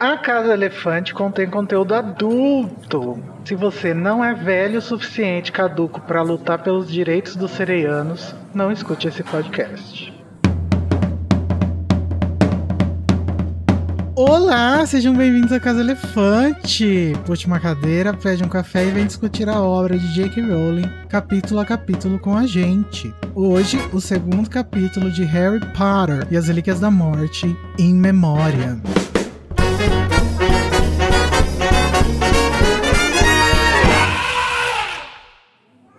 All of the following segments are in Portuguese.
A Casa Elefante contém conteúdo adulto. Se você não é velho o suficiente caduco para lutar pelos direitos dos sereianos, não escute esse podcast. Olá, sejam bem-vindos à Casa Elefante. Puxe uma cadeira, pede um café e vem discutir a obra de J.K. Rowling, capítulo a capítulo com a gente. Hoje, o segundo capítulo de Harry Potter e as Relíquias da Morte, em memória.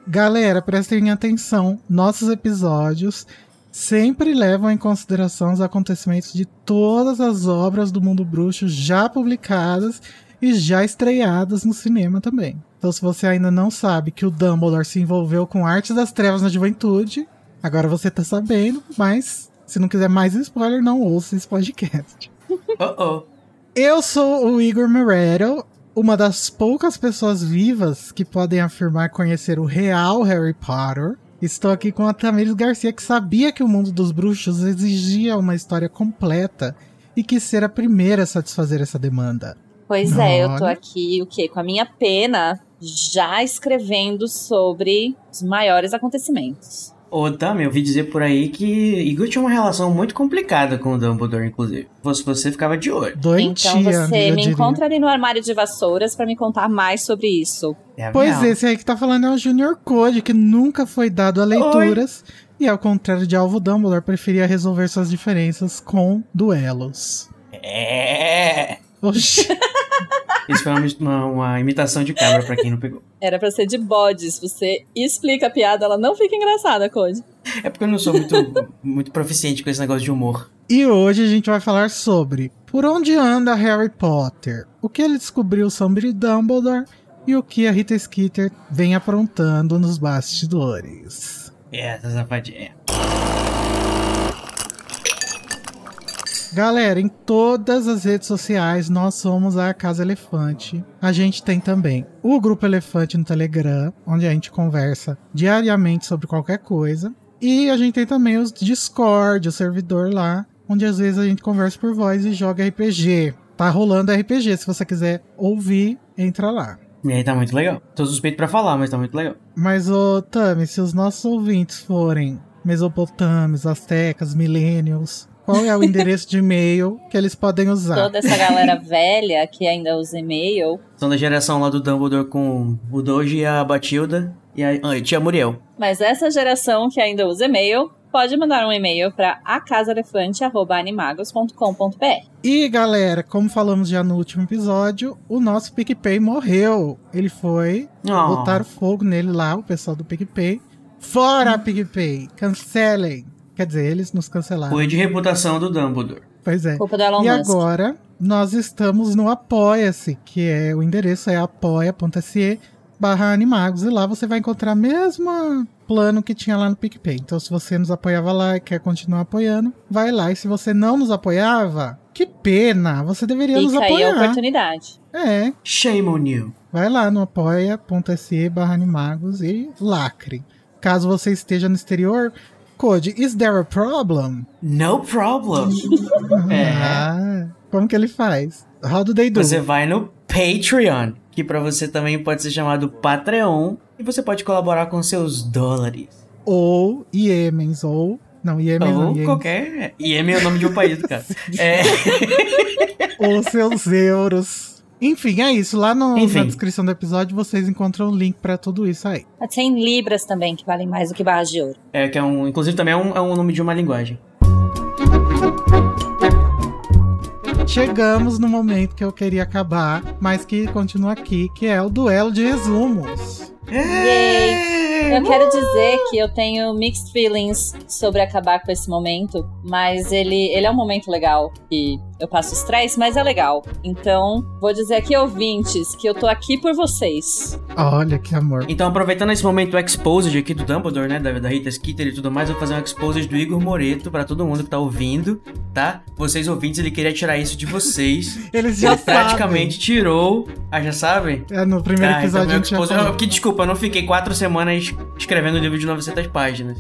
Galera, prestem atenção. Nossos episódios sempre levam em consideração os acontecimentos de todas as obras do mundo bruxo já publicadas e já estreadas no cinema também. Então, se você ainda não sabe que o Dumbledore se envolveu com artes das trevas na juventude, agora você tá sabendo, mas se não quiser mais spoiler, não ouça esse podcast. Uh -oh. Eu sou o Igor Moreiro uma das poucas pessoas vivas que podem afirmar conhecer o real Harry Potter. Estou aqui com a Tamires Garcia, que sabia que o mundo dos bruxos exigia uma história completa e quis ser a primeira a satisfazer essa demanda. Pois é, eu tô aqui, o quê? Com a minha pena, já escrevendo sobre os maiores acontecimentos. Ô, Tami, eu ouvi dizer por aí que Igor tinha uma relação muito complicada com o Dumbledore, inclusive. Se fosse você, ficava de olho. Doentia, então você me diria. encontra ali no armário de vassouras para me contar mais sobre isso. É pois real. esse aí que tá falando é o Junior Code, que nunca foi dado a leituras. Oi. E ao contrário de Alvo Dumbledore, preferia resolver suas diferenças com duelos. É. Oxi. Isso foi uma, uma, uma, imitação de cabra pra quem não pegou. Era pra ser de bode. Se você explica a piada, ela não fica engraçada, Code. É porque eu não sou muito, muito proficiente com esse negócio de humor. E hoje a gente vai falar sobre por onde anda Harry Potter, o que ele descobriu sobre Dumbledore e o que a Rita Skeeter vem aprontando nos bastidores. É, essa safadinha. Galera, em todas as redes sociais nós somos a Casa Elefante. A gente tem também o Grupo Elefante no Telegram, onde a gente conversa diariamente sobre qualquer coisa. E a gente tem também os Discord, o servidor lá, onde às vezes a gente conversa por voz e joga RPG. Tá rolando RPG, se você quiser ouvir, entra lá. E aí tá muito legal. Tô suspeito pra falar, mas tá muito legal. Mas, ô Tami, se os nossos ouvintes forem mesopotâmios, astecas, millennials, qual é o endereço de e-mail que eles podem usar? Toda essa galera velha que ainda usa e-mail. São da geração lá do Dumbledore com o Doge e a Batilda e a ah, e tia Muriel. Mas essa geração que ainda usa e-mail pode mandar um e-mail para acasaelefante.animagos.com.br. E galera, como falamos já no último episódio, o nosso PicPay morreu. Ele foi, Oh. botaram fogo nele lá, o pessoal do PicPay. Fora PicPay, cancelem. Quer dizer, eles nos cancelaram. Foi de reputação do Dumbledore. Pois é. Culpa do Elon E Musk. agora nós estamos no Apoia-se, que é o endereço é apoia.se barra animagos. E lá você vai encontrar o mesmo plano que tinha lá no PicPay. Então, se você nos apoiava lá e quer continuar apoiando, vai lá. E se você não nos apoiava, que pena! Você deveria nos Fica aí a apoiar. oportunidade. É, Shame on you. vai lá no apoia.se barra animagos e lacre. Caso você esteja no exterior, Code, is there a problem? No problem. É. Ah, como que ele faz? How do they do? Você vai no Patreon, que pra você também pode ser chamado Patreon, e você pode colaborar com seus dólares. Ou Iemens, ou. Não, Iemens não, Ou Iemens. qualquer. Iêmen é o nome de um país, cara. É. Ou seus euros. Enfim, é isso. Lá no- na descrição do episódio vocês encontram o link pra tudo isso aí. Mas Tem libras também, que valem mais do que barras de ouro. É, que é um. Inclusive também é um, é um nome de uma linguagem. Chegamos no momento que eu queria acabar, mas que continua aqui, que é o duelo de resumos. Yay! Eu quero dizer que eu tenho mixed feelings sobre acabar com esse momento, mas ele, ele é um momento legal e eu passo estresse, mas é legal. Então, vou dizer aqui, ouvintes, que eu tô aqui por vocês. Olha que amor. Então, aproveitando esse momento exposed aqui do Dumbledore, né? Da, da Rita Skeeter e tudo mais, eu vou fazer um exposed do Igor Moreto pra todo mundo que tá ouvindo, tá? Vocês ouvintes, ele queria tirar isso de vocês. Eles já Ele praticamente tirou. Ah, já sabem? sabem. É, no primeiro Ah, episódio então gente já exposed- eu- que desculpa, eu não fiquei quatro semanas escrevendo um livro de 900 páginas.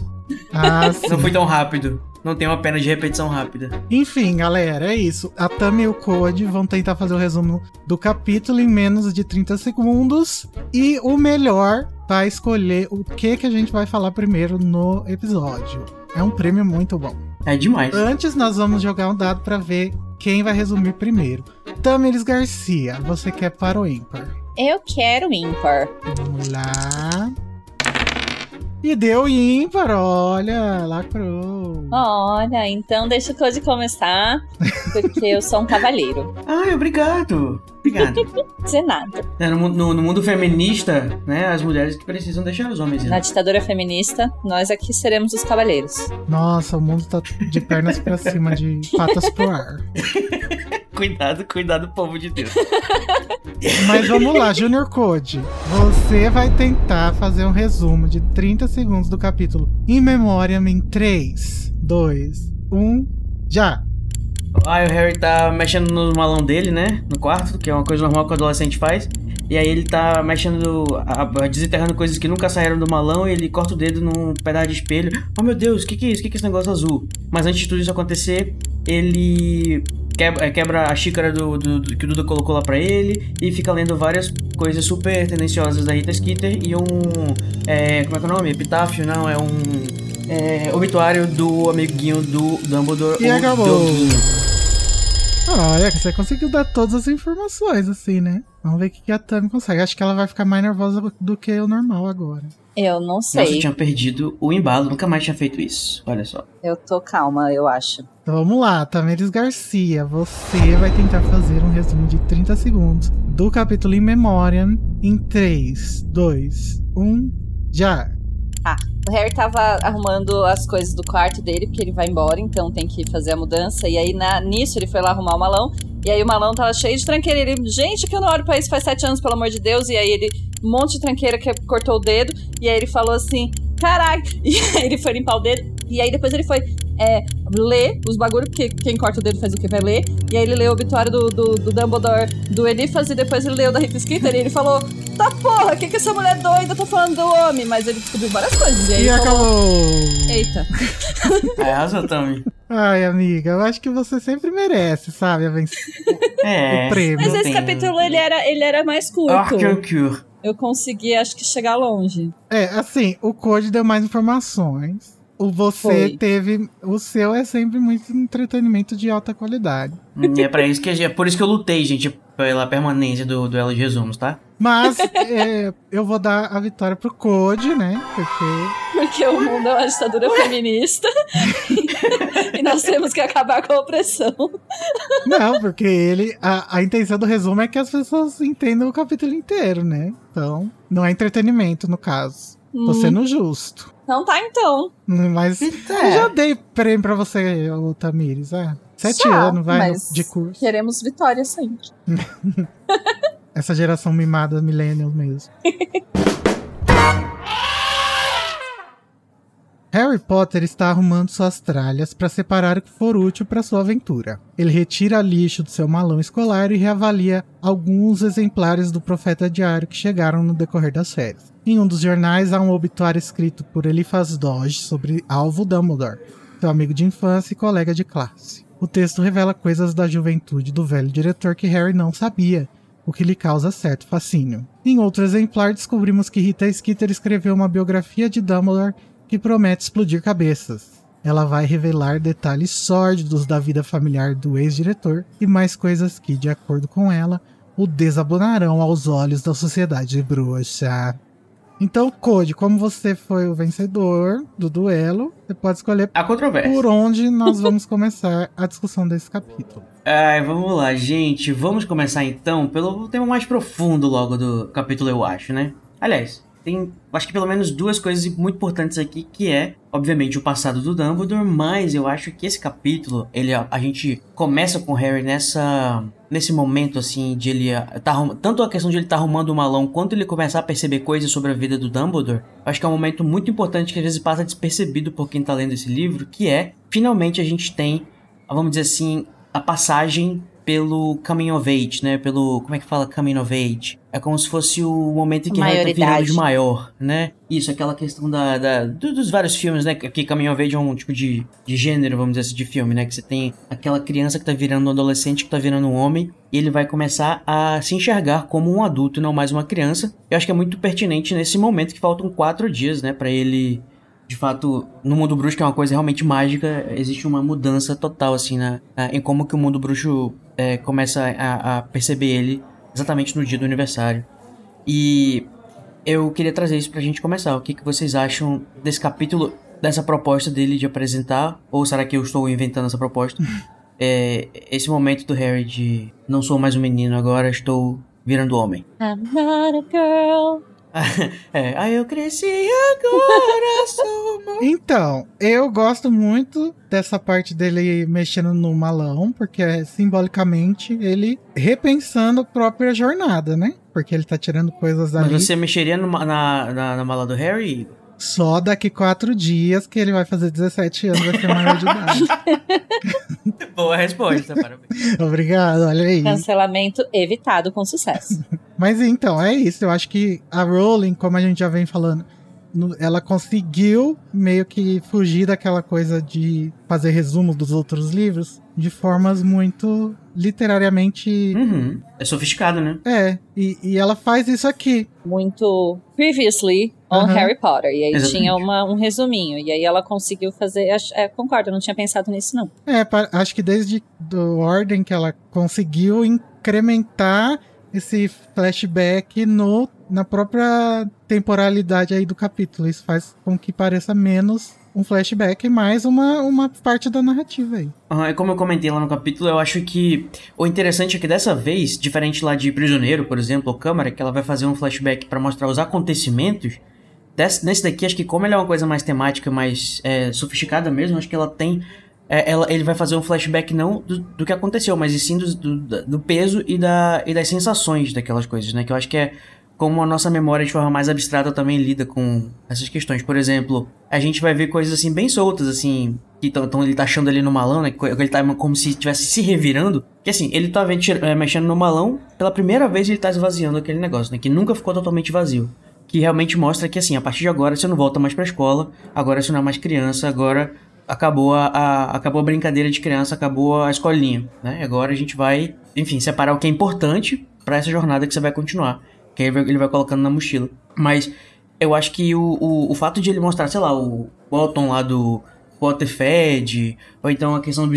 Ah, sim. Não fui tão rápido. Não tem uma pena de repetição rápida. Enfim, galera, é isso. A Tami e o Code vão tentar fazer o resumo do capítulo em menos de 30 segundos. E o melhor vai escolher o que, que a gente vai falar primeiro no episódio. É um prêmio muito bom. É demais. Antes, nós vamos jogar um dado para ver quem vai resumir primeiro. Tamiris Garcia, você quer para o ímpar? Eu quero ímpar. Vamos lá. E deu ímpar, olha, lacrou. Olha, então deixa o Code começar, porque eu sou um cavalheiro. Ai, obrigado. Obrigado. Dizer nada. É, no, no- no mundo feminista, né, as mulheres que precisam deixar os homens. Na ditadura feminista, nós aqui seremos os cavalheiros. Nossa, o mundo tá de pernas pra cima, de patas pro ar. Cuidado, cuidado, povo de Deus. Mas vamos lá, Junior Code. Você vai tentar fazer um resumo de 30 segundos do capítulo In Memoriam em 3, 2, 1, já! Aí o Harry tá mexendo no malão dele, né? No quarto, que é uma coisa normal que o adolescente faz. E aí ele tá mexendo, desenterrando coisas que nunca saíram do malão e ele corta o dedo num pedaço de espelho. Oh meu Deus, o que que é isso? O que que é esse negócio azul? Mas antes de tudo isso acontecer, ele quebra, é, quebra a xícara do, do- do- que o Duda colocou lá pra ele e fica lendo várias coisas super tendenciosas da Rita Skeeter e um... é, como é que é o nome? Epitáfio? Não, é um... É, obituário do amiguinho do Dumbledore. E acabou. Doguinho. Olha, você conseguiu dar todas as informações, assim, né? Vamos ver o que a Tami consegue. Acho que ela vai ficar mais nervosa do que o normal agora. Eu não Nossa, eu sei. tinha perdido o embalo, nunca mais tinha feito isso. Olha só. Eu tô calma, eu acho. Então vamos lá, Tamiris Garcia. Você vai tentar fazer um resumo de 30 segundos do capítulo In Memoriam em 3, 2, 1, já! O Harry tava arrumando as coisas do quarto dele, porque ele vai embora, então tem que fazer a mudança. E aí, na- nisso, ele foi lá arrumar o malão. E aí, o malão tava cheio de tranqueira. Ele, gente, que eu não olho pra isso faz sete anos, pelo amor de Deus. E aí, ele, um monte de tranqueira que cortou o dedo. E aí, ele falou assim: caraca. E aí, ele foi limpar o dedo. E aí, depois, ele foi é, ler os bagulhos, porque quem corta o dedo faz o que? Vai ler. E aí, ele leu o obituário do, do, do Dumbledore, do Eliphas. E depois, ele leu da Rita Skeeter. E ele falou: tá porra, o que, que essa mulher doida tá falando do homem? Mas ele descobriu várias coisas. E aí, E falou, acabou! Eita. É, arrasou também. Ai, amiga, eu acho que você sempre merece, sabe? A vencer É. o prêmio. Mas esse tem- capítulo ele era, ele era mais curto. Arthur Eu consegui, acho que, chegar longe. É, assim, o Code deu mais informações. O você Foi. teve. O seu é sempre muito entretenimento de alta qualidade. E é pra isso que é por isso que eu lutei, gente, pela permanência do duelo de resumos, tá? Mas é, eu vou dar a vitória pro Code, né? Porque. Porque o mundo é uma ditadura feminista. e nós temos que acabar com a opressão. Não, porque ele. A, a intenção do resumo é que as pessoas entendam o capítulo inteiro, né? Então, não é entretenimento, no caso. Tô Hum. sendo justo. Então tá, então. Mas eu já dei prêmio pra você, ô Tamires. Ah, sete Já, anos, vai, mas- de curso. Queremos vitória sempre. Essa geração mimada millennial mesmo. Harry Potter está arrumando suas tralhas para separar o que for útil para sua aventura. Ele retira lixo do seu malão escolar e reavalia alguns exemplares do Profeta Diário que chegaram no decorrer das férias. Em um dos jornais há um obituário escrito por Eliphas Dodge sobre Alvo Dumbledore, seu amigo de infância e colega de classe. O texto revela coisas da juventude do velho diretor que Harry não sabia, o que lhe causa certo fascínio. Em outro exemplar, descobrimos que Rita Skeeter escreveu uma biografia de Dumbledore que promete explodir cabeças. Ela vai revelar detalhes sórdidos da vida familiar do ex-diretor e mais coisas que, de acordo com ela, o desabonarão aos olhos da sociedade bruxa. Então, Code, como você foi o vencedor do duelo, você pode escolher A controvérsia. por onde nós vamos começar a discussão desse capítulo. Ai, vamos lá, gente. Vamos começar então pelo tema mais profundo logo do capítulo, eu acho, né? Aliás, tem acho que pelo menos duas coisas muito importantes aqui, que é, obviamente, o passado do Dumbledore, mas eu acho que esse capítulo, ele a, a gente começa com o Harry nessa nesse momento assim de ele ah, tá tanto a questão de ele estar arrumando o malão quanto ele começar a perceber coisas sobre a vida do Dumbledore. Acho que é um momento muito importante que às vezes passa despercebido por quem tá lendo esse livro, que é finalmente a gente tem, vamos dizer assim, a passagem pelo coming of age, né? Pelo. Como é que fala coming of age? É como se fosse o momento em que Harry tá virando de maior, né? Isso, aquela questão da, da dos vários filmes, né? Que coming of age é um tipo de, de gênero, vamos dizer assim, de filme, né? Que você tem aquela criança que tá virando um adolescente, que tá virando um homem, e ele vai começar a se enxergar como um adulto e não mais uma criança. Eu acho que é muito pertinente nesse momento que faltam quatro dias, né? Pra ele de fato, no mundo bruxo, que é uma coisa realmente mágica, existe uma mudança total, assim, na em como que o mundo bruxo é, começa a, a, perceber ele exatamente no dia do aniversário. E eu queria trazer isso pra gente começar. O que, que vocês acham desse capítulo, dessa proposta dele de apresentar? Ou será que eu estou inventando essa proposta? é, esse momento do Harry de não sou mais um menino, agora estou virando homem. I'm not a girl. é, aí eu cresci agora sou Então, eu gosto muito dessa parte dele mexendo no malão, porque é simbolicamente ele repensando a própria jornada, né? Porque ele tá tirando coisas ali. Mas você mexeria no, na, na, na mala do Harry? Só daqui quatro dias que ele vai fazer 17 anos, vai ser maior de idade. Boa resposta, parabéns. Obrigado, olha aí. Cancelamento evitado com sucesso. Mas então, é isso. Eu acho que a Rowling, como a gente já vem falando, ela conseguiu meio que fugir daquela coisa de fazer resumos dos outros livros de formas muito literariamente. Uhum. É sofisticado, né? É, e, e ela faz isso aqui. Muito previously on uhum. Harry Potter. E aí Exatamente. tinha uma, um resuminho. E aí ela conseguiu fazer. É, concordo, eu não tinha pensado nisso, não. É, acho que desde do Ordem que ela conseguiu incrementar esse flashback no, na própria temporalidade aí do capítulo. Isso faz com que pareça menos um flashback e mais uma, uma parte da narrativa aí. Uhum, é como eu comentei lá no capítulo, eu acho que o interessante é que dessa vez, diferente lá de Prisioneiro, por exemplo, ou Câmara, que ela vai fazer um flashback para mostrar os acontecimentos, desse, nesse daqui, acho que como ele é uma coisa mais temática, mais é, sofisticada mesmo, acho que ela tem é, ela, ele vai fazer um flashback não do, do que aconteceu, mas sim do, do, do, peso e, da, e das sensações daquelas coisas, né? Que eu acho que é como a nossa memória de forma mais abstrata também lida com essas questões. Por exemplo, a gente vai ver coisas assim bem soltas, assim, que tão, ele tá achando ali no malão, né? Que ele tá como se estivesse se revirando. Que assim, ele tá é, mexendo no malão, pela primeira vez ele tá esvaziando aquele negócio, né? Que nunca ficou totalmente vazio. Que realmente mostra que assim, a partir de agora você não volta mais pra escola, agora você não é mais criança, agora acabou a, a, acabou a brincadeira de criança, acabou a escolinha, né? Agora a gente vai, enfim, separar o que é importante para essa jornada que você vai continuar. Que ele vai, ele vai colocando na mochila. Mas eu acho que o, o, o fato de ele mostrar, sei lá, o bottom lá do Potterfed, ou então a questão do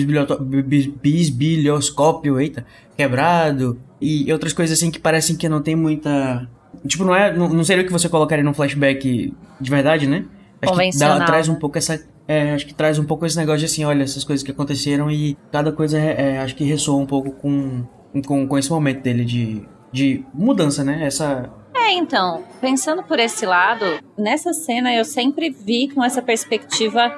bisbilhoscópio, eita, quebrado, e outras coisas assim que parecem que não tem muita... Tipo, não é, não, não seria o que você colocaria num flashback de verdade, né? Acho que dá, traz um pouco essa é, acho que traz um pouco esse negócio de assim, olha, essas coisas que aconteceram e cada coisa é, é, acho que ressoa um pouco com, com, com esse momento dele de, de mudança, né? Essa. É, então, pensando por esse lado, nessa cena eu sempre vi com essa perspectiva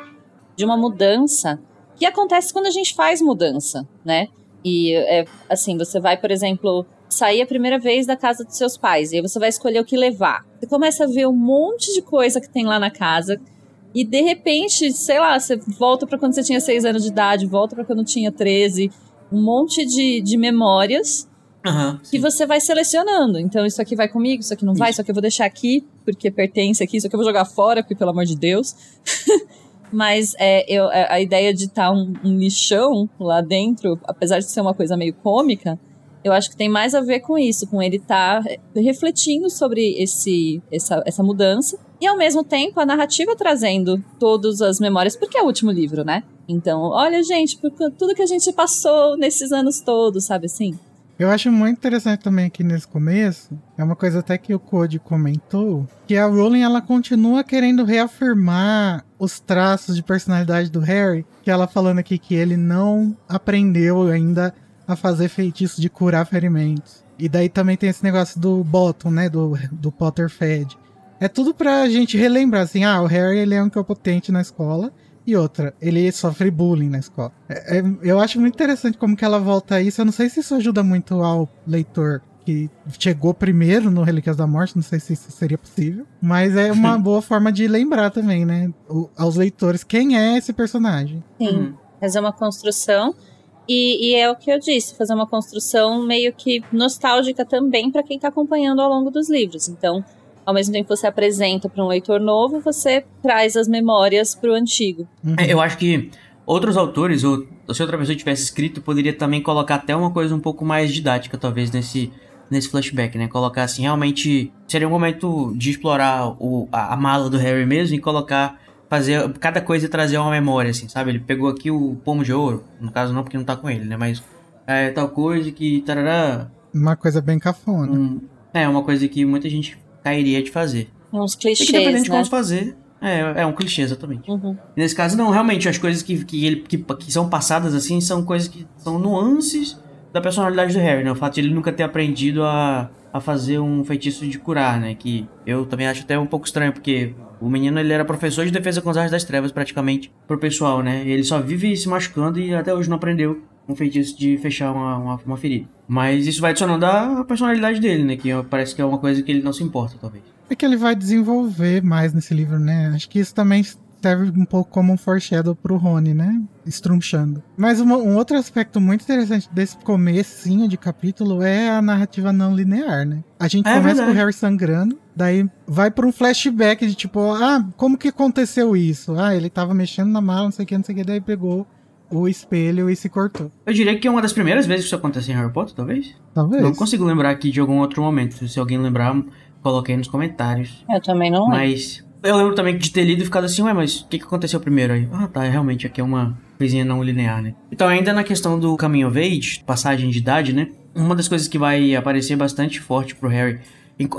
de uma mudança que acontece quando a gente faz mudança, né? E é, assim, você vai, por exemplo, sair a primeira vez da casa dos seus pais, e aí você vai escolher o que levar. Você começa a ver um monte de coisa que tem lá na casa e de repente, sei lá, você volta para quando você tinha 6 anos de idade, volta para quando tinha 13, um monte de, de memórias uhum, que você vai selecionando. Então, isso aqui vai comigo, isso aqui não vai, isso aqui eu vou deixar aqui porque pertence aqui, isso aqui eu vou jogar fora, porque pelo amor de Deus. Mas é, eu, é, a ideia de estar tá um, um lixão lá dentro, apesar de ser uma coisa meio cômica, eu acho que tem mais a ver com isso, com ele estar tá refletindo sobre esse, essa, essa mudança e ao mesmo tempo a narrativa trazendo todas as memórias, porque é o último livro, né? Então, olha, gente, tudo que a gente passou nesses anos todos, sabe assim? Eu acho muito interessante também aqui nesse começo, é uma coisa até que o Code comentou, que a Rowling ela continua querendo reafirmar os traços de personalidade do Harry, que ela falando aqui que ele não aprendeu ainda a fazer feitiço de curar ferimentos. E daí também tem esse negócio do Bottom, né? Do, do Potter Fed. É tudo pra gente relembrar, assim, ah, o Harry ele é um potente na escola. E outra, ele sofre bullying na escola. É, é, eu acho muito interessante como que ela volta a isso. Eu não sei se isso ajuda muito ao leitor que chegou primeiro no Relíquias da Morte, não sei se isso seria possível. Mas é uma boa forma de lembrar também, né? O, aos leitores quem é esse personagem. Sim, fazer uma construção E, e, é o que eu disse, fazer uma construção meio que nostálgica também para quem está acompanhando ao longo dos livros. Então, ao mesmo tempo que você apresenta para um leitor novo, você traz as memórias para o antigo. Uhum. É, eu acho que outros autores, ou se outra pessoa tivesse escrito, poderia também colocar até uma coisa um pouco mais didática, talvez, nesse, nesse flashback, né? Colocar assim, realmente seria um momento de explorar o, a, a mala do Harry mesmo e colocar fazer cada coisa e trazer uma memória, assim, sabe? Ele pegou aqui o pomo de ouro, no caso não porque não tá com ele, né? Mas é tal coisa que tarará. Uma coisa bem cafona. Um, é, uma coisa que muita gente cairia de fazer. Uns clichês, e que dependendo né? de como fazer, é, é um clichê, exatamente. Uhum. Nesse caso, não, realmente, as coisas que, que, ele, que, que são passadas assim são coisas que são nuances da personalidade do Harry, né? O fato de ele nunca ter aprendido a, a fazer um feitiço de curar, né? Que eu também acho até um pouco estranho, porque o menino ele era professor de defesa com as artes das trevas praticamente pro pessoal, né? Ele só vive se machucando e até hoje não aprendeu um feitiço de fechar uma, uma, uma ferida. Mas isso vai adicionando a personalidade dele, né? Que parece que é uma coisa que ele não se importa, talvez. É que ele vai desenvolver mais nesse livro, né? Acho que isso também serve um pouco como um foreshadow pro Rony, né? Estrunchando. Mas uma, um outro aspecto muito interessante desse comecinho de capítulo é a narrativa não linear, né? A gente É começa verdade. com o Harry sangrando, daí vai pra um flashback de tipo, ah, como que aconteceu isso? Ah, ele tava mexendo na mala, não sei o que, não sei o que, daí pegou o espelho e se cortou. Eu diria que é uma das primeiras vezes que isso acontece em Harry Potter, talvez. Talvez. Não consigo lembrar aqui de algum outro momento. Se alguém lembrar, coloque aí nos comentários. Eu também não lembro. Mas eu lembro também de ter lido e ficado assim, ué, mas o que, que aconteceu primeiro aí? Ah, tá, realmente aqui é uma coisinha não linear, né? Então, ainda na questão do Coming of Age, passagem de idade, né? Uma das coisas que vai aparecer bastante forte pro Harry,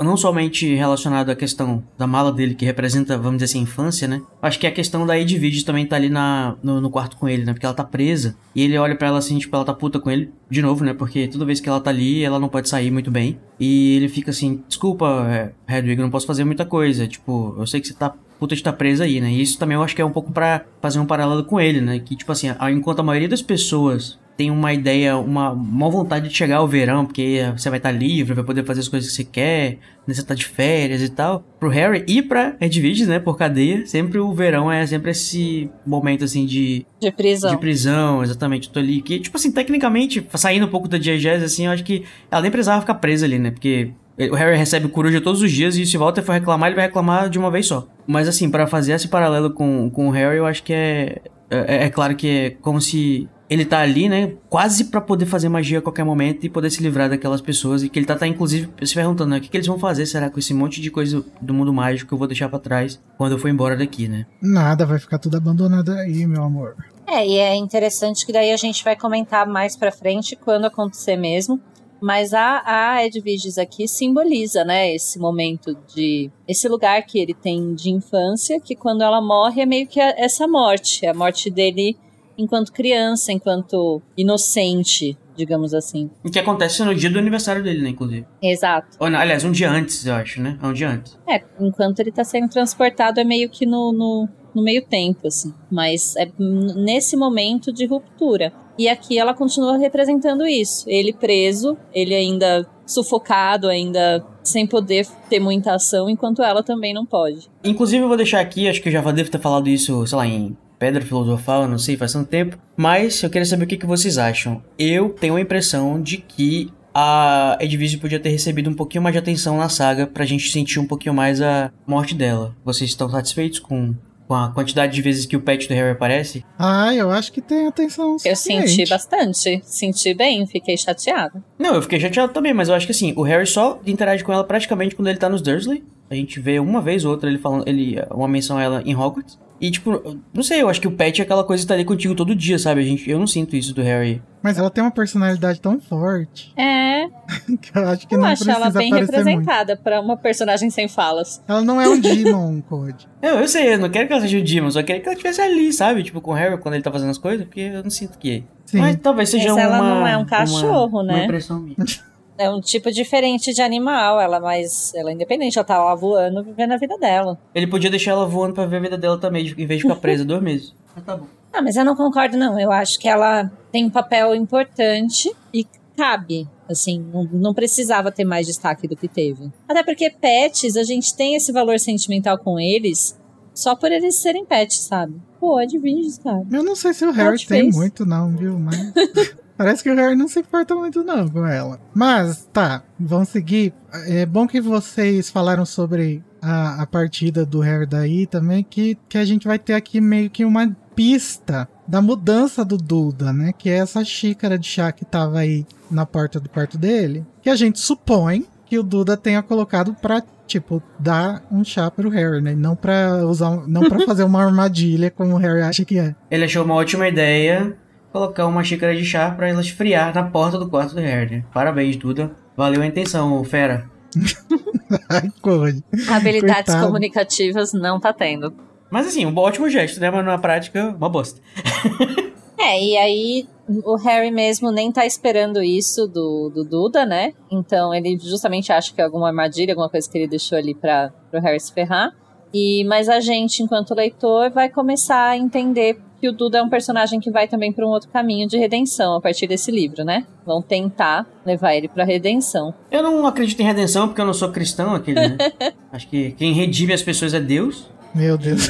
não somente relacionado à questão da mala dele, que representa, vamos dizer assim, a infância, né? Acho que a questão da Edwige também tá ali na, no, no quarto com ele, né? Porque ela tá presa. E ele olha pra ela assim, tipo, ela tá puta com ele, de novo, né? Porque toda vez que ela tá ali, ela não pode sair muito bem. E ele fica assim, desculpa, é, Hedwig, não posso fazer muita coisa. Tipo, eu sei que você tá puta de estar presa aí, né? E isso também eu acho que é um pouco pra fazer um paralelo com ele, né? Que, tipo assim, enquanto a maioria das pessoas tem uma ideia, uma, uma vontade de chegar ao verão, porque você vai estar livre, vai poder fazer as coisas que você quer, né? Você tá de férias e tal. Pro Harry e pra Edwige, né? Por cadeia, sempre o verão é sempre esse momento, assim, de, De prisão. de prisão, exatamente. Eu tô ali. Que, tipo assim, tecnicamente, saindo um pouco da diegese, assim, eu acho que ela nem precisava ficar presa ali, né? Porque o Harry recebe coruja todos os dias e se Walter for reclamar, ele vai reclamar de uma vez só. Mas assim, pra fazer esse paralelo com, com o Harry, eu acho que é, é. É claro que é como se ele tá ali, né? Quase pra poder fazer magia a qualquer momento e poder se livrar daquelas pessoas. E que ele tá, tá inclusive, se perguntando, né? O que, que eles vão fazer, será, com esse monte de coisa do mundo mágico que eu vou deixar pra trás quando eu for embora daqui, né? Nada, vai ficar tudo abandonado aí, meu amor. É, e é interessante que daí a gente vai comentar mais pra frente quando acontecer mesmo. Mas a, a Edwiges aqui simboliza, né, esse momento de. esse lugar que ele tem de infância, que quando ela morre é meio que a- essa morte. A morte dele enquanto criança, enquanto inocente, digamos assim. O que acontece no dia do aniversário dele, né, inclusive. Exato. Ou, não, aliás, um dia antes, eu acho, né? É um dia antes. É, enquanto ele tá sendo transportado é meio que no, no, no meio tempo, assim. Mas é nesse momento de ruptura. E aqui ela continua representando isso. Ele preso, ele ainda sufocado, ainda sem poder ter muita ação, enquanto ela também não pode. Inclusive, eu vou deixar aqui, acho que eu já devo ter falado isso, sei lá, em Pedra Filosofal, não sei, faz tanto tempo. Mas eu queria saber o que, que vocês acham. Eu tenho a impressão de que a Edwige podia ter recebido um pouquinho mais de atenção na saga pra gente sentir um pouquinho mais a morte dela. Vocês estão satisfeitos com, com a quantidade de vezes que o pet do Harry aparece? Ah, eu acho que tem atenção Eu senti bastante. Senti bem, fiquei chateada. Não, eu fiquei chateado também, mas eu acho que assim, o Harry só interage com ela praticamente quando ele tá nos Dursley. A gente vê uma vez ou outra ele falando, ele, uma menção a ela em Hogwarts. E tipo, não sei, eu acho que o Pet é aquela coisa que tá ali contigo todo dia, sabe? A gente, eu não sinto isso do Harry. Mas ela tem uma personalidade tão forte É, que eu acho que eu não acho precisa ela bem representada pra uma personagem sem falas. Ela não é um Demon Code. Eu, eu sei, eu não quero que ela seja o Demon, só quero que ela estivesse ali, sabe? Tipo, com o Harry quando ele tá fazendo as coisas, porque eu não sinto que é. Sim. Mas talvez seja Mas uma... ela não é um cachorro, uma, né? Uma impressão minha. É um tipo diferente de animal, ela é mais. Ela é independente, ela tá lá voando, vivendo a vida dela. Ele podia deixar ela voando pra ver a vida dela também, em vez de ficar presa dois meses. Mas tá bom. Ah, mas eu não concordo, não. Eu acho que ela tem um papel importante e cabe. Assim, não, não precisava ter mais destaque do que teve. Até porque pets, a gente tem esse valor sentimental com eles só por eles serem pets, sabe? Pô, é de virgens, cara. Eu não sei se o Harry te tem fez. muito, não, viu? Mas Parece que o Harry não se importa muito não com ela. Mas, tá, vamos seguir. É bom que vocês falaram sobre a, a partida do Harry daí também, que, que a gente vai ter aqui meio que uma pista da mudança do Duda, né? Que é essa xícara de chá que tava aí na porta do quarto dele. Que a gente supõe que o Duda tenha colocado pra, tipo, dar um chá pro Harry, né? Não pra usar, não para fazer uma armadilha como o Harry acha que é. Ele achou uma ótima ideia colocar uma xícara de chá para ela esfriar na porta do quarto do Harry. Parabéns, Duda. Valeu a intenção, fera. Ai, corre. Habilidades Coitado. comunicativas não tá tendo. Mas assim, um ótimo gesto, né? Mas na prática, uma bosta. É, e aí o Harry mesmo nem tá esperando isso do, do Duda, né? Então ele justamente acha que é alguma armadilha, alguma coisa que ele deixou ali pra, pro Harry se ferrar. E, mas a gente, enquanto leitor, vai começar a entender que o Duda é um personagem que vai também para um outro caminho de redenção a partir desse livro, né? Vão tentar levar ele pra redenção. Eu não acredito em redenção porque eu não sou cristão, aquele, né? Acho que quem redime as pessoas é Deus. Meu Deus.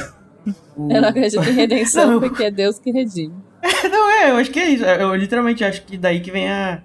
O- Eu não acredito em redenção Não, porque é Deus que redime. Não, é, eu acho que é isso. Eu literalmente acho que daí que vem a.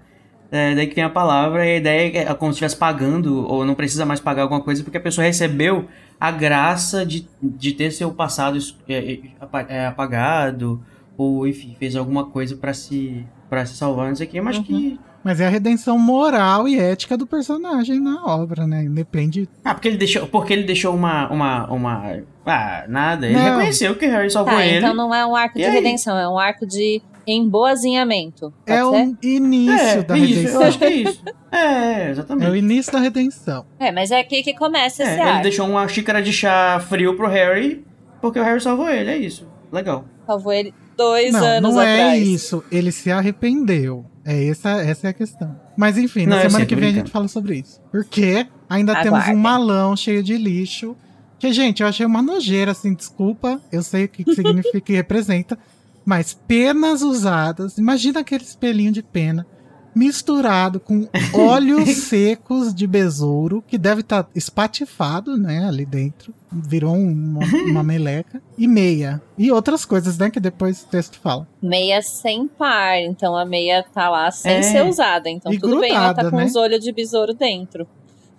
é, daí que vem a palavra, e a ideia é como se estivesse pagando, ou não precisa mais pagar alguma coisa, porque a pessoa recebeu a graça de, de ter seu passado é, é, é, apagado, ou enfim, fez alguma coisa pra se. para se salvar, não sei o quê, mas que. Mas é a redenção moral e ética do personagem na obra, né? Depende. Ah, porque ele deixou, porque ele deixou uma. uma, uma ah, nada. Ele Não. reconheceu que Harry salvou Tá, ele. então não é um arco de aí? redenção, é um arco de emboazinhamento. Pode é ser? o início é, da isso, redenção. eu acho que é isso. É, É o exatamente. início da redenção. É, mas é aqui que começa esse É, ele deixou uma xícara de chá frio pro Harry, porque o Harry salvou ele, é isso. Legal. Salvou ele dois não, anos não é atrás. isso. Ele se arrependeu. É essa, essa é a questão. Mas enfim, na Não, semana que vem a brincando. gente fala sobre isso. Porque ainda temos um malão cheio de lixo. Que, gente, eu achei uma nojeira, assim, desculpa. Eu sei o que que significa e representa. Mas penas usadas. Imagina aquele espelhinho de pena. Misturado com óleos secos de besouro, que deve estar espatifado, né, ali dentro. Virou um- uma, uma meleca. E meia. E outras coisas, né, que depois o texto fala. Meia sem par, então a meia tá lá sem É. ser usada. Então E tudo bem, ela tá grudada, com né? os olhos de besouro dentro.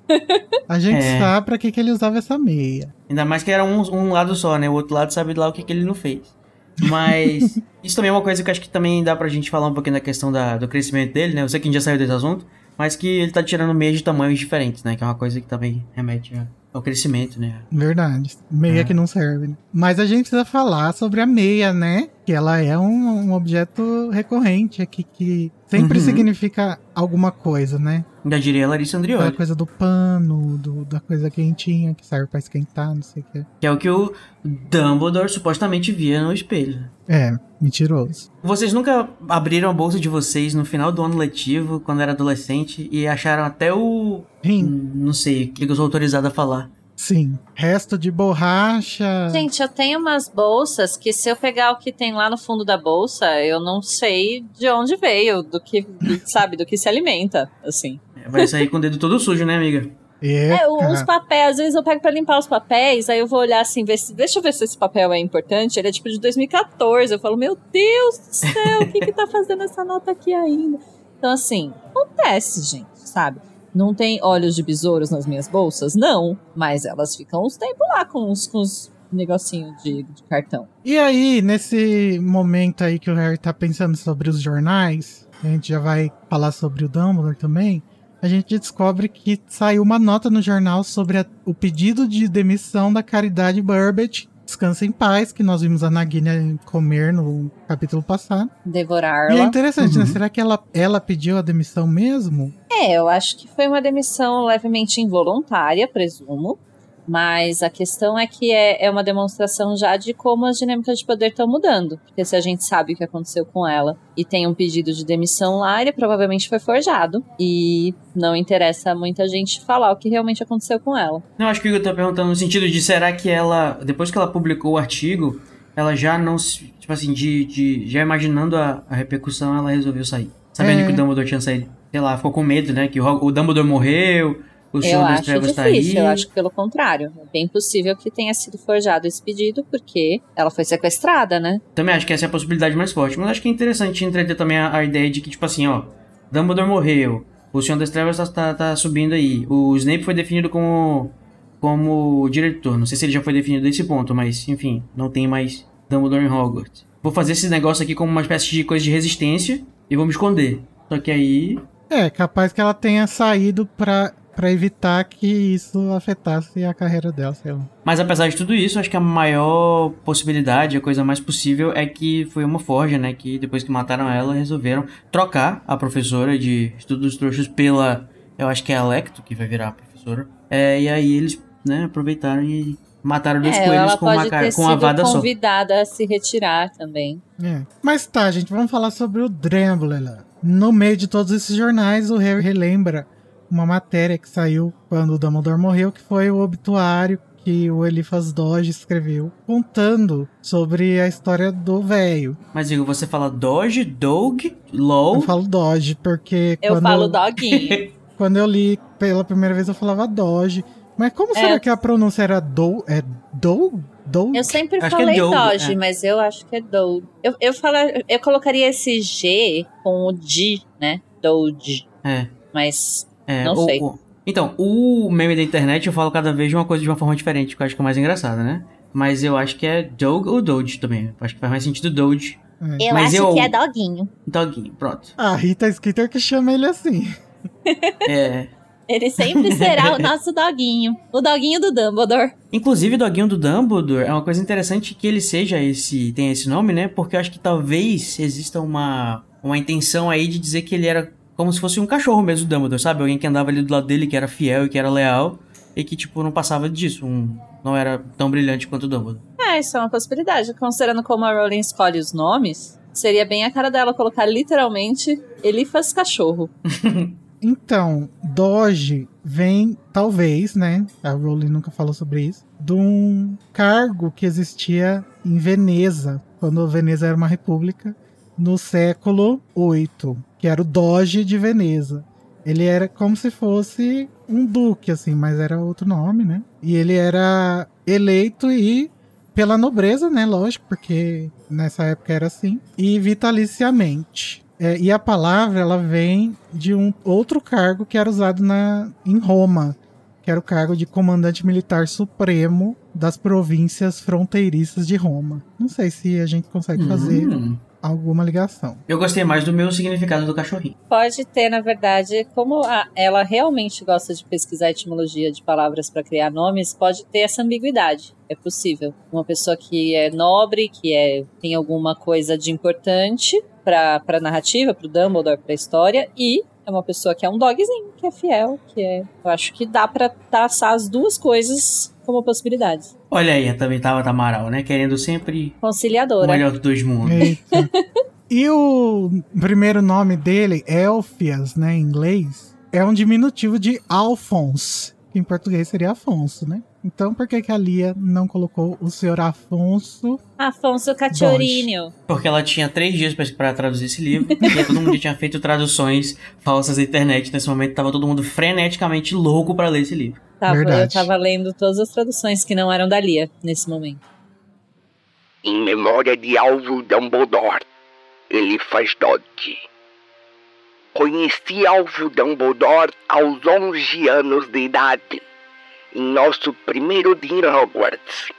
A gente É. sabe pra que, que ele usava essa meia. Ainda mais que era um, um lado só, né? O outro lado sabe lá o que, que ele não fez. Mas isso também é uma coisa que acho que também dá pra gente falar um pouquinho da questão da, do crescimento dele, né? Eu sei que a gente já saiu desse assunto, mas que ele tá tirando meias de tamanhos diferentes, né? Que é uma coisa que também remete ao crescimento, né? Verdade. Meia É. que não serve. né? Mas a gente precisa falar sobre a meia, né? Que ela é um, um objeto recorrente aqui que sempre Uhum. significa alguma coisa, né? Ainda diria a Larissa Aquela Andrioli, coisa do pano, do- da coisa quentinha que serve pra esquentar, não sei o que. que é o que o Dumbledore supostamente via no espelho. É, mentiroso. Vocês nunca abriram a bolsa de vocês no final do ano letivo, quando era adolescente, e acharam até o. Rim, Hum, Não sei, o que eu sou autorizado a falar. sim. Resto de borracha. Gente, eu tenho umas bolsas que se eu pegar o que tem lá no fundo da bolsa, eu não sei de onde veio, do que, sabe, do que se alimenta, assim. Vai sair com o dedo todo sujo, né, amiga? É, É, os papéis, às vezes eu pego pra limpar os papéis, aí eu vou olhar assim, ver se, deixa eu ver se esse papel é importante. Ele é tipo de 2014. Eu falo, meu Deus do céu, o que que tá fazendo essa nota aqui ainda? Então, assim, acontece, gente, sabe? Não tem olhos de besouros nas minhas bolsas? Não, mas elas ficam uns tempos lá com uns, com uns negocinho de, de cartão. E aí, nesse momento aí que o Harry tá pensando sobre os jornais, a gente já vai falar sobre o Dumbledore também, a gente descobre que saiu uma nota no jornal sobre a- o pedido de demissão da Caridade Burbage. Descansa em paz, que nós vimos a Nagini comer no capítulo passado. E é Devorá-la. interessante, né? Uhum. Será que ela, ela pediu a demissão mesmo? É, eu acho que foi uma demissão levemente involuntária, presumo. Mas a questão é que é, é uma demonstração já de como as dinâmicas de poder estão mudando. Porque se a gente sabe o que aconteceu com ela e tem um pedido de demissão lá, ele provavelmente foi forjado. E não interessa a muita gente falar o que realmente aconteceu com ela. Não, acho que o Igor tá perguntando no sentido de será que ela, depois que ela publicou o artigo, ela já não se. Tipo assim, de, de já imaginando a, a repercussão, ela resolveu sair. Sabendo É. que o Dumbledore tinha saído. Sei lá, ficou com medo, né? Que o, o Dumbledore morreu, O Senhor eu das acho Trevas tá difícil, aí. eu acho que pelo contrário. É bem possível que tenha sido forjado esse pedido, porque ela foi sequestrada, né? Também acho que essa é a possibilidade mais forte. Mas acho que é interessante entreter também a, a ideia de que, tipo assim, ó, Dumbledore morreu, o Senhor das Trevas tá, tá, tá subindo aí. O Snape foi definido como, como diretor. Não sei se ele já foi definido nesse ponto, mas enfim, não tem mais Dumbledore em Hogwarts. Vou fazer esse negócio aqui como uma espécie de coisa de resistência e vou me esconder. Só que aí. É, capaz que ela tenha saído pra, pra evitar que isso afetasse a carreira dela, sei lá. Mas apesar de tudo isso, acho que a maior possibilidade, a coisa mais possível é que foi uma forja, né? Que depois que mataram ela, resolveram trocar a professora de estudos dos trouxas pela. Eu acho que é a Lecto que vai virar a professora. É, e aí eles, né, aproveitaram e mataram dois É, coelhos com uma, cara, ter com sido vada só. convidada a se retirar também. É. Mas tá, gente, vamos falar sobre o Dumbledore. No meio de todos esses jornais, o Harry relembra uma matéria que saiu quando o Dumbledore morreu, que foi o obituário que o Eliphas Doge escreveu, contando sobre a história do velho. Mas Igor, você fala Doge, Dog, LOL. Eu falo Doge porque Eu quando, falo doguinho. quando eu li pela primeira vez eu falava Doge. Mas como será É. que a pronúncia era do? É do? Do? Eu sempre Acho é falei Doug, Doge, é. mas eu acho que é Doge. Eu, eu, eu colocaria esse G com o D, né? Doge. É. Mas É, Não o- sei. o- então, o meme da internet eu falo cada vez de uma coisa de uma forma diferente, que eu acho que é mais engraçada, né? Mas eu acho que é Dog ou Doge também. Eu acho que faz mais sentido Doge. É. eu Mas acho eu- que é doguinho. Doguinho, pronto. A Rita Skeeter que chama ele assim. É. Ele sempre será o nosso doguinho. O doguinho do Dumbledore. Inclusive, o doguinho do Dumbledore é uma coisa interessante que ele seja esse. tenha esse nome, né? Porque eu acho que talvez exista uma, uma intenção aí de dizer que ele era como se fosse um cachorro mesmo, o Dumbledore, sabe? Alguém que andava ali do lado dele, que era fiel e que era leal. E que, tipo, não passava disso. Um, não era tão brilhante quanto o Dumbledore. É, isso é uma possibilidade. Considerando como a Rowling escolhe os nomes, seria bem a cara dela colocar literalmente Elifas Cachorro. Então, Doge vem, talvez, né? A Rowling nunca falou sobre isso. De um cargo que existia em Veneza, quando Veneza era uma república, no século VIII, que era o Doge de Veneza. Ele era como se fosse um duque, assim, mas era outro nome, né? E ele era eleito e pela nobreza, né? Lógico, porque nessa época era assim. E vitaliciamente. É, e a palavra ela vem de um outro cargo que era usado na, em Roma, que era o cargo de comandante militar supremo das províncias fronteiriças de Roma. Não sei se a gente consegue fazer Hum. Alguma ligação. Eu gostei mais do meu significado do cachorrinho. Pode ter, na verdade, como a- ela realmente gosta de pesquisar a etimologia de palavras para criar nomes, pode ter essa ambiguidade. É possível. Uma pessoa que é nobre, que é, tem alguma coisa de importante para a narrativa, para o Dumbledore, para a história, e é uma pessoa que é um dogzinho, que é fiel, que é. Eu acho que dá para traçar as duas coisas como possibilidades. Olha aí, também tava Tamaral, né? Querendo sempre o Conciliadora. melhor dos dois mundos. E o primeiro nome dele, Elfias, né, em inglês, é um diminutivo de Alphonse, que em português seria Afonso, né? Então, por que, que a Lia não colocou o senhor Afonso? Afonso Cachorrinho. Porque ela tinha três dias pra- pra traduzir esse livro. e todo mundo já tinha feito traduções falsas na internet. Nesse momento tava todo mundo freneticamente louco pra ler esse livro. Tava, eu Verdade. tava lendo todas as traduções que não eram da Lia nesse momento. Em memória de Alvo Dumbledore, ele faz Dodge. Conheci Alvo Dumbledore aos 11 anos de idade, em nosso primeiro dia em Hogwarts.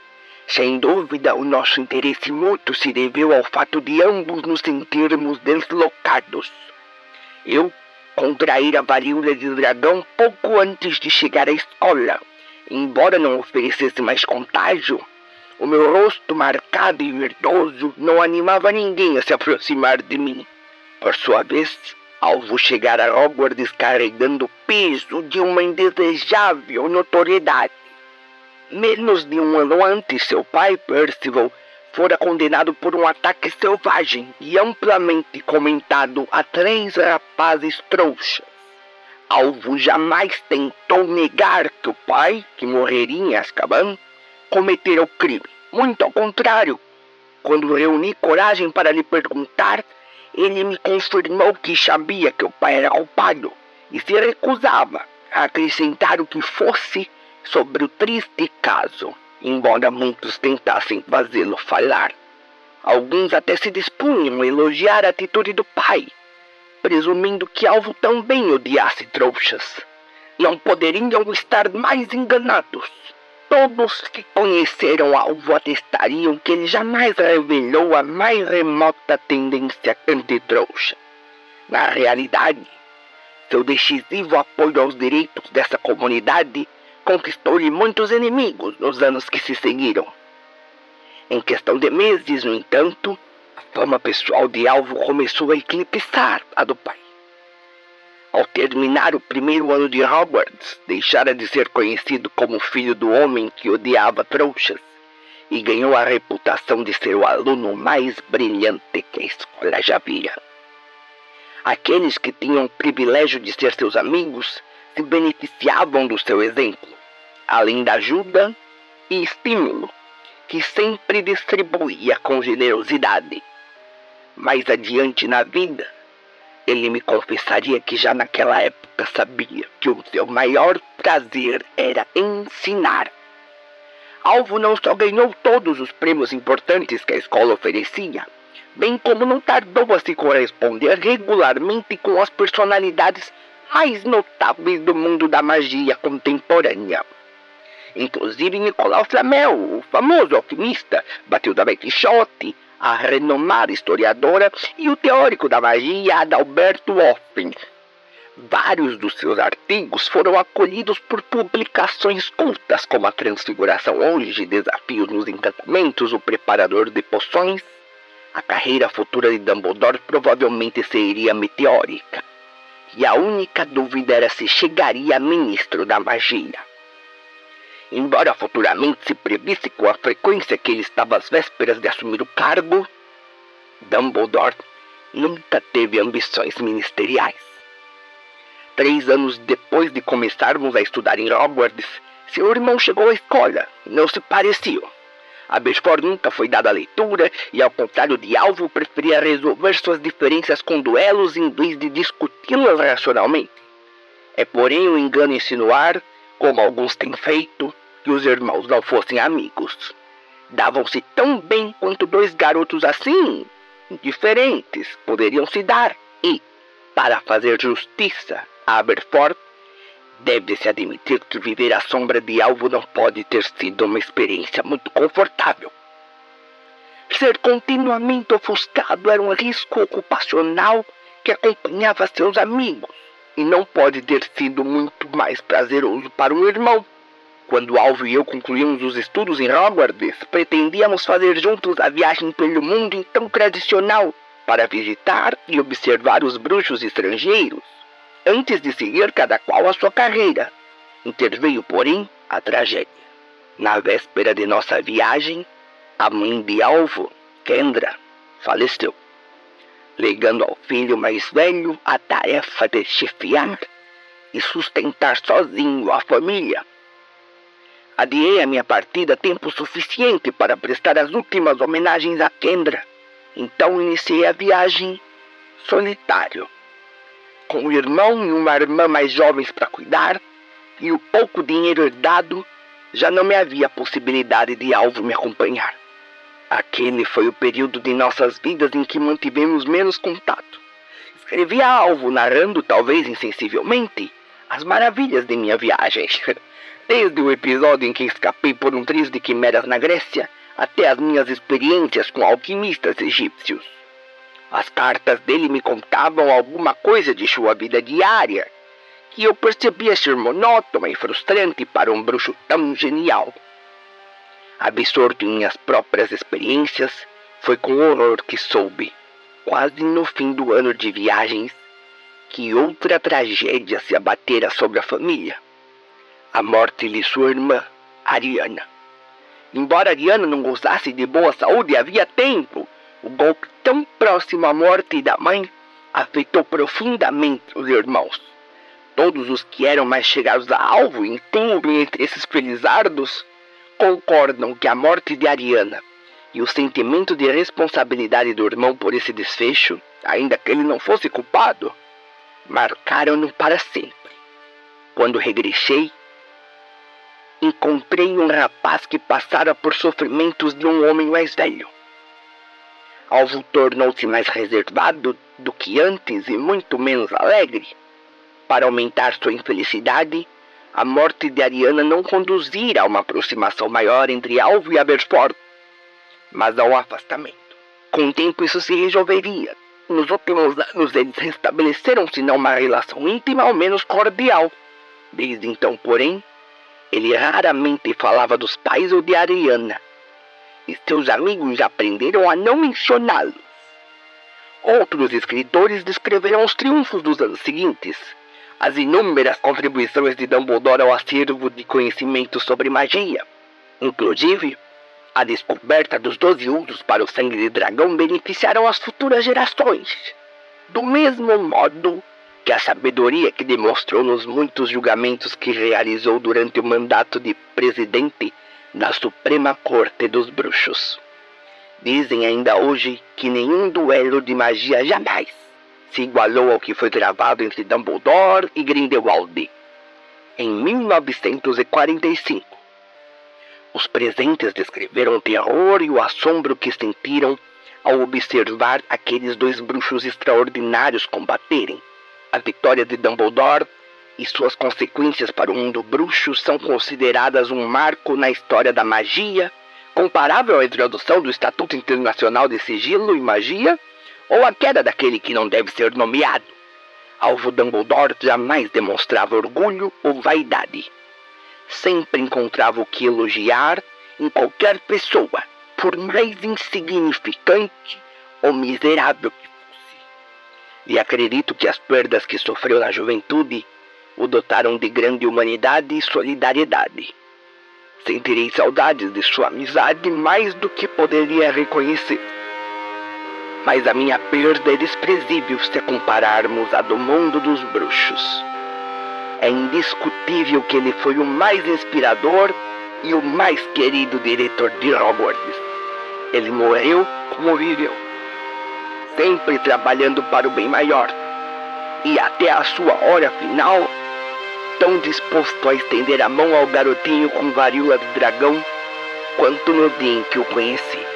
Sem dúvida, o nosso interesse mútuo se deveu ao fato de ambos nos sentirmos deslocados. Eu contraíra a varíola de dragão pouco antes de chegar à escola. Embora não oferecesse mais contágio, o meu rosto marcado e verdoso não animava ninguém a se aproximar de mim. Por sua vez, Alvo chegar a Hogwarts carregando o peso de uma indesejável notoriedade. Menos de um ano antes, seu pai, Percival, fora condenado por um ataque selvagem e amplamente comentado a três rapazes trouxas. Alvo jamais tentou negar que o pai, que morreria em Azkaban, cometera o crime. Muito ao contrário. Quando reuni coragem para lhe perguntar, ele me confirmou que sabia que o pai era culpado e se recusava acrescentar o que fosse sobre o triste caso, embora muitos tentassem fazê-lo falar. Alguns até se dispunham a elogiar a atitude do pai, presumindo que Alvo também odiasse trouxas. Não poderiam estar mais enganados. Todos que conheceram Alvo atestariam que ele jamais revelou a mais remota tendência anti-trouxa. Na realidade, seu decisivo apoio aos direitos dessa comunidade conquistou-lhe muitos inimigos nos anos que se seguiram. Em questão de meses, no entanto, a fama pessoal de Alvo começou a eclipsar a do pai. Ao terminar o primeiro ano de Hogwarts, deixara de ser conhecido como filho do homem que odiava trouxas e ganhou a reputação de ser o aluno mais brilhante que a escola já via. Aqueles que tinham o privilégio de ser seus amigos se beneficiavam do seu exemplo, além da ajuda e estímulo que sempre distribuía com generosidade. Mais adiante na vida, ele me confessaria que já naquela época sabia que o seu maior prazer era ensinar. Alvo não só ganhou todos os prêmios importantes que a escola oferecia, bem como não tardou a se corresponder regularmente com as personalidades mais notáveis do mundo da magia contemporânea. Inclusive Nicolau Flamel, o famoso alquimista, Batilda Quixote, a renomada historiadora e o teórico da magia Adalberto Offen. Vários dos seus artigos foram acolhidos por publicações cultas como a Transfiguração Hoje, Desafios nos Encantamentos, O Preparador de Poções. A carreira futura de Dumbledore provavelmente seria meteórica. E a única dúvida era se chegaria a ministro da magia. Embora futuramente se previsse com a frequência que ele estava às vésperas de assumir o cargo, Dumbledore nunca teve ambições ministeriais. Três anos depois de começarmos a estudar em Hogwarts, seu irmão chegou à escola não se pareciam. A Besfor nunca foi dada a leitura e, ao contrário de Alvo, preferia resolver suas diferenças com duelos em vez de discuti-las racionalmente. É, porém, um engano insinuar como alguns têm feito, que os irmãos não fossem amigos. Davam-se tão bem quanto dois garotos assim, diferentes, poderiam se dar. E, para fazer justiça a Aberforth, deve-se admitir que viver à sombra de alvo não pode ter sido uma experiência muito confortável. Ser continuamente ofuscado era um risco ocupacional que acompanhava seus amigos e não pode ter sido muito mais prazeroso para um irmão. Quando Alvo e eu concluímos os estudos em Hogwarts, pretendíamos fazer juntos a viagem pelo mundo então tradicional para visitar e observar os bruxos estrangeiros, antes de seguir cada qual a sua carreira. Interveio, porém, a tragédia. Na véspera de nossa viagem, a mãe de Alvo, Kendra, faleceu legando ao filho mais velho a tarefa de chefiar e sustentar sozinho a família. Adiei a minha partida tempo suficiente para prestar as últimas homenagens a Kendra. Então iniciei a viagem solitário, com o irmão e uma irmã mais jovens para cuidar e o pouco dinheiro herdado, já não me havia possibilidade de alvo me acompanhar. Aquele foi o período de nossas vidas em que mantivemos menos contato. Escrevi a alvo, narrando, talvez insensivelmente, as maravilhas de minha viagem. Desde o episódio em que escapei por um trio de quimeras na Grécia, até as minhas experiências com alquimistas egípcios. As cartas dele me contavam alguma coisa de sua vida diária, que eu percebia ser monótona e frustrante para um bruxo tão genial. Absorto em minhas próprias experiências, foi com horror que soube, quase no fim do ano de viagens, que outra tragédia se abatera sobre a família. A morte de sua irmã, Ariana. Embora Ariana não gozasse de boa saúde havia tempo, o golpe tão próximo à morte da mãe afetou profundamente os irmãos. Todos os que eram mais chegados a alvo, incluindo entre esses felizardos, concordam que a morte de Ariana e o sentimento de responsabilidade do irmão por esse desfecho, ainda que ele não fosse culpado, marcaram-no para sempre. Quando regressei, encontrei um rapaz que passara por sofrimentos de um homem mais velho. Alvo tornou-se mais reservado do que antes e muito menos alegre. Para aumentar sua infelicidade, a morte de Ariana não conduzira a uma aproximação maior entre Alvo e Aberforth, mas a um afastamento. Com o tempo isso se resolveria. Nos últimos anos eles restabeleceram-se não uma relação íntima ao menos cordial. Desde então, porém, ele raramente falava dos pais ou de Ariana, e seus amigos aprenderam a não mencioná-los. Outros escritores descreveram os triunfos dos anos seguintes, as inúmeras contribuições de Dumbledore ao acervo de conhecimento sobre magia. Inclusive, a descoberta dos doze usos para o sangue de dragão beneficiaram as futuras gerações. Do mesmo modo que a sabedoria que demonstrou nos muitos julgamentos que realizou durante o mandato de presidente da Suprema Corte dos Bruxos. Dizem ainda hoje que nenhum duelo de magia jamais se igualou ao que foi gravado entre Dumbledore e Grindelwald em 1945. Os presentes descreveram o terror e o assombro que sentiram ao observar aqueles dois bruxos extraordinários combaterem. A vitória de Dumbledore e suas consequências para o mundo bruxo são consideradas um marco na história da magia, comparável à introdução do Estatuto Internacional de Sigilo e Magia, ou a queda daquele que não deve ser nomeado. Alvo Dumbledore jamais demonstrava orgulho ou vaidade. Sempre encontrava o que elogiar em qualquer pessoa, por mais insignificante ou miserável que fosse. E acredito que as perdas que sofreu na juventude o dotaram de grande humanidade e solidariedade. Sentirei saudades de sua amizade mais do que poderia reconhecer. Mas a minha perda é desprezível se a compararmos à do mundo dos bruxos. É indiscutível que ele foi o mais inspirador e o mais querido diretor de Hogwarts. Ele morreu como viveu, sempre trabalhando para o bem maior. E até a sua hora final, tão disposto a estender a mão ao garotinho com varíola de dragão quanto no dia em que o conheci.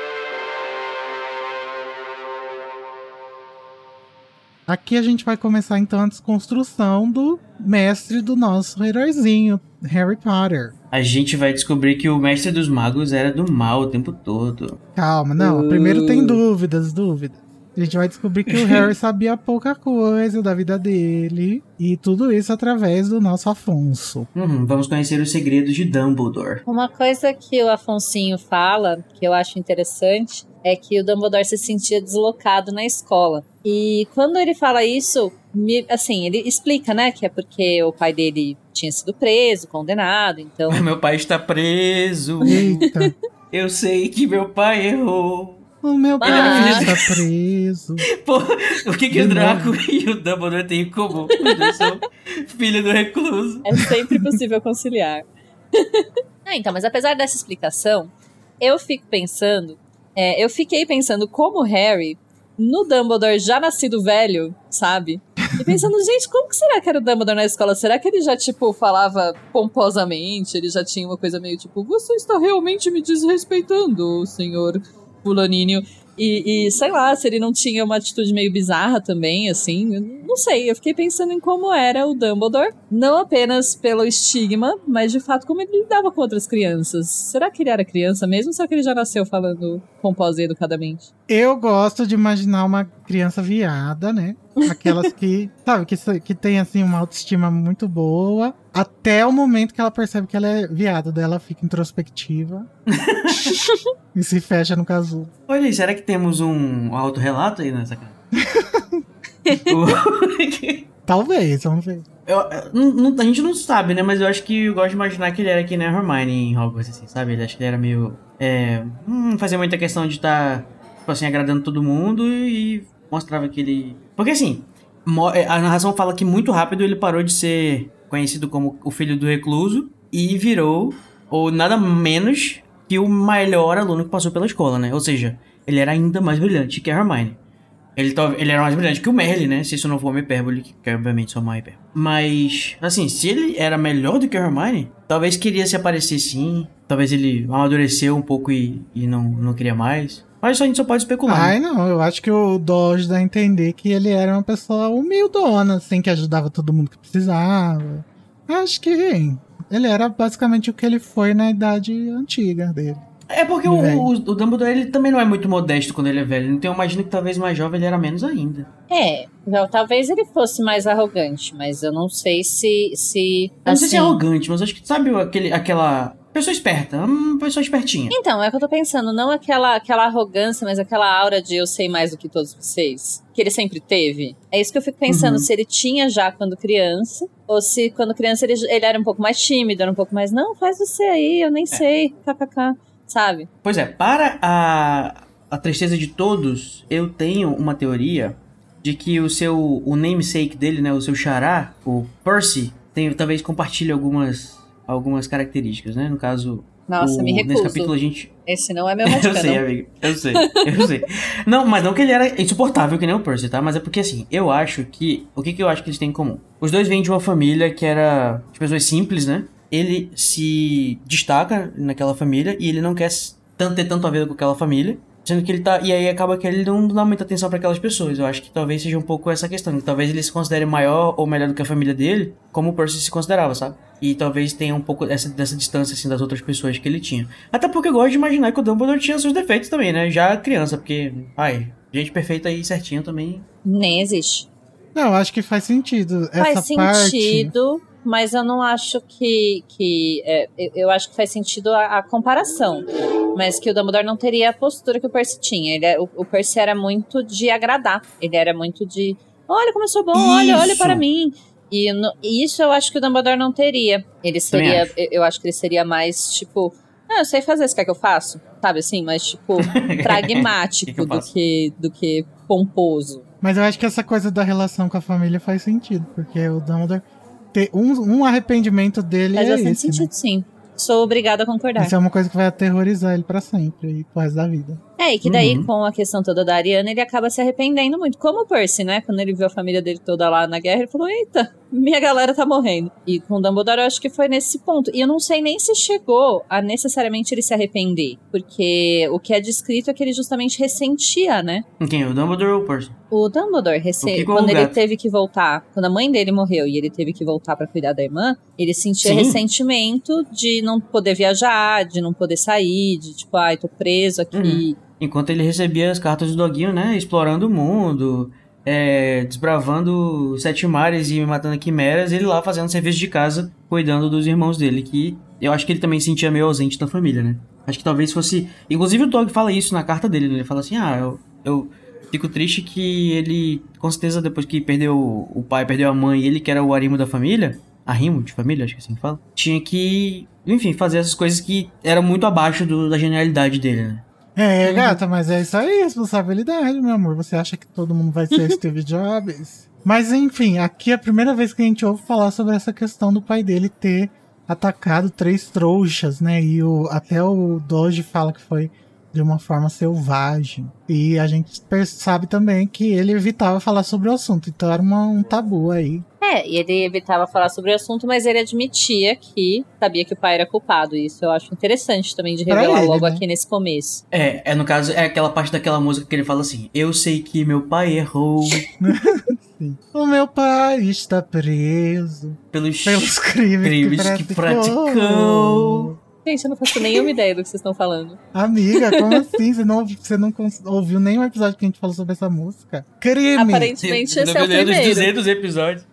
Aqui a gente vai começar então a desconstrução do mestre do nosso heróizinho, Harry Potter. A gente vai descobrir que o mestre dos magos era do mal o tempo todo. Calma, não. Primeiro tem dúvidas, dúvidas. A gente vai descobrir que o Harry sabia pouca coisa da vida dele. E tudo isso através do nosso Afonso. Uhum, vamos conhecer os segredos de Dumbledore. Uma coisa que o Afonsinho fala, que eu acho interessante, é que o Dumbledore se sentia deslocado na escola. E quando ele fala isso, me, assim, ele explica, né, que é porque o pai dele tinha sido preso, condenado, então... Meu pai está preso. Eita. Eu sei que meu pai errou. O meu pai Mas- está preso. Pô, o que que o Draco e o Dumbledore têm em comum? Filho do recluso. É sempre possível conciliar. ah, então, mas apesar dessa explicação, eu fico pensando, é, eu fiquei pensando como o Harry, no Dumbledore já nascido velho, sabe? E pensando, gente, como que será que era o Dumbledore na escola? Será que ele já, tipo, falava pomposamente? Ele já tinha uma coisa meio tipo, você está realmente me desrespeitando, senhor fulaninho. E, e, sei lá, se ele não tinha uma atitude meio bizarra também, assim, não sei. Eu fiquei pensando em como era o Dumbledore, não apenas pelo estigma, mas de fato como ele lidava com outras crianças. Será que ele era criança mesmo ou será que ele já nasceu falando pomposa e educadamente? Eu gosto de imaginar uma criança viada, né? Aquelas que, sabe, que, que tem assim uma autoestima muito boa. Até o momento que ela percebe que ela é viada, daí ela fica introspectiva. e se fecha no casulo. Olha aí, será que temos um autorrelato aí nessa cara? Talvez, vamos ver. Eu- eu- não- a gente não sabe, né? Mas eu acho que eu gosto de imaginar que ele era que nem a Hermione em Hogwarts, assim, sabe? Ele acho que ele era meio. É, não fazia muita questão de estar, tipo assim, agradando todo mundo e mostrava que ele. Porque assim, é, a narração fala que muito rápido ele parou de ser conhecido como o filho do recluso e virou, ou nada menos que o melhor aluno que passou pela escola, né? Ou seja, ele era ainda mais brilhante que a Hermione. Ele, ele era mais brilhante que o Merlin, né? Se isso não for uma hipérbole, que obviamente só uma hipérbole. Mas, assim, se ele era melhor do que a Hermione, talvez queria se aparecer sim. Talvez ele amadureceu um pouco e, e não, não queria mais. Mas a gente só pode especular. né? Ai, não, eu acho que o Dodge dá a entender que ele era uma pessoa humildona, assim, que ajudava todo mundo que precisava. Acho que ele era basicamente o que ele foi na idade antiga dele. É porque o, o, o Dumbledore ele também não é muito modesto quando ele é velho. Então eu imagino que talvez mais jovem ele era menos ainda. É, já- talvez ele fosse mais arrogante, mas eu não sei se. se Eu não sei se é assim- arrogante, mas acho que sabe aquele, aquela pessoa esperta, uma pessoa espertinha. Então, é o que eu tô pensando, não aquela, aquela arrogância, mas aquela aura de eu sei mais do que todos vocês, que ele sempre teve. É isso que eu fico pensando, Uhum. se ele tinha já quando criança, ou se quando criança ele, ele era um pouco mais tímido, era um pouco mais, não, faz você aí, eu nem sei, kkk, sabe? Pois é, para a, a tristeza de todos, eu tenho uma teoria de que o seu o namesake dele, né, o seu xará, o Percy, tem, talvez compartilhe algumas algumas características, né? No caso, Nossa, o- me nesse recuso. capítulo a gente Esse não é meu Eu headcanon. sei, amiga. Eu sei, eu sei. Não, mas não que ele era insuportável que nem o Percy, tá? Mas é porque assim, eu acho que. O que, que eu acho que eles têm em comum? Os dois vêm de uma família que era de pessoas simples, né? Ele se destaca naquela família e ele não quer tanto, ter tanto a ver com aquela família. Sendo que ele tá. E aí acaba que ele não dá muita atenção pra aquelas pessoas. Eu acho que talvez seja um pouco essa questão. que Talvez ele se considere maior ou melhor do que a família dele, como o Percy se considerava, sabe? E talvez tenha um pouco dessa, dessa distância, assim, das outras pessoas que ele tinha. Até porque eu gosto de imaginar que o Dumbledore tinha seus defeitos também, né? Já criança, porque, ai, gente perfeita e certinha também. Nem existe. Não, acho que faz sentido. faz Essa parte. sentido, mas eu não acho que. que é, eu, eu acho que faz sentido a, a comparação. Mas que o Dumbledore não teria a postura que o Percy tinha. Ele, é- o, o Percy era muito de agradar. Ele era muito de. Olha como eu sou bom, olha, olha Isso. para mim. E no- isso eu acho que o Dumbledore não teria. Ele seria. acho. Eu, acho que ele seria mais, tipo. Ah, eu sei fazer, você quer que eu faço? Sabe assim, mais, tipo, pragmático Que que do, que, do que pomposo. Mas eu acho que essa coisa da relação com a família faz sentido, porque o Dumbledore. Ter um, um arrependimento dele Faz é bastante esse, né? sentido, sim. Sou obrigada a concordar. Isso é uma coisa que vai aterrorizar ele pra sempre e pro resto da vida. É, e que daí, Uhum. com a questão toda da Ariana, ele acaba se arrependendo muito. Como o Percy, né? Quando ele viu a família dele toda lá na guerra, ele falou: Eita, minha galera tá morrendo. E com o Dumbledore, eu acho que foi nesse ponto. E eu não sei nem se chegou a necessariamente ele se arrepender. Porque o que é descrito é que ele justamente ressentia, né? Quem? O Dumbledore ou o Percy? O Dumbledore, rece... com quando ele gato? teve que voltar, quando a mãe dele morreu e ele teve que voltar pra cuidar da irmã, ele sentia Sim. ressentimento de não poder viajar, de não poder sair, de tipo, ai, tô preso aqui. Enquanto ele recebia as cartas do Doguinho, né? Explorando o mundo, é, desbravando sete mares e matando quimeras, ele lá fazendo serviço de casa, cuidando dos irmãos dele, que eu acho que ele também se sentia meio ausente da família, né? Acho que talvez fosse. Inclusive o Dog fala isso na carta dele, né? Ele fala assim: ah, eu, eu fico triste que ele, com certeza, depois que perdeu o pai, perdeu a mãe, ele que era o arrimo da família. Arrimo de família, acho que é assim que fala. Tinha que, enfim, fazer essas coisas que eram muito abaixo do- da genialidade dele, né? É, gata, mas é isso aí, responsabilidade, meu amor. Você acha que todo mundo vai ser Steve Jobs? Mas enfim, aqui é a primeira vez que a gente ouve falar sobre essa questão do pai dele ter atacado três trouxas, né? E o, até o Doge fala que foi de uma forma selvagem. E a gente sabe também que ele evitava falar sobre o assunto, então era uma- um tabu aí. É, e ele evitava falar sobre o assunto, mas ele admitia que sabia que o pai era culpado. E isso eu acho interessante também de revelar ele, logo né? aqui nesse começo. É, é no caso, é aquela parte daquela música que ele fala assim: Eu sei que meu pai errou. O meu pai está preso pelos. pelos crimes, Crimes que, que praticou. Gente, eu não faço nenhuma ideia do que vocês estão falando. Amiga, como assim? Você não, você não ouviu nenhum episódio que a gente falou sobre essa música? Crime! Aparentemente, esse é o primeiro. 200 episódios.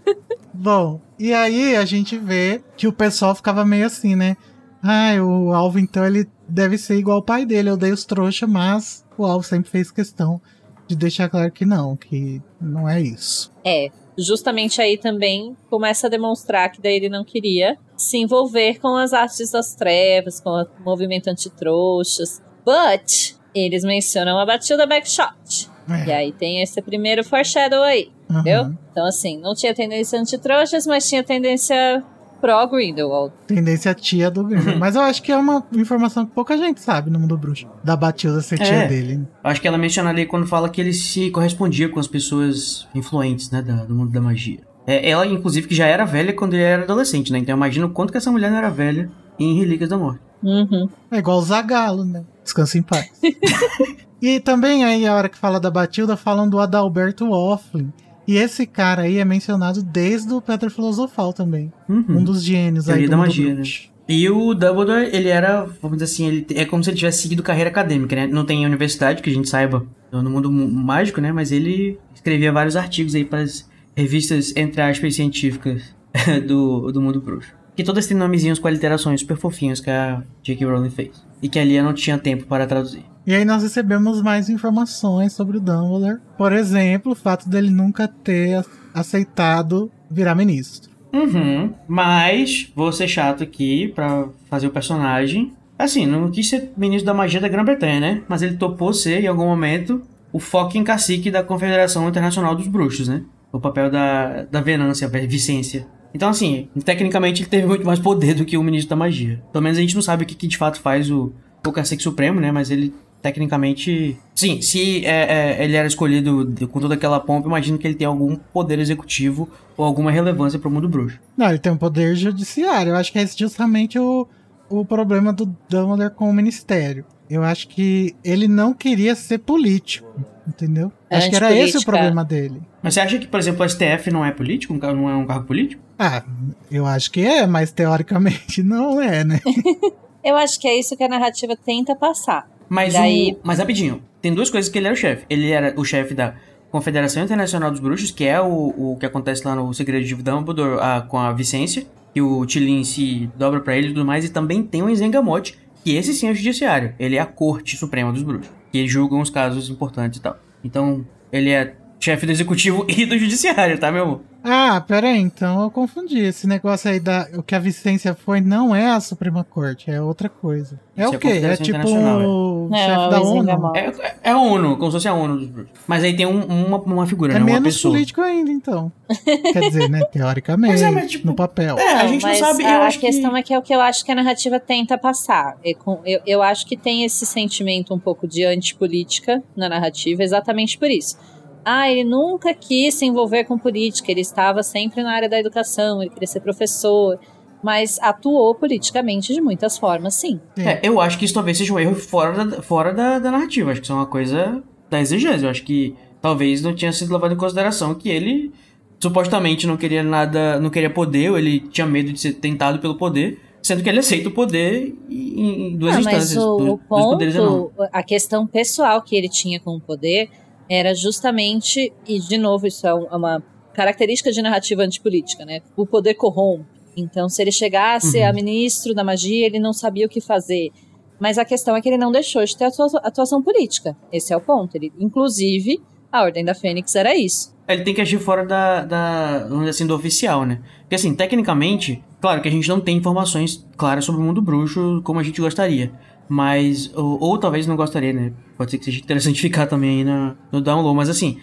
Bom, e aí a gente vê que o pessoal ficava meio assim, né? Ah, o Alvo então ele deve ser igual ao pai dele, eu dei os trouxa, mas o Alvo sempre fez questão de deixar claro que não, que não é isso. É, justamente aí também começa a demonstrar que daí ele não queria se envolver com as artes das trevas, com o movimento antitrouxas. But eles mencionam a Batilda Backshot. É. E aí tem esse primeiro foreshadow aí, Uhum. entendeu? Então, assim, não tinha tendência antitrouxas, mas tinha tendência pró-Grindelwald. Tendência tia do Grindelwald. Mas eu acho que é uma informação que pouca gente sabe no mundo bruxo. Da Batilda ser tia É. dele. Acho que ela menciona ali quando fala que ele se correspondia com as pessoas influentes, né, do mundo da magia. É, ela, inclusive, que já era velha quando ele era adolescente, né? Então imagina o quanto que essa mulher não era velha em Relíquias da Morte. Uhum. É igual o Zagalo, né? Descansa em paz. e também aí, a hora que fala da Batilda, falam do Adalberto Offlin. E esse cara aí é mencionado desde o Pedra Filosofal também. Uhum. Um dos gênios Teoria aí do da mundo magia, bruxo. E o Dumbledore, ele era, vamos dizer assim, ele é como se ele tivesse seguido carreira acadêmica, né? Não tem universidade, que a gente saiba, no mundo mu- mágico, né? Mas ele escrevia vários artigos aí para as revistas, entre aspas, científicas do, do mundo bruxo. Que todas têm nomezinhos com aliterações super fofinhos que a J.K. Rowling fez. E que a Lia não tinha tempo para traduzir. E aí nós recebemos mais informações sobre o Dumbledore. Por exemplo, o fato dele nunca ter aceitado virar ministro. Uhum. Mas vou ser chato aqui pra fazer o personagem. Assim, não quis ser ministro da magia da Grã-Bretanha, né? Mas ele topou ser, em algum momento, o fucking cacique da Confederação Internacional dos Bruxos, né? O papel da, da Venância, Vicência. Então, assim, tecnicamente ele teve muito mais poder do que o ministro da magia. Pelo menos a gente não sabe o que, que de fato faz o, o cacique supremo, né? Mas ele, tecnicamente... Sim, se é, é, ele era escolhido com toda aquela pompa, imagino que ele tem algum poder executivo ou alguma relevância pro mundo bruxo. Não, ele tem um poder judiciário. Eu acho que é justamente o, o problema do Dumbledore com o ministério. Eu acho que ele não queria ser político, entendeu? É acho que era esse o problema dele. Mas você acha que, por exemplo, o STF não é político? Não é um cargo político? Ah, eu acho que é, mas teoricamente não é, né? Eu acho que é isso que a narrativa tenta passar. Mas, Daí- o, mas rapidinho, tem duas coisas que ele era o chefe. Ele era o chefe da Confederação Internacional dos Bruxos, que é o, o que acontece lá no Segredo de Dumbledore a, com a Vicência, que o Tilin se dobra pra ele e tudo mais. E também tem o Enzengamote, que esse sim é o judiciário. Ele é a Corte Suprema dos Bruxos, que julgam os casos importantes e tal. Então, ele é chefe do Executivo e do Judiciário, tá, meu amor? Ah, pera aí, então eu confundi. Esse negócio aí da o que a Vicência foi não é a Suprema Corte, é outra coisa. É Isso é o quê? É tipo Internacional, o é. chefe É, da o ONU. É, é- é a ONU, como se fosse a ONU. Mas aí tem um- uma, uma figura, É né? Uma menos pessoa. político ainda, então. Quer dizer, né? Teoricamente, Mas é, mas, tipo, no papel. É, a gente não mas sabe. A, eu a acho questão que... é que é o que eu acho que a narrativa tenta passar. É com- Eu, eu acho que tem esse sentimento um pouco de antipolítica na narrativa, exatamente por isso. Ah, ele nunca quis se envolver com política, ele estava sempre na área da educação, ele queria ser professor, mas atuou politicamente de muitas formas, sim. É, eu acho que isso talvez seja um erro fora da, fora da, da narrativa. Acho que isso é uma coisa da exegese. Eu acho que talvez não tinha sido levado em consideração que ele supostamente não queria nada, não queria poder, ou ele tinha medo de ser tentado pelo poder, sendo que ele aceita o poder em, duas Ah, mas instâncias. o, dois, o dois poderes enormes. ponto, a questão pessoal que ele tinha com o poder era justamente, e de novo, isso é é uma característica de narrativa antipolítica, né? O poder corrompe. Então, se ele chegasse Uhum. a ministro da magia, ele não sabia o que fazer. Mas a questão é que ele não deixou de ter atua- atuação política. Esse é o ponto. Ele, inclusive, a Ordem da Fênix era isso. Ele tem que agir fora da, da assim, do oficial, né? Porque assim, tecnicamente, claro que a gente não tem informações claras sobre o mundo bruxo como a gente gostaria. Mas, ou, ou talvez não gostaria, né? Pode ser que seja interessante ficar também aí na, no download. Mas assim,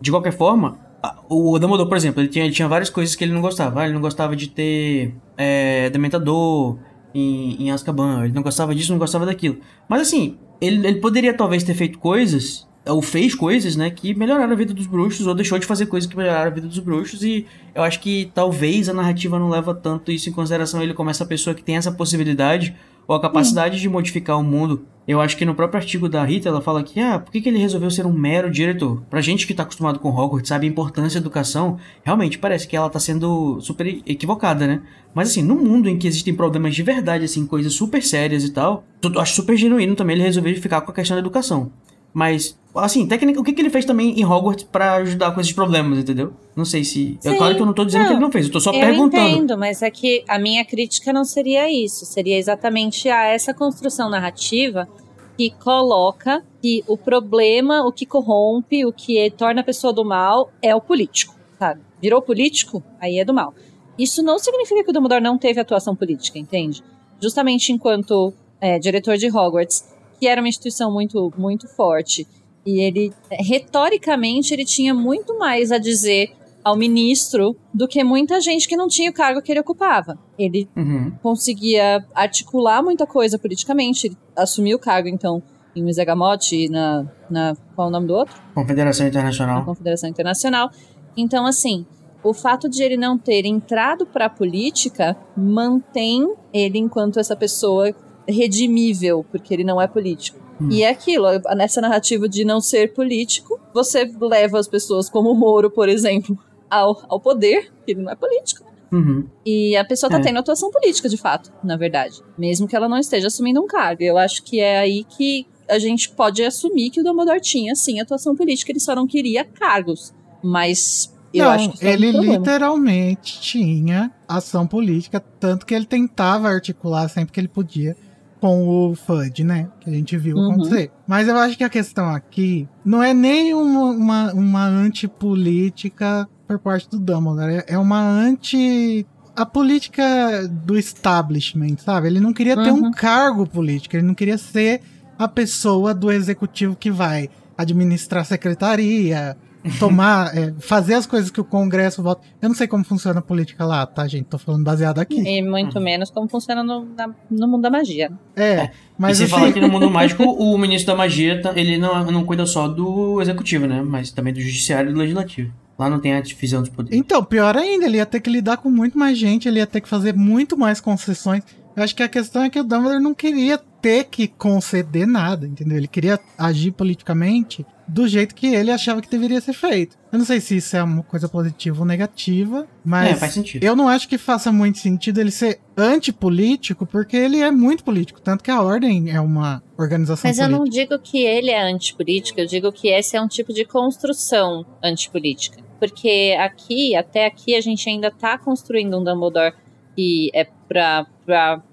de qualquer forma, a- o Dumbledore, por exemplo, ele tinha, ele tinha várias coisas que ele não gostava. Ah, Ele não gostava de ter é, Dementador em, em Azkaban. Ele não gostava disso, não gostava daquilo. Mas assim, ele, ele poderia talvez ter feito coisas ou fez coisas, né, que melhoraram a vida dos bruxos, ou deixou de fazer coisas que melhoraram a vida dos bruxos, e eu acho que talvez a narrativa não leva tanto isso em consideração ele como essa pessoa que tem essa possibilidade, ou a capacidade de modificar o mundo. Eu acho que no próprio artigo da Rita, ela fala que, ah, por que, que ele resolveu ser um mero diretor? Pra gente que tá acostumado com Hogwarts, sabe a importância da educação, realmente parece que ela tá sendo super equivocada, né? Mas assim, no mundo em que existem problemas de verdade, assim, coisas super sérias e tal, eu acho super genuíno também ele resolver ficar com a questão da educação. Mas, assim, técnica, o que, que ele fez também em Hogwarts pra ajudar com esses problemas, entendeu? Não sei se. é claro que eu não tô dizendo não. que ele não fez, eu tô só eu perguntando. entendo, mas é que a minha crítica não seria isso. Seria exatamente a essa construção narrativa que coloca que o problema, o que corrompe, o que torna a pessoa do mal é o político, sabe? Virou político, aí é do mal. Isso não significa que o Dumbledore não teve atuação política, entende? Justamente enquanto é, diretor de Hogwarts, que era uma instituição muito, muito forte, e ele, é, retoricamente, ele tinha muito mais a dizer ao ministro do que muita gente que não tinha o cargo que ele ocupava. Ele Uhum. conseguia articular muita coisa politicamente, ele assumiu o cargo, então, em Misegamote e na, na. Qual é o nome do outro? Confederação Na Internacional. Confederação Internacional. Então, assim, o fato de ele não ter entrado para a política mantém ele enquanto essa pessoa redimível, porque ele não é político. Hum. E é aquilo, nessa narrativa de não ser político, você leva as pessoas como o Moro, por exemplo, ao, ao poder, que ele não é político. Uhum. E a pessoa tá É. tendo atuação política, de fato, na verdade. Mesmo que ela não esteja assumindo um cargo. Eu acho que é aí que a gente pode assumir que o Dumbledore tinha, sim, atuação política, ele só não queria cargos. Mas eu não, acho que isso é ele literalmente tinha ação política, tanto que ele tentava articular sempre que ele podia com o FUD, né? Que a gente viu Uhum. acontecer. Mas eu acho que a questão aqui não é nem uma, uma, uma antipolítica por parte do Dumbledore, é- é uma anti. A política do establishment, sabe? Ele não queria ter um Uhum. cargo político, ele não queria ser a pessoa do executivo que vai administrar a secretaria, tomar, é, fazer as coisas que o Congresso vota. Eu não sei como funciona a política lá, tá, gente? Tô falando baseado aqui. E muito menos como funciona no, na- no mundo da magia. É, mas e você assim, fala que no mundo mágico o ministro da magia, tá- ele não, não cuida só do executivo, né? Mas também do judiciário e do legislativo. Lá não tem a divisão dos poderes. Então, pior ainda, ele ia ter que lidar com muito mais gente, ele ia ter que fazer muito mais concessões. Eu acho que a questão é que o Dumbledore não queria ter que conceder nada, entendeu? Ele queria agir politicamente do jeito que ele achava que deveria ser feito. Eu não sei se isso é uma coisa positiva ou negativa, mas É, faz sentido. eu não acho que faça muito sentido ele ser antipolítico, porque ele é muito político, tanto que a Ordem é uma organização Mas eu política. não digo que ele é antipolítico, eu digo que esse é um tipo de construção antipolítica. Porque aqui, até aqui, a gente ainda tá construindo um Dumbledore que é para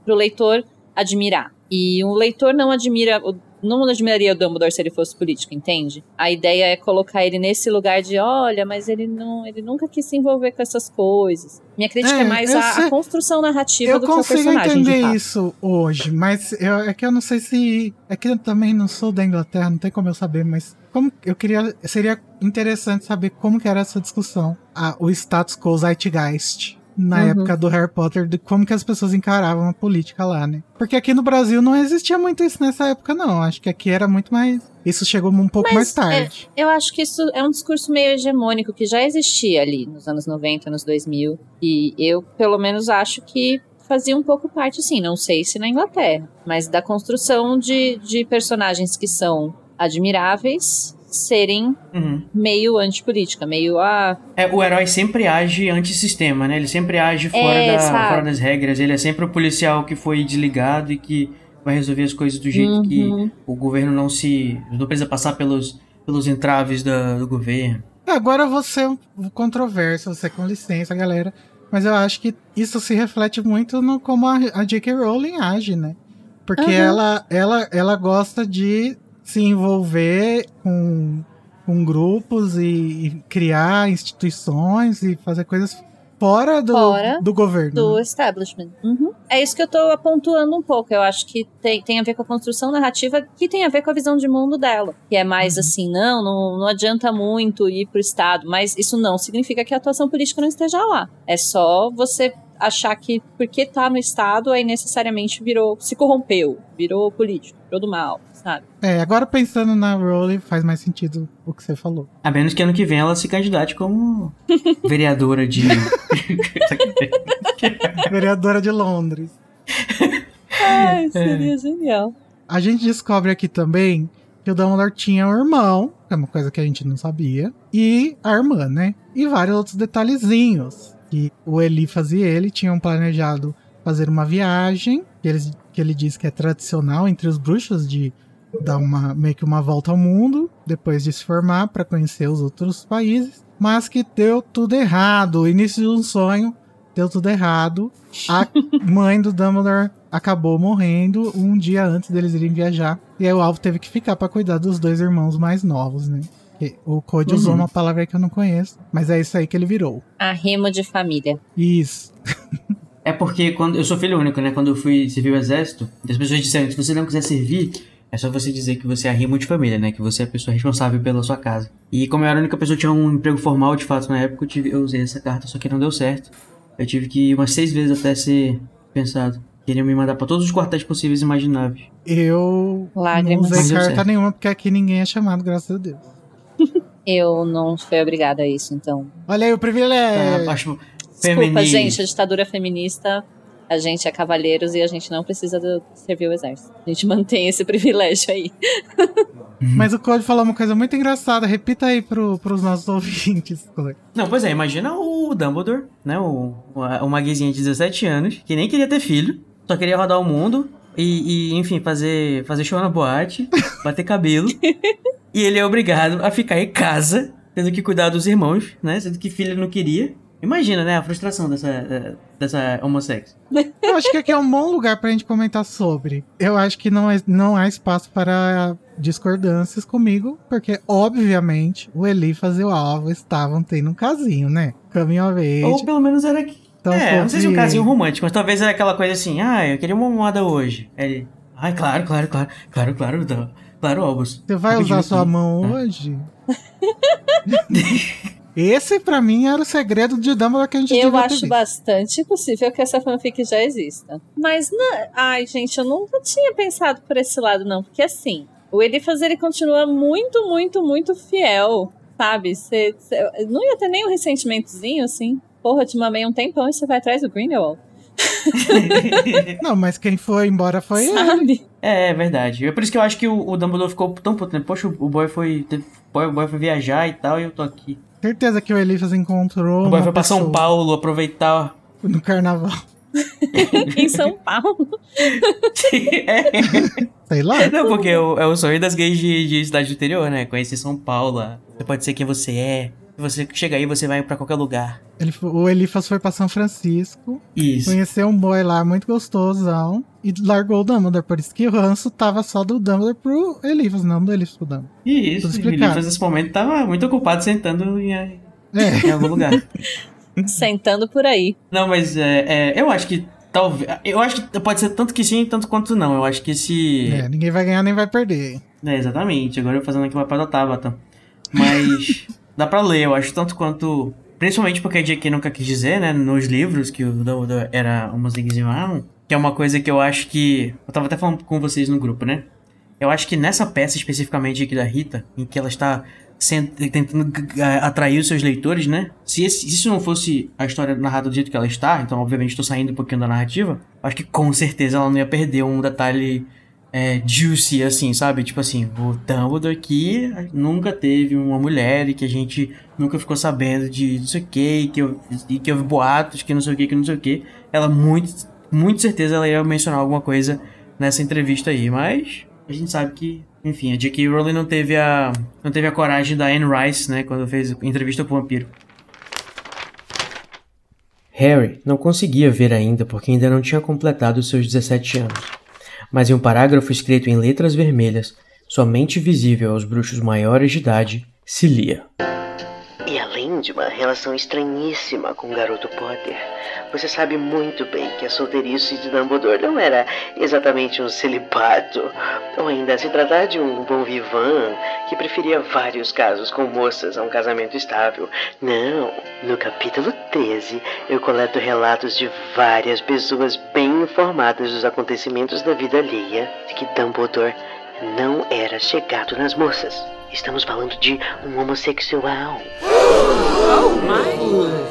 o leitor admirar. E um leitor não admira, o- não admiraria o Dumbledore se ele fosse político, entende? A ideia é colocar ele nesse lugar de, olha, mas ele não, ele nunca quis se envolver com essas coisas. Minha crítica é, É, mais eu a, a construção narrativa Eu do que o consigo personagem. de entender fato. isso hoje, mas eu- é que eu não sei se. É que eu também não sou da Inglaterra, não tem como eu saber, mas como eu queria. Seria interessante saber como que era essa discussão. A, o status quo Zeitgeist. Na Uhum. época do Harry Potter, de como que as pessoas encaravam a política lá, né? Porque aqui no Brasil não existia muito isso nessa época, não. Acho que aqui era muito mais. Isso chegou um pouco Mas, mais tarde. Eu acho que isso é um discurso meio hegemônico que já existia ali nos anos 90, anos 2000. E eu, pelo menos, acho que fazia um pouco parte, sim. Não sei se na Inglaterra, mas da construção de, de personagens que são admiráveis serem Uhum. meio antipolítica, meio ah, É, o herói sempre age antissistema, né? Ele sempre age fora, É, da- fora das regras. Ele é sempre o policial que foi desligado e que vai resolver as coisas do jeito que uhum. o governo não se. não precisa passar pelos, pelos entraves da- do governo. Agora você é um controverso, você com licença, galera. Mas eu acho que isso se reflete muito no como a, a J.K. Rowling age, né? Porque Aham. ela, ela, ela gosta de se envolver com, com grupos e, e criar instituições e fazer coisas fora do, Fora do governo. do né? establishment. Uhum. É isso que eu tô apontando um pouco. Eu acho que tem, tem a ver com a construção narrativa que tem a ver com a visão de mundo dela. Que é mais Uhum. assim, não, não, não adianta muito ir pro Estado, mas isso não significa que a atuação política não esteja lá. É só você achar que porque tá no Estado, aí necessariamente virou, se corrompeu, virou político, virou do mal, sabe? É, agora pensando na Rowling, faz mais sentido o que você falou. A menos que ano que vem ela se candidate como vereadora de. Vereadora de Londres. Ai, seria genial. A gente descobre aqui também que o Dumbledore tinha um irmão, que é uma coisa que a gente não sabia, e a irmã, né? E vários outros detalhezinhos. Que o Elifas e ele tinham planejado fazer uma viagem, que, eles, que ele diz que é tradicional entre os bruxos de dar uma meio que uma volta ao mundo, depois de se formar para conhecer os outros países, mas que deu tudo errado. O início de um sonho deu tudo errado. A mãe do Dumbledore acabou morrendo um dia antes deles irem viajar. E aí o Alvo teve que ficar pra cuidar dos dois irmãos mais novos, né? O Code usou Uhum. uma palavra que eu não conheço, mas é isso aí que ele virou. Arrimo de família. Isso. É porque quando eu sou filho único, né? Quando eu fui servir o exército, as pessoas disseram que se você não quiser servir, É só você dizer que você é a rimo de família, né? Que você é a pessoa responsável pela sua casa. E como eu era a única pessoa que tinha um emprego formal, de fato, na época, eu, tive, eu usei essa carta, só que não deu certo. Eu tive que ir umas seis vezes até ser pensado. Queriam me mandar pra todos os quartéis possíveis e imagináveis. Eu Lágrimas. não usei carta nenhuma, porque aqui ninguém é chamado, graças a Deus. Eu não fui obrigada a isso, então. Olha aí o privilégio. Acho Desculpa, gente, a ditadura feminista, a gente é cavalheiros e a gente não precisa do- servir o exército. A gente mantém esse privilégio aí. Mas o Code falou uma coisa muito engraçada. Repita aí pro, pros nossos ouvintes. Code. Não, pois é, imagina o Dumbledore, né? O, o- uma guizinha de 17 anos, que nem queria ter filho, só queria rodar o mundo e, e, enfim, fazer, fazer show na boate, bater cabelo. E ele é obrigado a ficar em casa, tendo que cuidar dos irmãos, né? Sendo que filho não queria. Imagina, né? A frustração dessa, eh, dessa homossexo. Eu acho que aqui é um bom lugar pra gente comentar sobre. Eu acho que não, é, não há espaço para discordâncias comigo, porque, obviamente, o Elifas e o Alvo estavam tendo um casinho, né? Caminho of age. Ou pelo menos era. Então, é, não sei se um fosse- casinho romântico, mas talvez era aquela coisa assim, ah, eu queria uma moda hoje. Aí ele, ai, claro, claro, claro, claro, claro, claro, claro, Albus. Você vai usar sua aqui. mão Ah. hoje? Esse, pra mim, era o segredo de Dumbledore que a gente Eu acho bastante possível que essa fanfic já exista. Mas, não, ai, gente, eu nunca tinha pensado por esse lado, não. Porque, assim, o Elifas, ele continua muito, muito, muito fiel, sabe? Cê, cê- não ia ter nem um ressentimentozinho, assim. Porra, eu te mamei um tempão e você vai atrás do Grindelwald, Não, mas quem foi embora foi ele. sabe? É, é verdade. É por isso que eu acho que o, o Dumbledore ficou tão puto, né? Poxa, o boy foi. teve- O boy, o boy foi viajar e tal, e eu tô aqui. Certeza que o Elifas encontrou O boy uma foi pra São pessoa Paulo aproveitar. no carnaval. em São Paulo. é. Sei lá. Não, porque é o, é o sonho das gays de, de cidade do interior, né? Conhecer São Paulo. Você pode ser quem você é. Você chega aí, você vai pra qualquer lugar. Ele, o Elifas foi pra São Francisco, Isso. conheceu um boy lá muito gostosão e largou o Dumbledore. Por isso que o ranço tava só do Dumbledore pro Elifas, não do Elifas pro Dumbledore. Isso. Tudo O explicado. Elifas, nesse momento, tava muito ocupado sentando em, É, em algum lugar. Sentando por aí. Não, mas é, é, eu acho que talvez. Eu acho que pode ser tanto que sim, tanto quanto não. Eu acho que se. é, ninguém vai ganhar nem vai perder. É, exatamente. Agora eu fazendo aqui o papel da Tabata. Mas dá pra ler, eu acho, tanto quanto. Principalmente porque a J.K. nunca quis dizer, né, nos livros, que o Dumbledore era homossexual. Que é uma coisa que eu acho que. Eu tava até falando com vocês no grupo, né? Eu acho que nessa peça especificamente aqui da Rita, em que ela está tentando atrair os seus leitores, né? Se, esse- se isso não fosse a história narrada do jeito que ela está, então obviamente estou saindo um pouquinho da narrativa, acho que com certeza ela não ia perder um detalhe é, juicy, assim, sabe? Tipo assim, o Dumbledore que nunca teve uma mulher e que a gente nunca ficou sabendo de não sei o que, que, eu- e que houve boatos, que não sei o que, que não sei o que. Ela, muito, muito certeza, ela ia mencionar alguma coisa nessa entrevista aí, mas a gente sabe que, enfim, a J.K. Rowling não teve a, não teve a coragem da Anne Rice, né, quando fez entrevista com o vampiro. Harry não conseguia ver ainda porque ainda não tinha completado seus 17 anos. Mas em um parágrafo escrito em letras vermelhas, somente visível aos bruxos maiores de idade, se lia. De uma relação estranhíssima com o garoto Potter, você sabe muito bem que a solteirice de Dumbledore não era exatamente um celibato, ou ainda se tratar de um bom vivan que preferia vários casos com moças a um casamento estável. Não, no capítulo 13 eu coleto relatos de várias pessoas bem informadas dos acontecimentos da vida alheia de que Dumbledore não era chegado nas moças. Estamos falando de um homossexual.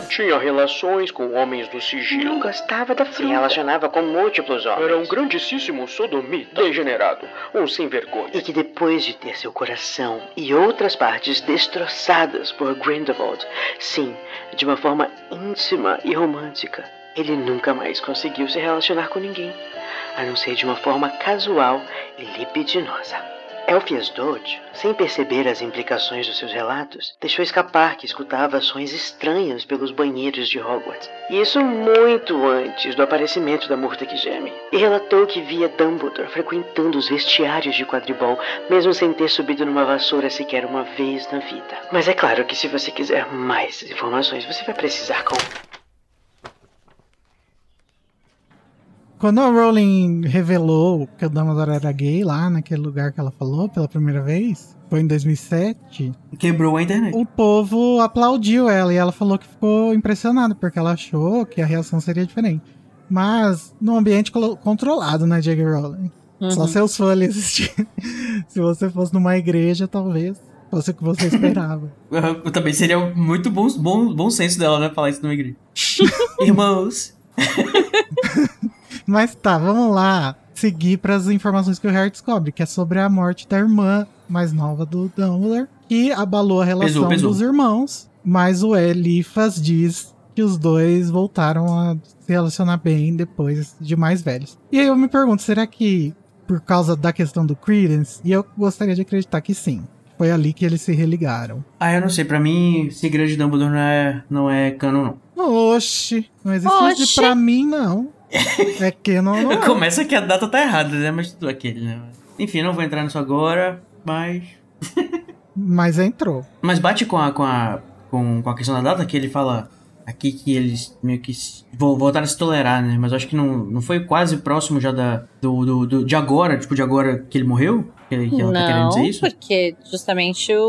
Tinha relações com homens do sigilo. Não gostava da Se relacionava com múltiplos homens. Era um grandíssimo sodomita. Degenerado. Um sem vergonha. E que depois de ter seu coração e outras partes destroçadas por Grindelwald, sim, de uma forma íntima e romântica, ele nunca mais conseguiu se relacionar com ninguém, a não ser de uma forma casual e libidinosa. Elphias Dodge, sem perceber as implicações dos seus relatos, deixou escapar que escutava ações estranhas pelos banheiros de Hogwarts. E isso muito antes do aparecimento da Murta que geme. E relatou que via Dumbledore frequentando os vestiários de quadribol, mesmo sem ter subido numa vassoura sequer uma vez na vida. Mas é claro que se você quiser mais informações, você vai precisar com... quando a Rowling revelou que o Dumbledore era gay lá naquele lugar que ela falou pela primeira vez, foi em 2007, Quebrou a internet. o povo aplaudiu ela e ela falou que ficou impressionada porque ela achou que a reação seria diferente. Mas num ambiente controlado, né, J.K. Rowling? Só Uhum. seus fãs ali assistindo. Se você fosse numa igreja, talvez fosse o que você esperava. Eu também seria muito bom, bom, bom senso dela, né? Falar isso numa igreja. Irmãos. Mas tá, vamos lá seguir para as informações que o Harry descobre, que é sobre a morte da irmã mais nova do Dumbledore, que abalou a relação Pesou, pesou. dos irmãos. Mas o Elifas diz que os dois voltaram a se relacionar bem depois de mais velhos. E aí eu me pergunto, será que por causa da questão do Credence, e eu gostaria de acreditar que sim, foi ali que eles se religaram. Ah, eu não sei. Pra mim, segredo de Dumbledore não é, não é canon, não. Oxi, não existe isso Oxi. pra mim, não. É que não, não é. Começa que a data tá errada, né? Mas tudo aquele, né? Enfim, não vou entrar nisso agora, mas. Mas entrou. Mas bate com a, com a, com, com a questão da data que ele fala aqui que eles meio que se- vo- voltaram a se tolerar, né? Mas acho que não, não foi quase próximo já da, do, do, do- de agora, tipo, de agora que ele morreu? Que, ele- que ela tá querendo Não, dizer isso? porque justamente o.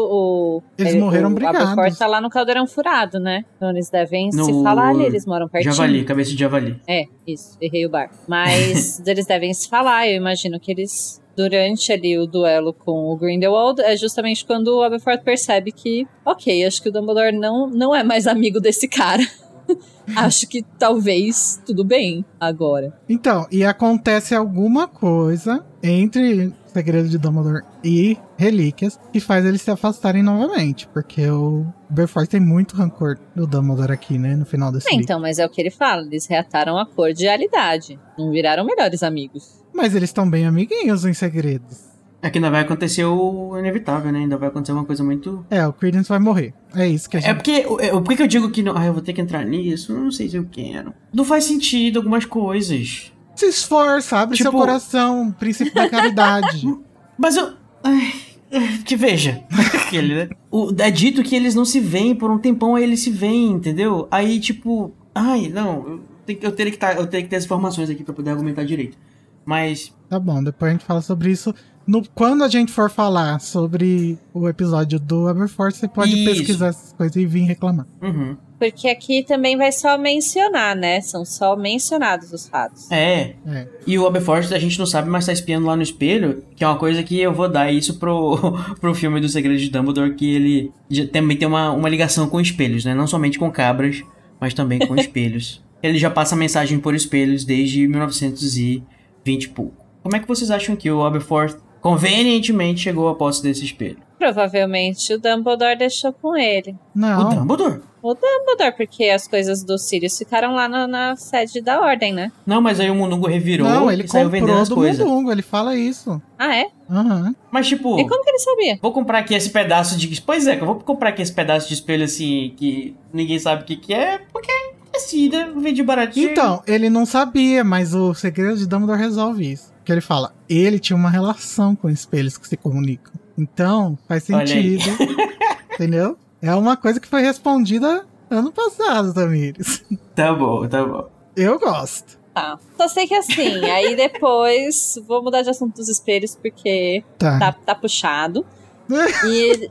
o Eles ele- morreram o brigados. Aberforth tá lá no caldeirão furado, né? Então eles devem se No- falar ali, eles moram pertinho. Javali, cabeça de javali. É, isso, errei o bar. Mas eles devem se falar, eu imagino que eles. Durante ali o duelo com o Grindelwald, é justamente quando o Aberforth percebe que, ok, acho que o Dumbledore não, não é mais amigo desse cara. acho que talvez tudo bem agora. Então, e acontece alguma coisa entre Segredo de Dumbledore e Relíquias que faz eles se afastarem novamente. Porque o Berforce tem muito rancor do Dumbledore aqui, né? No final desse É, livro. então, mas é o que ele fala, eles reataram a cordialidade. Não viraram melhores amigos. Mas eles estão bem amiguinhos em segredos. É que ainda vai acontecer o inevitável, né? Ainda vai acontecer uma coisa muito. É, o Credence vai morrer. É isso que a gente... É porque. é, Por que que eu digo que não. Ah, eu vou ter que entrar nisso? Não sei se eu quero. Não faz sentido algumas coisas. Se esforça, abre Tipo- seu coração, princípio da caridade. Mas eu. Ai, ai, que veja. Aquele, né? O, é dito que eles não se veem por um tempão, aí eles se veem, entendeu? Aí, tipo. Ai, não. Eu, eu, teria, que tá, eu teria que ter as informações aqui pra poder argumentar direito. Mas. Tá bom, depois a gente fala sobre isso. No, quando a gente for falar sobre o episódio do Aberforce, você pode Isso. pesquisar essas coisas e vir reclamar. Uhum. Porque aqui também vai só mencionar, né? São só mencionados os fatos. É. É. E o Aberforth a gente não sabe, mas tá espiando lá no espelho, que é uma coisa que eu vou dar isso pro, pro filme do Segredo de Dumbledore, que ele já também tem uma, uma ligação com espelhos, né? Não somente com cabras, mas também com espelhos. Ele já passa mensagem por espelhos desde 1920 e pouco. Como é que vocês acham que o Aberforth convenientemente chegou à posse desse espelho? Provavelmente o Dumbledore deixou com ele. O Não, Dumbledore? O Dumbledore, porque as coisas do Sirius ficaram lá na, na sede da ordem, né? Não, mas aí o Munungo revirou não, ele e saiu vendendo comprou as do coisas. Mundungo, ele fala isso. Ah, é? Aham. Mas tipo... E como que ele sabia? Vou comprar aqui esse pedaço de. Pois é, que eu vou comprar aqui esse pedaço de espelho assim, que ninguém sabe o que, que é, porque é assim, né? Vende baratinho. Então, ele não sabia, mas o segredo de Dumbledore resolve isso. Que ele fala, ele tinha uma relação com espelhos que se comunicam. Então, faz sentido. entendeu? É uma coisa que foi respondida ano passado, Tamires. Tá bom, tá bom. Eu gosto. Tá. Só sei que assim, aí depois vou mudar de assunto dos espelhos porque Tá. tá, tá puxado. E...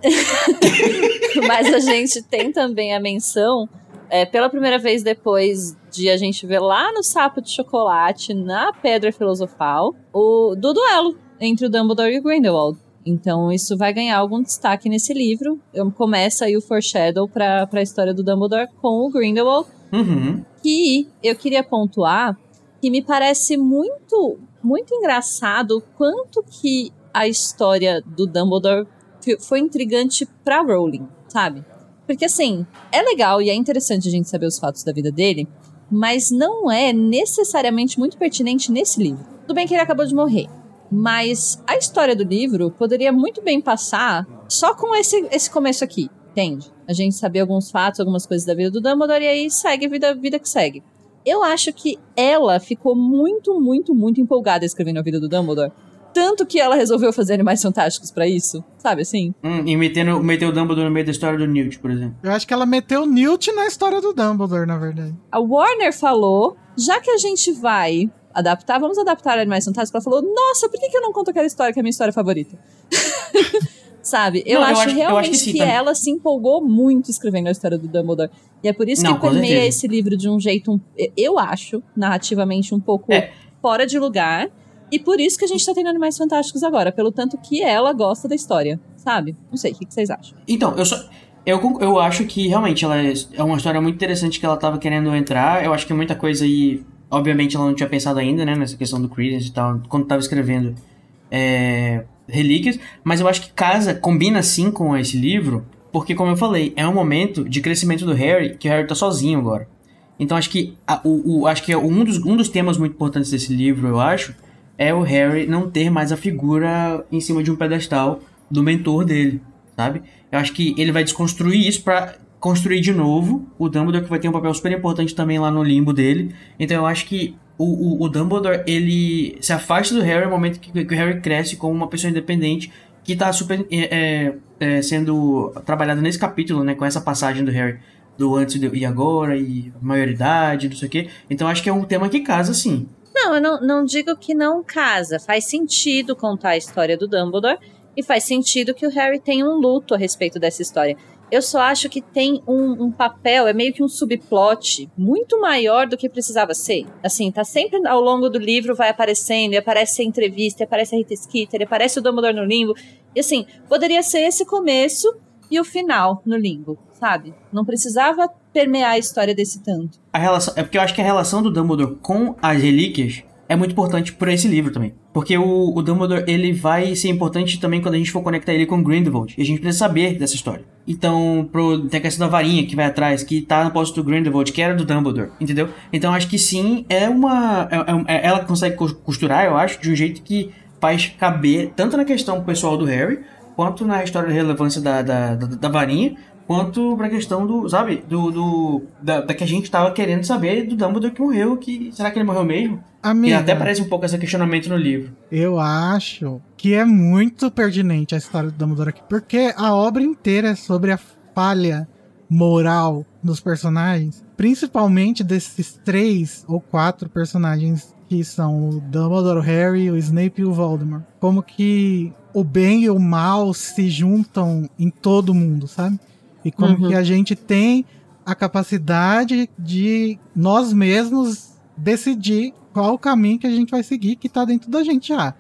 Mas a gente tem também a menção, é, pela primeira vez depois de a gente ver lá no sapo de chocolate, na Pedra Filosofal, o do duelo entre o Dumbledore e o Grindelwald. Então isso vai ganhar algum destaque nesse livro. Começa aí o foreshadow pra, pra história do Dumbledore com o Grindelwald Uhum. que eu queria pontuar que me parece muito muito engraçado o quanto que a história do Dumbledore foi intrigante pra Rowling, sabe? Porque assim, é legal e é interessante a gente saber os fatos da vida dele, mas não é necessariamente muito pertinente nesse livro. Tudo bem que ele acabou de morrer, mas a história do livro poderia muito bem passar só com esse, esse começo aqui, entende? A gente saber alguns fatos, algumas coisas da vida do Dumbledore e aí segue a vida, vida que segue. Eu acho que ela ficou muito, muito, muito empolgada escrevendo a vida do Dumbledore. Tanto que ela resolveu fazer Animais Fantásticos pra isso, sabe assim? Hum, e metendo, meteu o Dumbledore no meio da história do Newt, por exemplo. Eu acho que ela meteu Newt na história do Dumbledore, na verdade. A Warner falou, já que a gente vai adaptar, vamos adaptar Animais Fantásticos. Ela falou, nossa, por que, que eu não conto aquela história que é a minha história favorita? Sabe? Eu, Não, eu acho, acho- eu realmente acho que que, sim, também. ela se empolgou muito escrevendo a história do Dumbledore. E é por isso Não, que permeia esse livro de um jeito, um- eu acho, narrativamente um pouco É. fora de lugar. E por isso que a gente tá tendo Animais Fantásticos agora, pelo tanto que ela gosta da história, sabe? Não sei, o que, que vocês acham? Então, eu só. Eu, eu acho que realmente ela é, é uma história muito interessante que ela tava querendo entrar. Eu acho que muita coisa aí. Obviamente ela não tinha pensado ainda, né? Nessa questão do Credence e tal, quando tava escrevendo é, Relíquias. Mas eu acho que casa, combina sim com esse livro, porque, como eu falei, é um momento de crescimento do Harry, que o Harry tá sozinho agora. Então acho que, a- o, o- acho que um, dos, um dos temas muito importantes desse livro, eu acho, é o Harry não ter mais a figura em cima de um pedestal do mentor dele, sabe? Eu acho que ele vai desconstruir isso pra construir de novo o Dumbledore, que vai ter um papel super importante também lá no limbo dele. Então eu acho que o, o, o Dumbledore, ele se afasta do Harry no momento que, que o Harry cresce como uma pessoa independente, que tá super é, é, é, sendo trabalhado nesse capítulo, né? Com essa passagem do Harry do antes e agora, e maioridade, não sei o quê. Então acho que é um tema que casa, sim. Não, eu não, não digo que não casa. Faz sentido contar a história do Dumbledore e faz sentido que o Harry tenha um luto a respeito dessa história. Eu só acho que tem um, um papel, é meio que um subplot muito maior do que precisava ser. Assim, tá sempre ao longo do livro vai aparecendo, e aparece a entrevista, e aparece a Rita Skeeter, e aparece o Dumbledore no limbo. E assim, poderia ser esse começo e o final no limbo, sabe? Não precisava permear a história desse tanto. A relação, é porque eu acho que a relação do Dumbledore com as relíquias é muito importante por esse livro também. Porque o, o Dumbledore, ele vai ser importante também quando a gente for conectar ele com Grindelwald. E a gente precisa saber dessa história. Então, pro, tem a questão da varinha que vai atrás, que tá no posto do Grindelwald, que era do Dumbledore, entendeu? Então, acho que sim, é uma... é- é- ela consegue cos- costurar, eu acho, de um jeito que faz caber tanto na questão pessoal do Harry, quanto na história de relevância da, da, da, da varinha, quanto pra questão do, sabe, do, do da, da que a gente tava querendo saber do Dumbledore que morreu, que será que ele morreu mesmo? E Amiga, até parece um pouco esse questionamento no livro. eu acho que é muito pertinente a história do Dumbledore aqui, porque a obra inteira é sobre a falha moral dos personagens, principalmente desses três ou quatro personagens que são o Dumbledore, o Harry, o Snape e o Voldemort. Como que o bem e o mal se juntam em todo mundo, sabe? E como Uhum. que a gente tem a capacidade de nós mesmos decidir qual o caminho que a gente vai seguir, que tá dentro da gente já.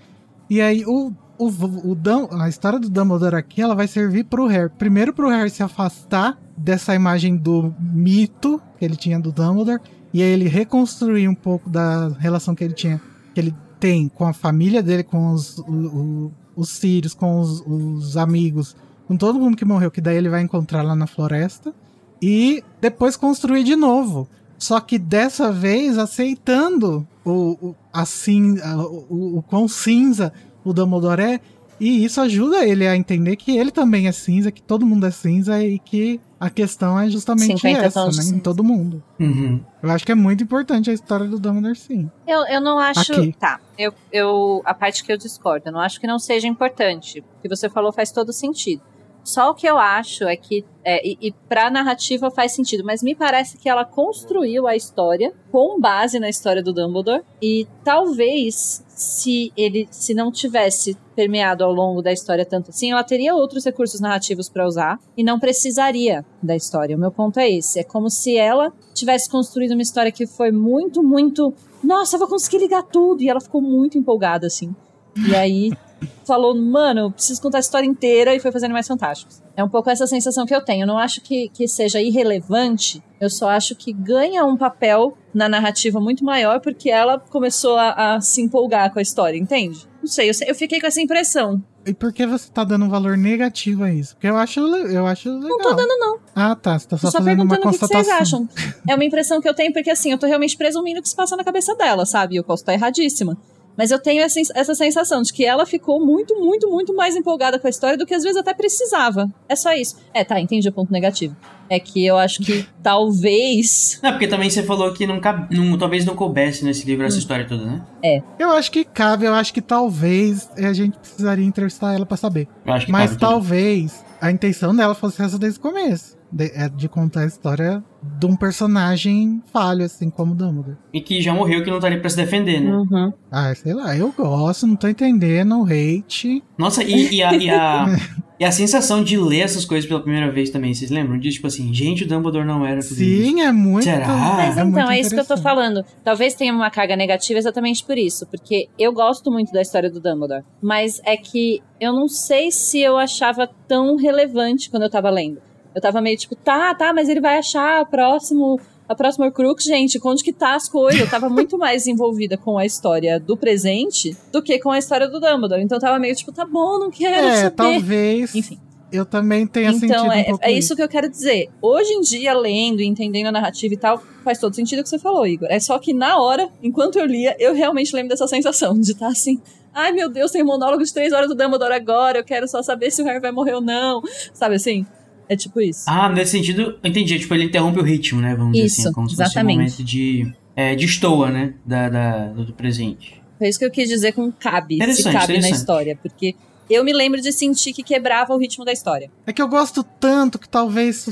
E aí, o, o, o Dum- a história do Dumbledore aqui, ela vai servir pro Harry. Primeiro pro Harry se afastar dessa imagem do mito que ele tinha do Dumbledore, e aí ele reconstruir um pouco da relação que ele tinha, que ele tem com a família dele, com os, o- o- os Sirius, com os, os amigos, com todo mundo que morreu, que daí ele vai encontrar lá na floresta. E depois construir de novo. Só que dessa vez aceitando o, o, a cin, a- o, o quão cinza o Dumbledore é. E isso ajuda ele a entender que ele também é cinza, que todo mundo é cinza e que a questão é justamente 50 essa, né? Em todo mundo. Uhum. Eu acho que é muito importante a história do Dumbledore, sim. Eu, eu não acho. Aqui. Tá, eu, eu. A parte que eu discordo, eu não acho que não seja importante. O que você falou faz todo sentido. Só o que eu acho é que. É, e, e pra narrativa faz sentido, mas me parece que ela construiu a história com base na história do Dumbledore. E talvez, se ele se não tivesse permeado ao longo da história tanto assim, ela teria outros recursos narrativos pra usar e não precisaria da história. O meu ponto é esse. É como se ela tivesse construído uma história que foi muito, muito nossa, eu vou conseguir ligar tudo. E ela ficou muito empolgada, assim. E aí falou, mano, eu preciso contar a história inteira e foi fazendo mais fantásticos. É um pouco essa sensação que eu tenho. Eu não acho que, que seja irrelevante, eu só acho que ganha um papel na narrativa muito maior porque ela começou a, a se empolgar com a história, entende? Não sei, eu, eu fiquei com essa impressão. E por que você tá dando um valor negativo a isso? Porque eu acho, eu acho legal. Não tô dando, não. Ah, tá. Você tá só, só fazendo uma perguntando o que, vocês constatação. acham. É uma impressão que eu tenho, porque assim, eu tô realmente presumindo o que se passa na cabeça dela, sabe? Eu posso estar erradíssima. Mas eu tenho essa, essa sensação de que ela ficou muito, muito, muito mais empolgada com a história do que às vezes até precisava. É só isso. É, tá, entendi o ponto negativo. É que eu acho que talvez. Não, porque também você falou que não, cabe, não talvez não coubesse nesse livro essa história toda, né? Eu acho que cabe, eu acho que talvez a gente precisaria entrevistar ela pra saber. Eu acho que Mas também. talvez a intenção dela fosse essa desde o começo. De, é de contar a história de um personagem falho, assim, como Dumbledore. E que já morreu, que não tá ali pra se defender, né? Uhum. Ah, sei lá, eu gosto, não tô entendendo, hate. Nossa, e, e a, e, a, e a sensação de ler essas coisas pela primeira vez também, vocês lembram? De tipo assim, gente, o Dumbledore não era tudo isso. Sim, é muito. Será? Mas é então, é isso que eu tô falando. Talvez tenha uma carga negativa exatamente por isso. Porque eu gosto muito da história do Dumbledore. Mas é que eu não sei se eu achava tão relevante quando eu tava lendo. Eu tava meio tipo, tá, tá, mas ele vai achar a próximo. A próxima Horcrux, gente, onde que tá as coisas? Eu tava muito mais envolvida com a história do presente do que com a história do Dumbledore. Então eu tava meio tipo, tá bom, não quero É, saber. talvez Enfim. eu também tenha sentido Então, um é, pouco é isso que eu quero dizer. Hoje em dia, lendo e entendendo a narrativa e tal, faz todo sentido o que você falou, Igor. É só que na hora, enquanto eu lia, eu realmente lembro dessa sensação de estar assim. Ai meu Deus, tem um monólogo de três horas do Dumbledore agora, eu quero só saber se o Harry vai morrer ou não. Sabe assim? É tipo isso. Ah, nesse sentido, eu entendi. Tipo, ele interrompe o ritmo, né? Vamos dizer Isso, assim. Como se exatamente. fosse um momento de, é, de estoa, né? Da, da- do, presente. Foi isso que eu quis dizer com cabe, se Interessante, cabe na história. Porque eu me lembro de sentir que quebrava o ritmo da história. É que eu gosto tanto que talvez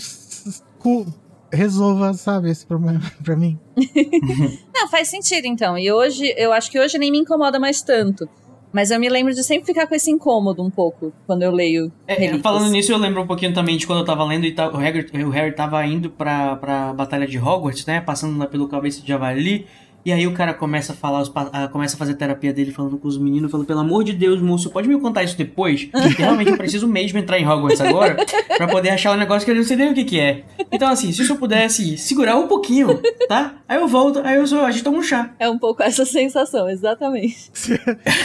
resolva, sabe, esse problema pra mim. Não, faz sentido então. E hoje, eu acho que hoje nem me incomoda mais tanto. Mas eu me lembro de sempre ficar com esse incômodo um pouco quando eu leio. É, relíquias. falando nisso, eu lembro um pouquinho também de quando eu tava lendo e o, Harry, o Harry tava indo pra, pra Batalha de Hogwarts, né? Passando lá pelo cabeça de Javali. E aí o cara começa a falar, os ah, começa a fazer terapia dele falando com os meninos, falando, pelo amor de Deus, moço, pode me contar isso depois? Porque realmente eu preciso mesmo entrar em Hogwarts agora pra poder achar um negócio que eu não sei nem o que que é. Então, assim, se eu pudesse segurar um pouquinho, tá? Aí eu volto, aí eu só, a gente toma um chá. É um pouco essa sensação, exatamente. Se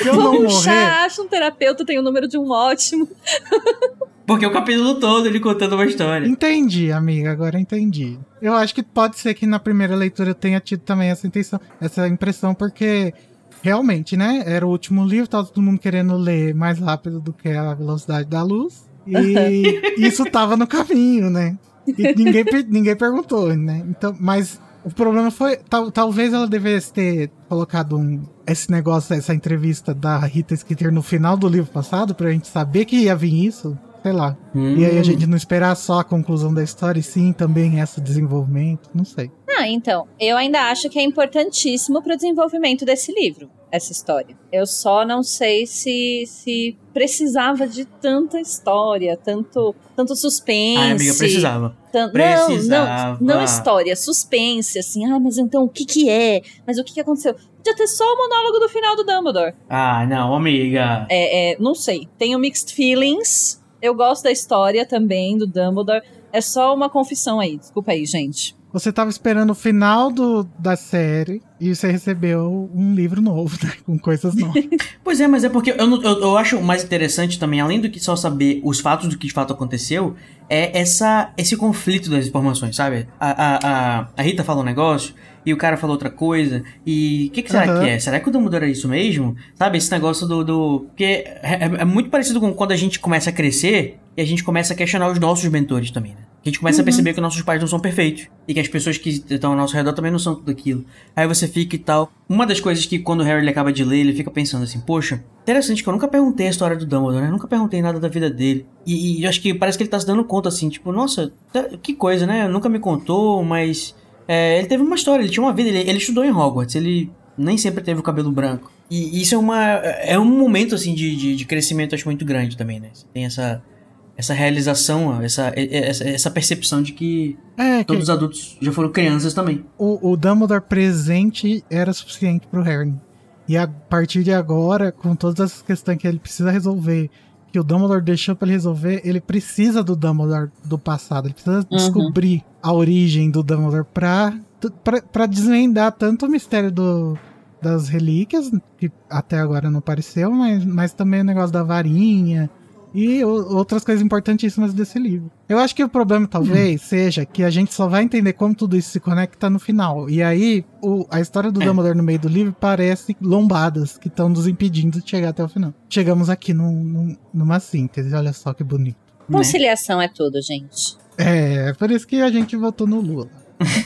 eu não um morrer. chá, acha um terapeuta, tem o número de um ótimo. Porque o capítulo todo ele contando uma história. Entendi, amiga, agora entendi. Eu acho que pode ser que na primeira leitura eu tenha tido também essa intenção, essa impressão, porque realmente, né? Era o último livro, tava todo mundo querendo ler mais rápido do que a velocidade da luz. E isso tava no caminho, né? E ninguém, ninguém perguntou, né? Então, mas o problema foi. tal- talvez ela devesse ter colocado um, esse negócio, essa entrevista da Rita Skeeter no final do livro passado, pra gente saber que ia vir isso. Sei lá. E aí a Hum. gente não esperar só a conclusão da história, e sim também esse desenvolvimento, não sei. Ah, então, eu ainda acho que é importantíssimo pro desenvolvimento desse livro, essa história. Eu só não sei se, se precisava de tanta história, tanto, tanto suspense. Ai, amiga, precisava. Tan- Precisava. Não, não, não história, suspense, assim, ah, mas então o que que é? Mas o que que aconteceu? Podia ter só o monólogo do final do Dumbledore. Ah, não, amiga. É, é, não sei, tenho mixed feelings, eu gosto da história também do Dumbledore, é só uma confissão aí, desculpa aí, gente. Você tava esperando o final do, da série e você recebeu um livro novo, né? Com coisas novas. Pois é, mas é porque eu, não- eu, eu acho mais interessante também, além do que só saber os fatos do que de fato aconteceu, é essa, esse conflito das informações, sabe? A, a, a, a Rita fala um negócio e o cara fala outra coisa, e o que, que será Aham. que é? Será que o Dumbledore é isso mesmo? Sabe, esse negócio do... do porque é, é- é muito parecido com quando a gente começa a crescer e a gente começa a questionar os nossos mentores também, né? A gente começa a perceber que nossos pais não são perfeitos. E que as pessoas que estão ao nosso redor também não são tudo aquilo. Aí você fica e tal. Uma das coisas que quando o Harry acaba de ler, ele fica pensando assim, poxa, interessante que eu nunca perguntei a história do Dumbledore, né? Nunca perguntei nada da vida dele. E, e eu acho que parece que ele tá se dando conta, assim, tipo, nossa, tá- que coisa, né? Nunca me contou, mas. É, ele teve uma história, ele tinha uma vida, ele, ele estudou em Hogwarts, ele nem sempre teve o cabelo branco. E isso é uma. É um momento, assim, de, de, de crescimento, acho muito grande também, né? Você tem essa. Essa realização, essa, essa, essa percepção de que É, que todos os adultos já foram crianças também. o, o Dumbledore presente era suficiente pro Harry. E a partir de agora, com todas essas questões que ele precisa resolver, que o Dumbledore deixou pra ele resolver, ele precisa do Dumbledore do passado. Ele precisa Uhum. descobrir a origem do Dumbledore pra, pra, pra desvendar tanto o mistério do, das relíquias, que até agora não apareceu, mas, mas também o negócio da varinha e outras coisas importantíssimas desse livro. Eu acho que o problema talvez seja que a gente só vai entender como tudo isso se conecta no final. E aí o- a história do É. Dumbledore no meio do livro parece lombadas que estão nos impedindo de chegar até o final. Chegamos aqui num- num- numa síntese, olha só que bonito. Né? Conciliação é tudo, gente. É, é por isso que a gente votou no Lula.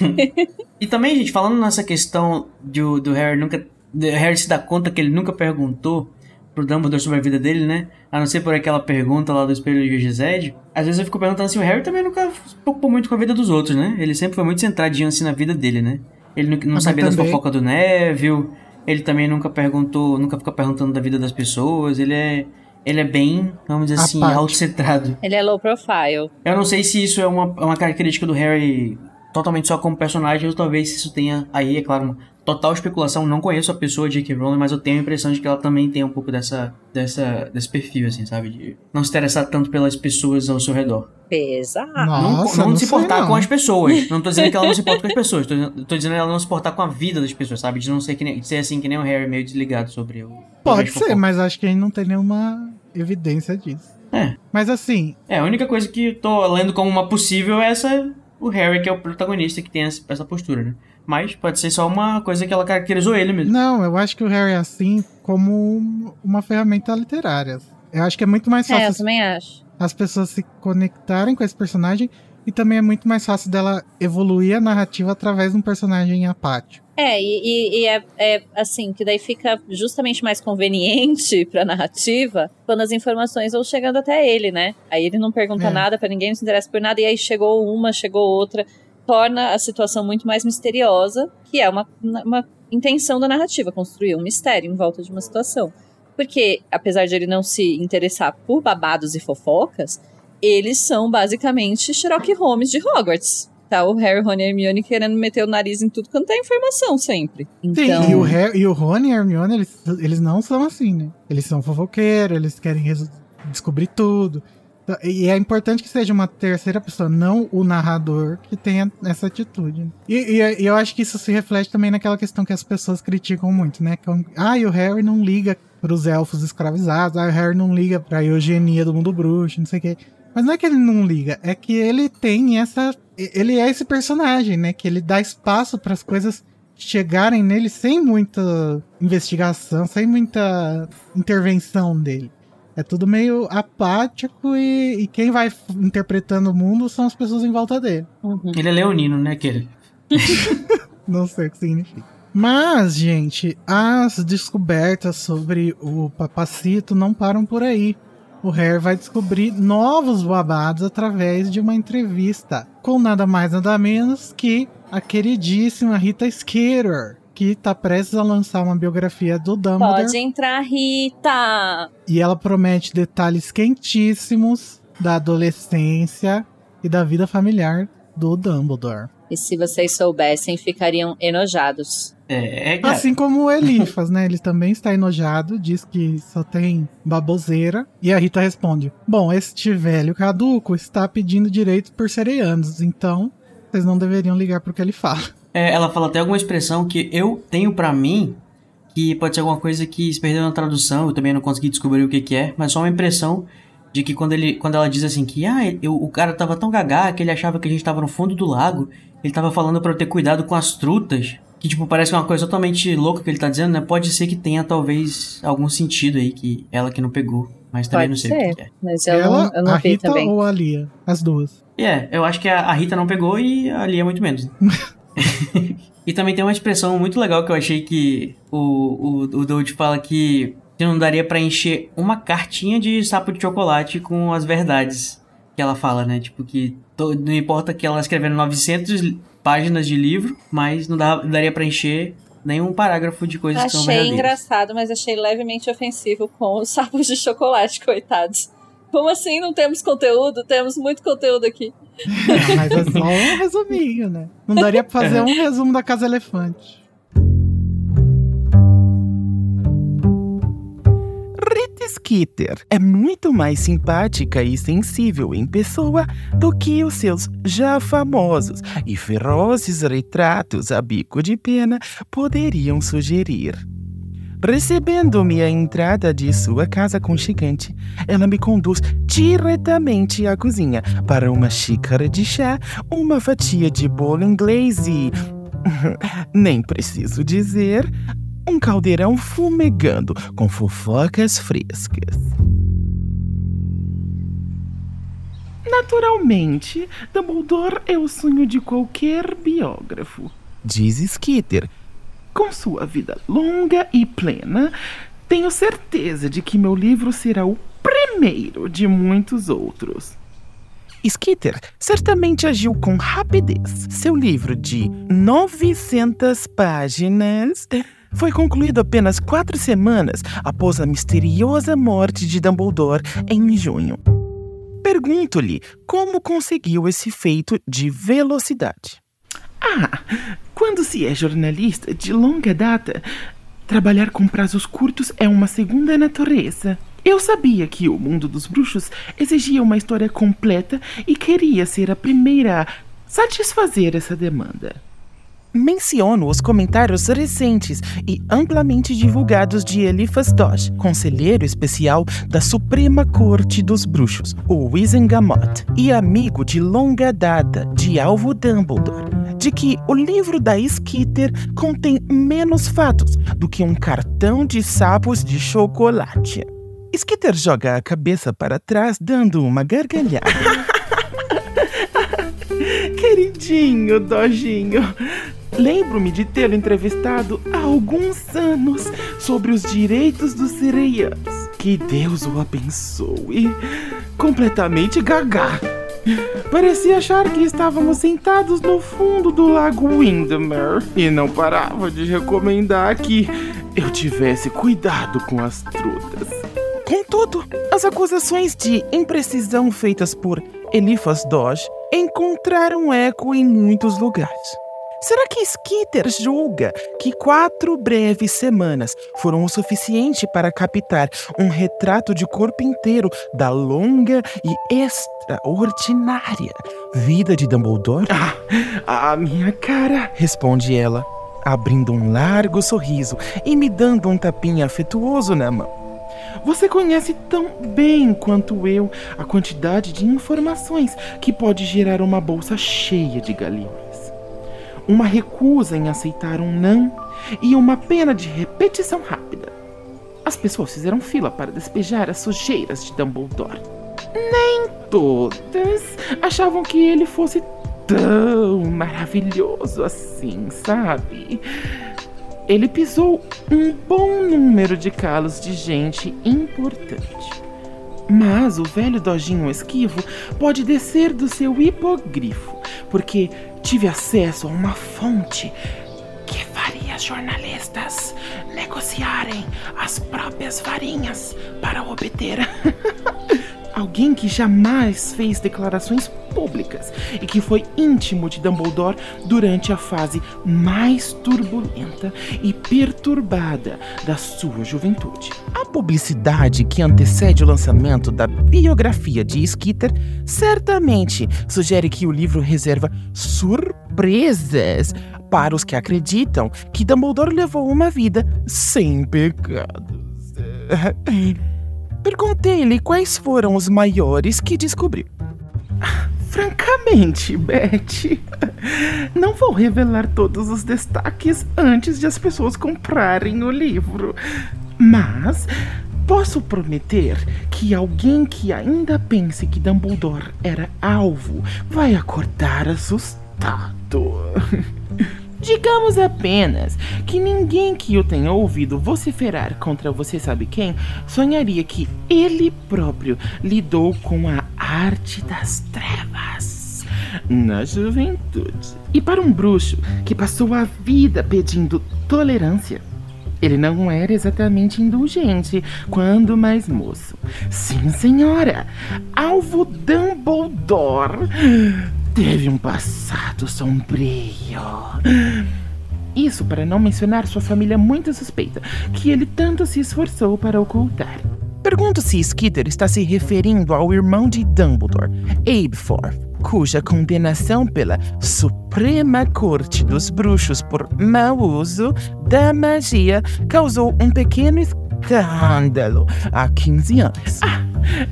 E também, gente, falando nessa questão do, do Harry nunca. Harry se dar conta que ele nunca perguntou. pro Dumbledore sobre a vida dele, né? A não ser por aquela pergunta lá do espelho de Gized. Às vezes eu fico perguntando se o Harry também nunca se preocupou muito com a vida dos outros, né? Ele sempre foi muito centradinho assim na vida dele, né? Ele não, não sabia das também- fofocas do Neville. Ele também nunca perguntou, nunca fica perguntando da vida das pessoas. Ele é, ele é bem, vamos dizer assim, autocentrado. Ele é low profile. Eu não sei se isso é uma, uma característica do Harry totalmente só como personagem, ou talvez isso tenha, aí é claro, uma total especulação. Não conheço a pessoa J.K. Rowling, mas eu tenho a impressão de que ela também tem um pouco dessa, dessa, desse perfil, assim, sabe? De não se interessar tanto pelas pessoas ao seu redor. Pesado. Nossa, não, não, não se importar não. com as pessoas. Não tô dizendo que ela não se importa com as pessoas. Tô, tô dizendo ela não se importar com a vida das pessoas, sabe? De não ser, que nem, de ser assim que nem o Harry, meio desligado sobre o. Pode ser, mas acho que a gente não tem nenhuma evidência disso. É. Mas assim, É, a única coisa que eu tô lendo como uma possível é essa. O Harry, que é o protagonista, que tem essa, essa postura, né? Mas pode ser só uma coisa que ela caracterizou ele mesmo. não, eu acho que o Harry é assim como uma ferramenta literária. Eu acho que é muito mais É, eu fácil também acho. as pessoas se conectarem com esse personagem e também é muito mais fácil dela evoluir a narrativa através de um personagem apático. É, e, e- e é, é assim, que daí fica justamente mais conveniente pra narrativa quando as informações vão chegando até ele, né? Aí ele não pergunta É. nada pra ninguém, não se interessa por nada, e aí chegou uma, chegou outra, torna a situação muito mais misteriosa, que é uma, uma intenção da narrativa, construir um mistério em volta de uma situação. Porque, apesar de ele não se interessar por babados e fofocas, eles são basicamente Sherlock Holmes de Hogwarts. Tá o Harry, Rony e Hermione querendo meter o nariz em tudo quanto é informação sempre. Então, Sim, e o, Harry, e o Rony e a Hermione, eles, eles não são assim, né? Eles são fofoqueiros, eles querem descobrir tudo. Então, E é importante que seja uma terceira pessoa, não o narrador, que tenha essa atitude. E, e- e eu acho que isso se reflete também naquela questão que as pessoas criticam muito, né? Que, ah, e o Harry não liga pros elfos escravizados, ah, o Harry não liga pra eugenia do mundo bruxo, não sei o quê. Mas não é que ele não liga, é que ele tem essa. Ele é esse personagem, né? Que ele dá espaço para as coisas chegarem nele sem muita investigação, sem muita intervenção dele. É tudo meio apático e, e quem vai interpretando o mundo são as pessoas em volta dele. uhum. Ele é leonino, né? Aquele. Não sei o que significa. Mas, gente, as descobertas sobre o Papacito não param por aí. O Harry vai descobrir novos babados através de uma entrevista com nada mais nada menos que a queridíssima Rita Skeeter, que tá prestes a lançar uma biografia do Dumbledore. Pode entrar, Rita! E ela promete detalhes quentíssimos da adolescência e da vida familiar do Dumbledore. E se vocês soubessem, ficariam enojados. É, é cara, Assim como o Elifas, né? Ele também está enojado, diz que só tem baboseira. E a Rita responde: Bom, este velho caduco está pedindo direito por sereianos, então vocês não deveriam ligar pro que ele fala. É, ela fala até alguma expressão que eu tenho pra mim, que pode ser alguma coisa que se perdeu na tradução, eu também não consegui descobrir o que, que é, mas só uma impressão de que quando, ele, quando ela diz assim que ah, eu, o cara tava tão gagá que ele achava que a gente tava no fundo do lago, ele tava falando pra eu ter cuidado com as trutas. Que, tipo, parece uma coisa totalmente louca que ele tá dizendo, né? Pode ser que tenha, talvez, algum sentido aí que ela que não pegou. Mas também Pode não sei o ser. que que é. Mas eu ela, não, eu não a vi Rita também. ou a Lia? As duas. É, eu acho que a, a Rita não pegou e a Lia muito menos. e também tem uma expressão muito legal que eu achei que o, o, o Dold fala que não daria pra encher uma cartinha de sapo de chocolate com as verdades que ela fala, né? Tipo, que não importa que ela escrevendo 900 li- páginas de livro, mas não, dá, daria pra encher nenhum parágrafo de coisas que são Achei verdadeiras. engraçado, mas achei levemente ofensivo com os sapos de chocolate, coitados. Como assim não temos conteúdo? Temos muito conteúdo aqui. Ah, mas é só um resuminho, né? Não daria pra fazer um resumo da Casa Elefante. Rita Skeeter é muito mais simpática e sensível em pessoa do que os seus já famosos e ferozes retratos a bico de pena poderiam sugerir. Recebendo-me a entrada de sua casa aconchegante, ela me conduz diretamente à cozinha para uma xícara de chá, uma fatia de bolo inglês e. Nem preciso dizer, um caldeirão fumegando com fofocas frescas. Naturalmente, Dumbledore é o sonho de qualquer biógrafo. Diz Skitter. Com sua vida longa e plena, Tenho certeza de que meu livro será o primeiro de muitos outros. Skitter certamente agiu com rapidez. Seu livro de 900 páginas foi concluído apenas quatro semanas após a misteriosa morte de Dumbledore em junho. Pergunto-lhe como conseguiu esse feito de velocidade. Ah, quando se é jornalista de longa data, trabalhar com prazos curtos é uma segunda natureza. Eu sabia que o mundo dos bruxos exigia uma história completa e queria ser a primeira a satisfazer essa demanda. Menciono os comentários recentes e amplamente divulgados de Eliphas Doge, conselheiro especial da Suprema Corte dos Bruxos, o Wizengamot, e amigo de longa data de Alvo Dumbledore, de que o livro da Skitter contém menos fatos do que um cartão de sapos de chocolate. Skitter joga a cabeça para trás, dando uma gargalhada. Queridinho Dojinho, lembro-me de tê-lo entrevistado há alguns anos sobre os direitos dos sereianos. Que Deus o abençoe. Completamente gaga. Parecia achar que estávamos sentados no fundo do lago Windermere e não parava de recomendar que eu tivesse cuidado com as trutas. Contudo, as acusações de imprecisão feitas por Eliphas Dodge encontraram eco em muitos lugares. Será que Skitter julga que quatro breves semanas foram o suficiente para captar um retrato de corpo inteiro da longa e extraordinária vida de Dumbledore? Ah, a minha cara, responde ela, abrindo um largo sorriso e me dando um tapinha afetuoso na mão. Você conhece tão bem quanto eu a quantidade de informações que pode gerar uma bolsa cheia de galeões. Uma recusa em aceitar um não e uma pena de repetição rápida. As pessoas fizeram fila para despejar as sujeiras de Dumbledore. Nem todas achavam que ele fosse tão maravilhoso assim, sabe? Ele pisou um bom número de calos de gente importante. Mas o velho dojinho esquivo pode descer do seu hipogrifo, porque tive acesso a uma fonte que faria jornalistas negociarem as próprias varinhas para obter alguém que jamais fez declarações públicas e que foi íntimo de Dumbledore durante a fase mais turbulenta e perturbada da sua juventude. A publicidade que antecede o lançamento da biografia de Skitter certamente sugere que o livro reserva surpresas para os que acreditam que Dumbledore levou uma vida sem pecados. Perguntei-lhe quais foram os maiores que descobriu. Francamente, Betty, não vou revelar todos os destaques antes de as pessoas comprarem o livro. Mas posso prometer que alguém que ainda pense que Dumbledore era alvo vai acordar assustado. Digamos apenas que ninguém que o tenha ouvido vociferar contra você sabe quem sonharia que ele próprio lidou com a arte das trevas na juventude. E para um bruxo que passou a vida pedindo tolerância, ele não era exatamente indulgente quando mais moço. Sim, senhora, alvo Dumbledore teve um passado sombrio. Isso para não mencionar sua família muito suspeita, que ele tanto se esforçou para ocultar. Pergunto se Skitter está se referindo ao irmão de Dumbledore, Abeforth, cuja condenação pela Suprema Corte dos Bruxos por mau uso da magia causou um pequeno escândalo há 15 anos. Ah,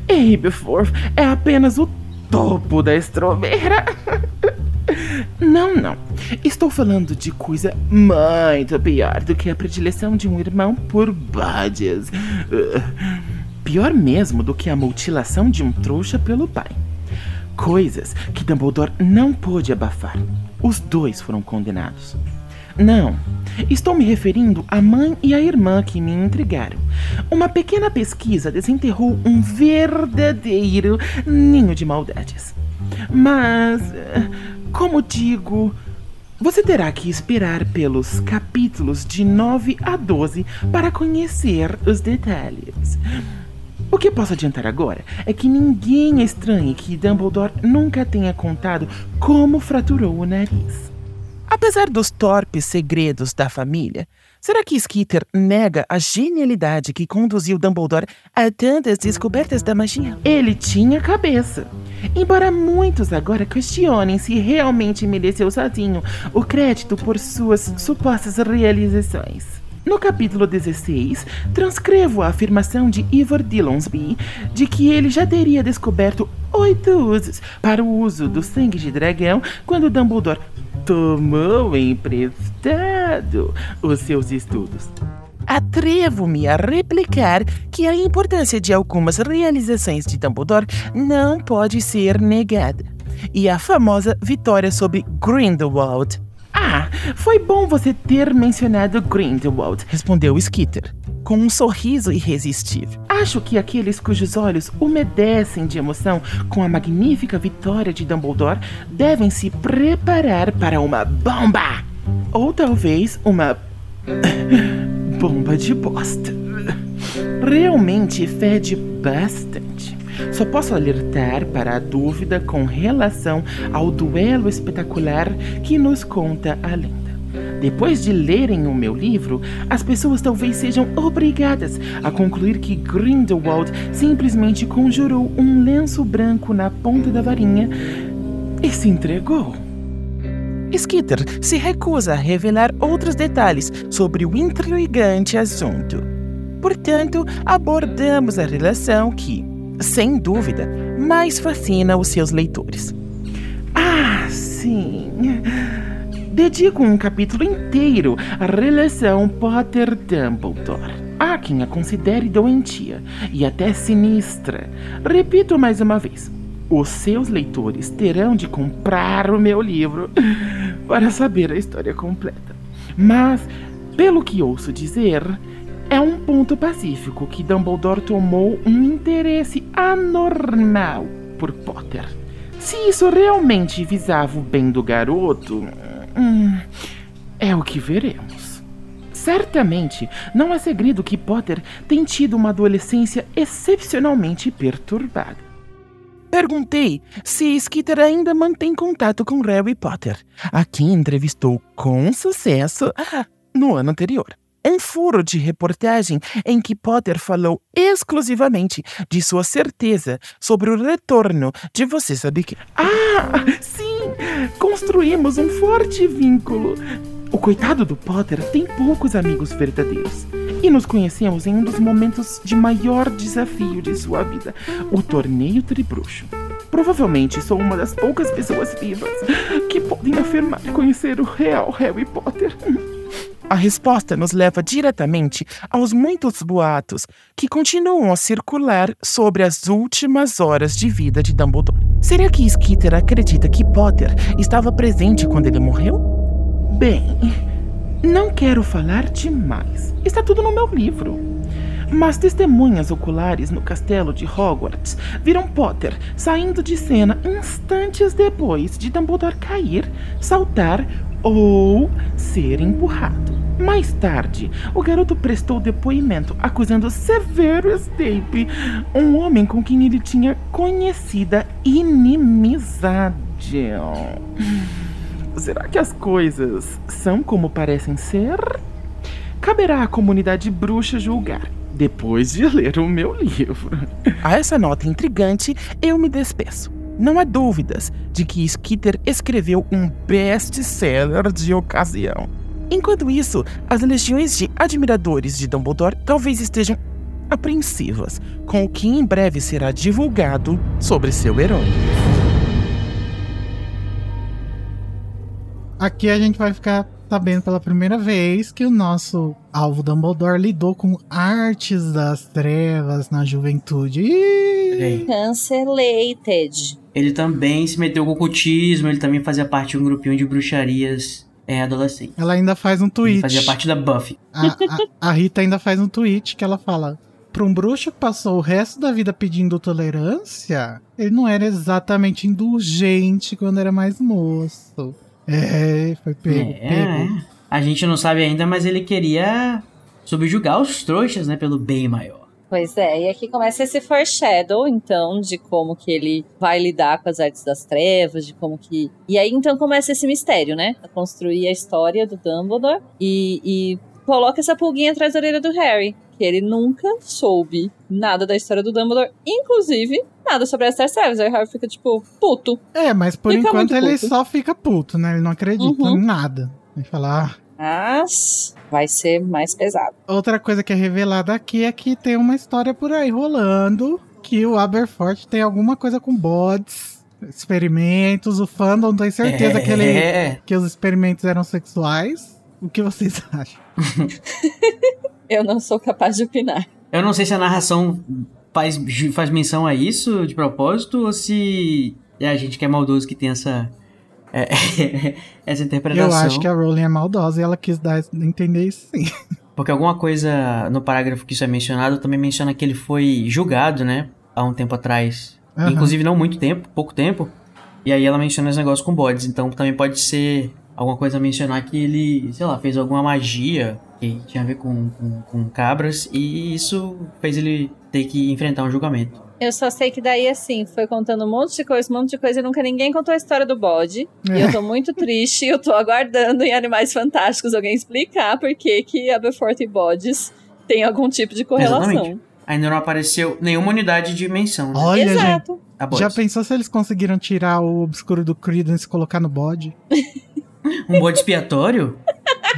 Abeforth é apenas o topo da estrobeira. Não, não. Estou falando de coisa muito pior do que a predileção de um irmão por badges. Pior mesmo do que a mutilação de um trouxa pelo pai. Coisas que Dumbledore não pôde abafar. Os dois foram condenados. Não. Estou me referindo à mãe e à irmã que me entregaram. Uma pequena pesquisa desenterrou um verdadeiro ninho de maldades. Mas, como digo, você terá que esperar pelos capítulos de 9 a 12 para conhecer os detalhes. O que posso adiantar agora é que ninguém estranhe que Dumbledore nunca tenha contado como fraturou o nariz. Apesar dos torpes segredos da família, será que Skeeter nega a genialidade que conduziu Dumbledore a tantas descobertas da magia? Ele tinha cabeça. Embora muitos agora questionem se realmente mereceu sozinho o crédito por suas supostas realizações. No capítulo 16, transcrevo a afirmação de Ivor Dillonsby de que ele já teria descoberto oito usos para o uso do sangue de dragão quando Dumbledore tomou emprestado os seus estudos. Atrevo-me a replicar que a importância de algumas realizações de Dumbledore não pode ser negada. E a famosa vitória sobre Grindelwald. Ah, foi bom você ter mencionado Grindelwald, respondeu Skitter, com um sorriso irresistível. Acho que aqueles cujos olhos umedecem de emoção com a magnífica vitória de Dumbledore devem se preparar para uma bomba! Ou talvez uma bomba de bosta. Realmente fede bastante. Só posso alertar para a dúvida com relação ao duelo espetacular que nos conta a lenda. Depois de lerem o meu livro, as pessoas talvez sejam obrigadas a concluir que Grindelwald simplesmente conjurou um lenço branco na ponta da varinha e se entregou. Skitter se recusa a revelar outros detalhes sobre o intrigante assunto. Portanto, abordamos a relação que, sem dúvida, mais fascina os seus leitores. Ah, sim. Dedico um capítulo inteiro à relação Potter-Dumbledore. Há quem a considere doentia e até sinistra. Repito mais uma vez: os seus leitores terão de comprar o meu livro para saber a história completa. Mas, pelo que ouço dizer, é um ponto pacífico que Dumbledore tomou um interesse anormal por Potter. Se isso realmente visava o bem do garoto, hum, é o que veremos. Certamente não é segredo que Potter tem tido uma adolescência excepcionalmente perturbada. Perguntei se Skeeter ainda mantém contato com Harry Potter, a quem entrevistou com sucesso no ano anterior. Um furo de reportagem em que Potter falou exclusivamente de sua certeza sobre o retorno de você sabe que. Ah, sim! Construímos um forte vínculo. O coitado do Potter tem poucos amigos verdadeiros. E nos conhecemos em um dos momentos de maior desafio de sua vida o torneio tribruxo. Provavelmente sou uma das poucas pessoas vivas que podem afirmar conhecer o real Harry Potter. A resposta nos leva diretamente aos muitos boatos que continuam a circular sobre as últimas horas de vida de Dumbledore. Será que Skeeter acredita que Potter estava presente quando ele morreu? Bem, não quero falar demais. Está tudo no meu livro. Mas testemunhas oculares no castelo de Hogwarts viram Potter saindo de cena instantes depois de Dumbledore cair, saltar ou ser empurrado. Mais tarde, o garoto prestou depoimento acusando Severo Snape, um homem com quem ele tinha conhecida inimizade. Será que as coisas são como parecem ser? Caberá à comunidade bruxa julgar, depois de ler o meu livro. A essa nota intrigante, eu me despeço. Não há dúvidas de que Skeeter escreveu um best-seller de ocasião. Enquanto isso, as legiões de admiradores de Dumbledore talvez estejam apreensivas com o que em breve será divulgado sobre seu herói. Aqui a gente vai ficar sabendo pela primeira vez que o nosso alvo Dumbledore lidou com artes das trevas na juventude. Ih! Cancelated. Ele também se meteu com o ocultismo, ele também fazia parte de um grupinho de bruxarias é adolescente. Ela ainda faz um Ele tweet. fazia parte da Buffy. A, a- a Rita ainda faz um tweet que ela fala: Pra um bruxo que passou o resto da vida pedindo tolerância, ele não era exatamente indulgente quando era mais moço. É, foi pego, É, pego. A gente não sabe ainda, mas ele queria subjugar os trouxas, né? Pelo bem maior. Pois é, e aqui começa esse foreshadow, então, de como que ele vai lidar com as artes das trevas, de como que... E aí, então, começa esse mistério, né? A construir a história do Dumbledore e, e coloca essa pulguinha atrás da orelha do Harry, que ele nunca soube nada da história do Dumbledore, inclusive nada sobre as trevas. Aí o Harry fica, tipo, puto. É, mas por Fica enquanto ele só fica puto, né? Ele não acredita Uhum. em nada. Ele fala, ah, Mas vai ser mais pesado. Outra coisa que é revelada aqui é que tem uma história por aí rolando que o Aberforth tem alguma coisa com bots, experimentos. O fandom tem certeza que, ele, É. que os experimentos eram sexuais. O que vocês acham? Eu não sou capaz de opinar. Eu não sei se a narração faz, faz menção a isso de propósito ou se é a gente que é maldoso que tem essa, é, essa interpretação. Eu acho que a Rowling é maldosa e ela quis dar entender isso sim. Porque alguma coisa no parágrafo que isso é mencionado também menciona que ele foi julgado, né? Há um tempo atrás. Aham. Inclusive não muito tempo, pouco tempo. E aí ela menciona esse negócio com bodes. Então também pode ser alguma coisa a mencionar que ele, sei lá, fez alguma magia que tinha a ver com, com, com cabras. E isso fez ele ter que enfrentar um julgamento. Eu só sei que daí, assim, foi contando um monte de coisa, um monte de coisa, e nunca ninguém contou a história do bode. E eu tô muito triste, eu tô aguardando em Animais Fantásticos alguém explicar por que que Aberforth e bodes têm algum tipo de correlação. Exatamente. Ainda não apareceu nenhuma unidade de menção. Né? Olha, gente, Exato. A já pensou se eles conseguiram tirar o obscuro do Credence e colocar no bode? Um bode expiatório?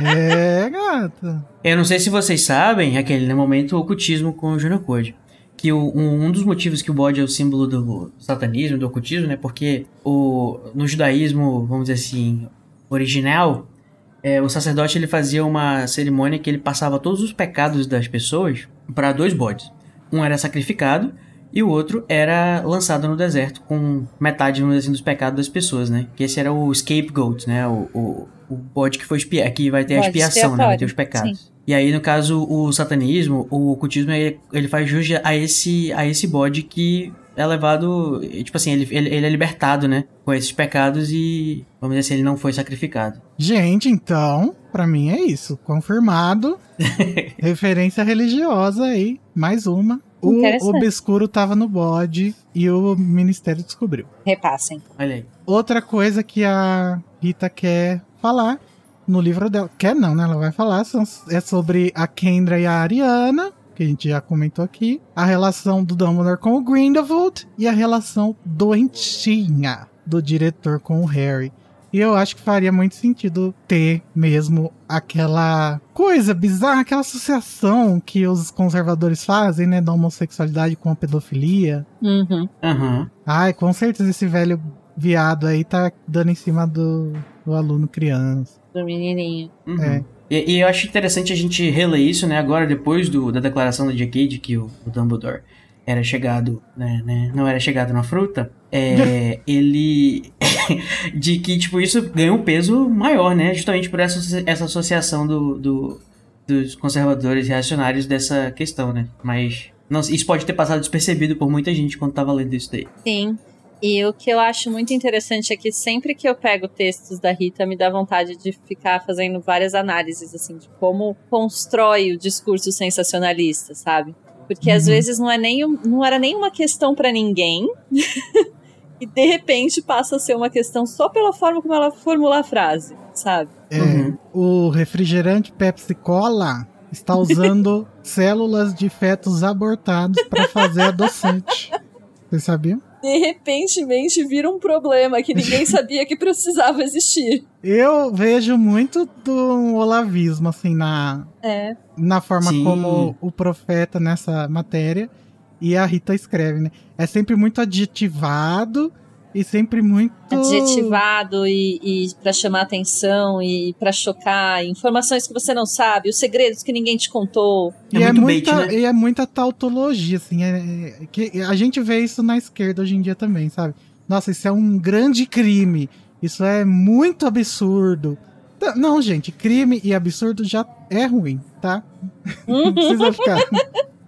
É, gata. Eu não sei se vocês sabem, aquele no momento o ocultismo com o Junior Code. Que o- um, um dos motivos que o bode é o símbolo do satanismo, do ocultismo, né? Porque o, no judaísmo, vamos dizer assim, original, é, o sacerdote ele fazia uma cerimônia que ele passava todos os pecados das pessoas para dois bodes. Um era sacrificado e o outro era lançado no deserto com metade vamos assim, dos pecados das pessoas, né? Que esse era o scapegoat, né? O, o, o bode que foi expia que vai ter a Bode expiação, né? Vai ter os pecados. E aí, no caso, o satanismo, o ocultismo, ele, ele faz jus a esse, a esse bode que é levado. Tipo assim, ele, ele, ele é libertado, né? Com esses pecados e, vamos dizer assim, ele não foi sacrificado. Gente, então, pra mim é isso. Confirmado. Referência religiosa aí. Mais uma. O obscuro tava no bode e o ministério descobriu. Repassem. Olha aí. Outra coisa que a Rita quer falar no livro dela. Quer não, né? Ela vai falar. É sobre a Kendra e a Ariana. Que a gente já comentou aqui. A relação do Dumbledore com o Grindelwald. E a relação doentinha do diretor com o Harry. E eu acho que faria muito sentido ter mesmo aquela coisa bizarra, aquela associação que os conservadores fazem, né? Da homossexualidade com a pedofilia. Uhum. Aham. Ai, com certeza esse velho viado aí tá dando em cima do, do aluno criança. Do menininho. Uhum. É. E, e eu acho interessante a gente reler isso, né? Agora, depois do, da declaração da J.K. de que o, o Dumbledore era chegado, né, né, não era chegado na fruta, é, ele... de que, tipo, isso ganhou um peso maior, né? Justamente por essa, essa associação do, do- dos conservadores reacionários dessa questão, né? Mas não, isso pode ter passado despercebido por muita gente quando tava lendo isso daí. Sim. E o que eu acho muito interessante é que sempre que eu pego textos da Rita, me dá vontade de ficar fazendo várias análises, assim, de como constrói o discurso sensacionalista, sabe? Porque às Uhum. vezes não, é nem, não era nem uma questão pra ninguém, e de repente passa a ser uma questão só pela forma como ela formula a frase, sabe? É, Uhum. O refrigerante Pepsi Cola está usando células de fetos abortados para fazer adoçante. Vocês sabiam? De repentemente vira um problema que ninguém sabia que precisava existir. Eu vejo muito do olavismo, assim, na, É. na forma Sim. como o profeta nessa matéria e a Rita escreve, né? É sempre muito adjetivado e sempre muito. adjetivado e, e para chamar atenção e pra chocar, informações que você não sabe, os segredos que ninguém te contou. E É é, muito muita, bait, né? e é muita tautologia, assim. É, é- que a gente vê isso na esquerda hoje em dia também, sabe? Nossa, isso é um grande crime. Isso é muito absurdo. Tá, Não, gente, crime e absurdo já é ruim, tá? Não precisa ficar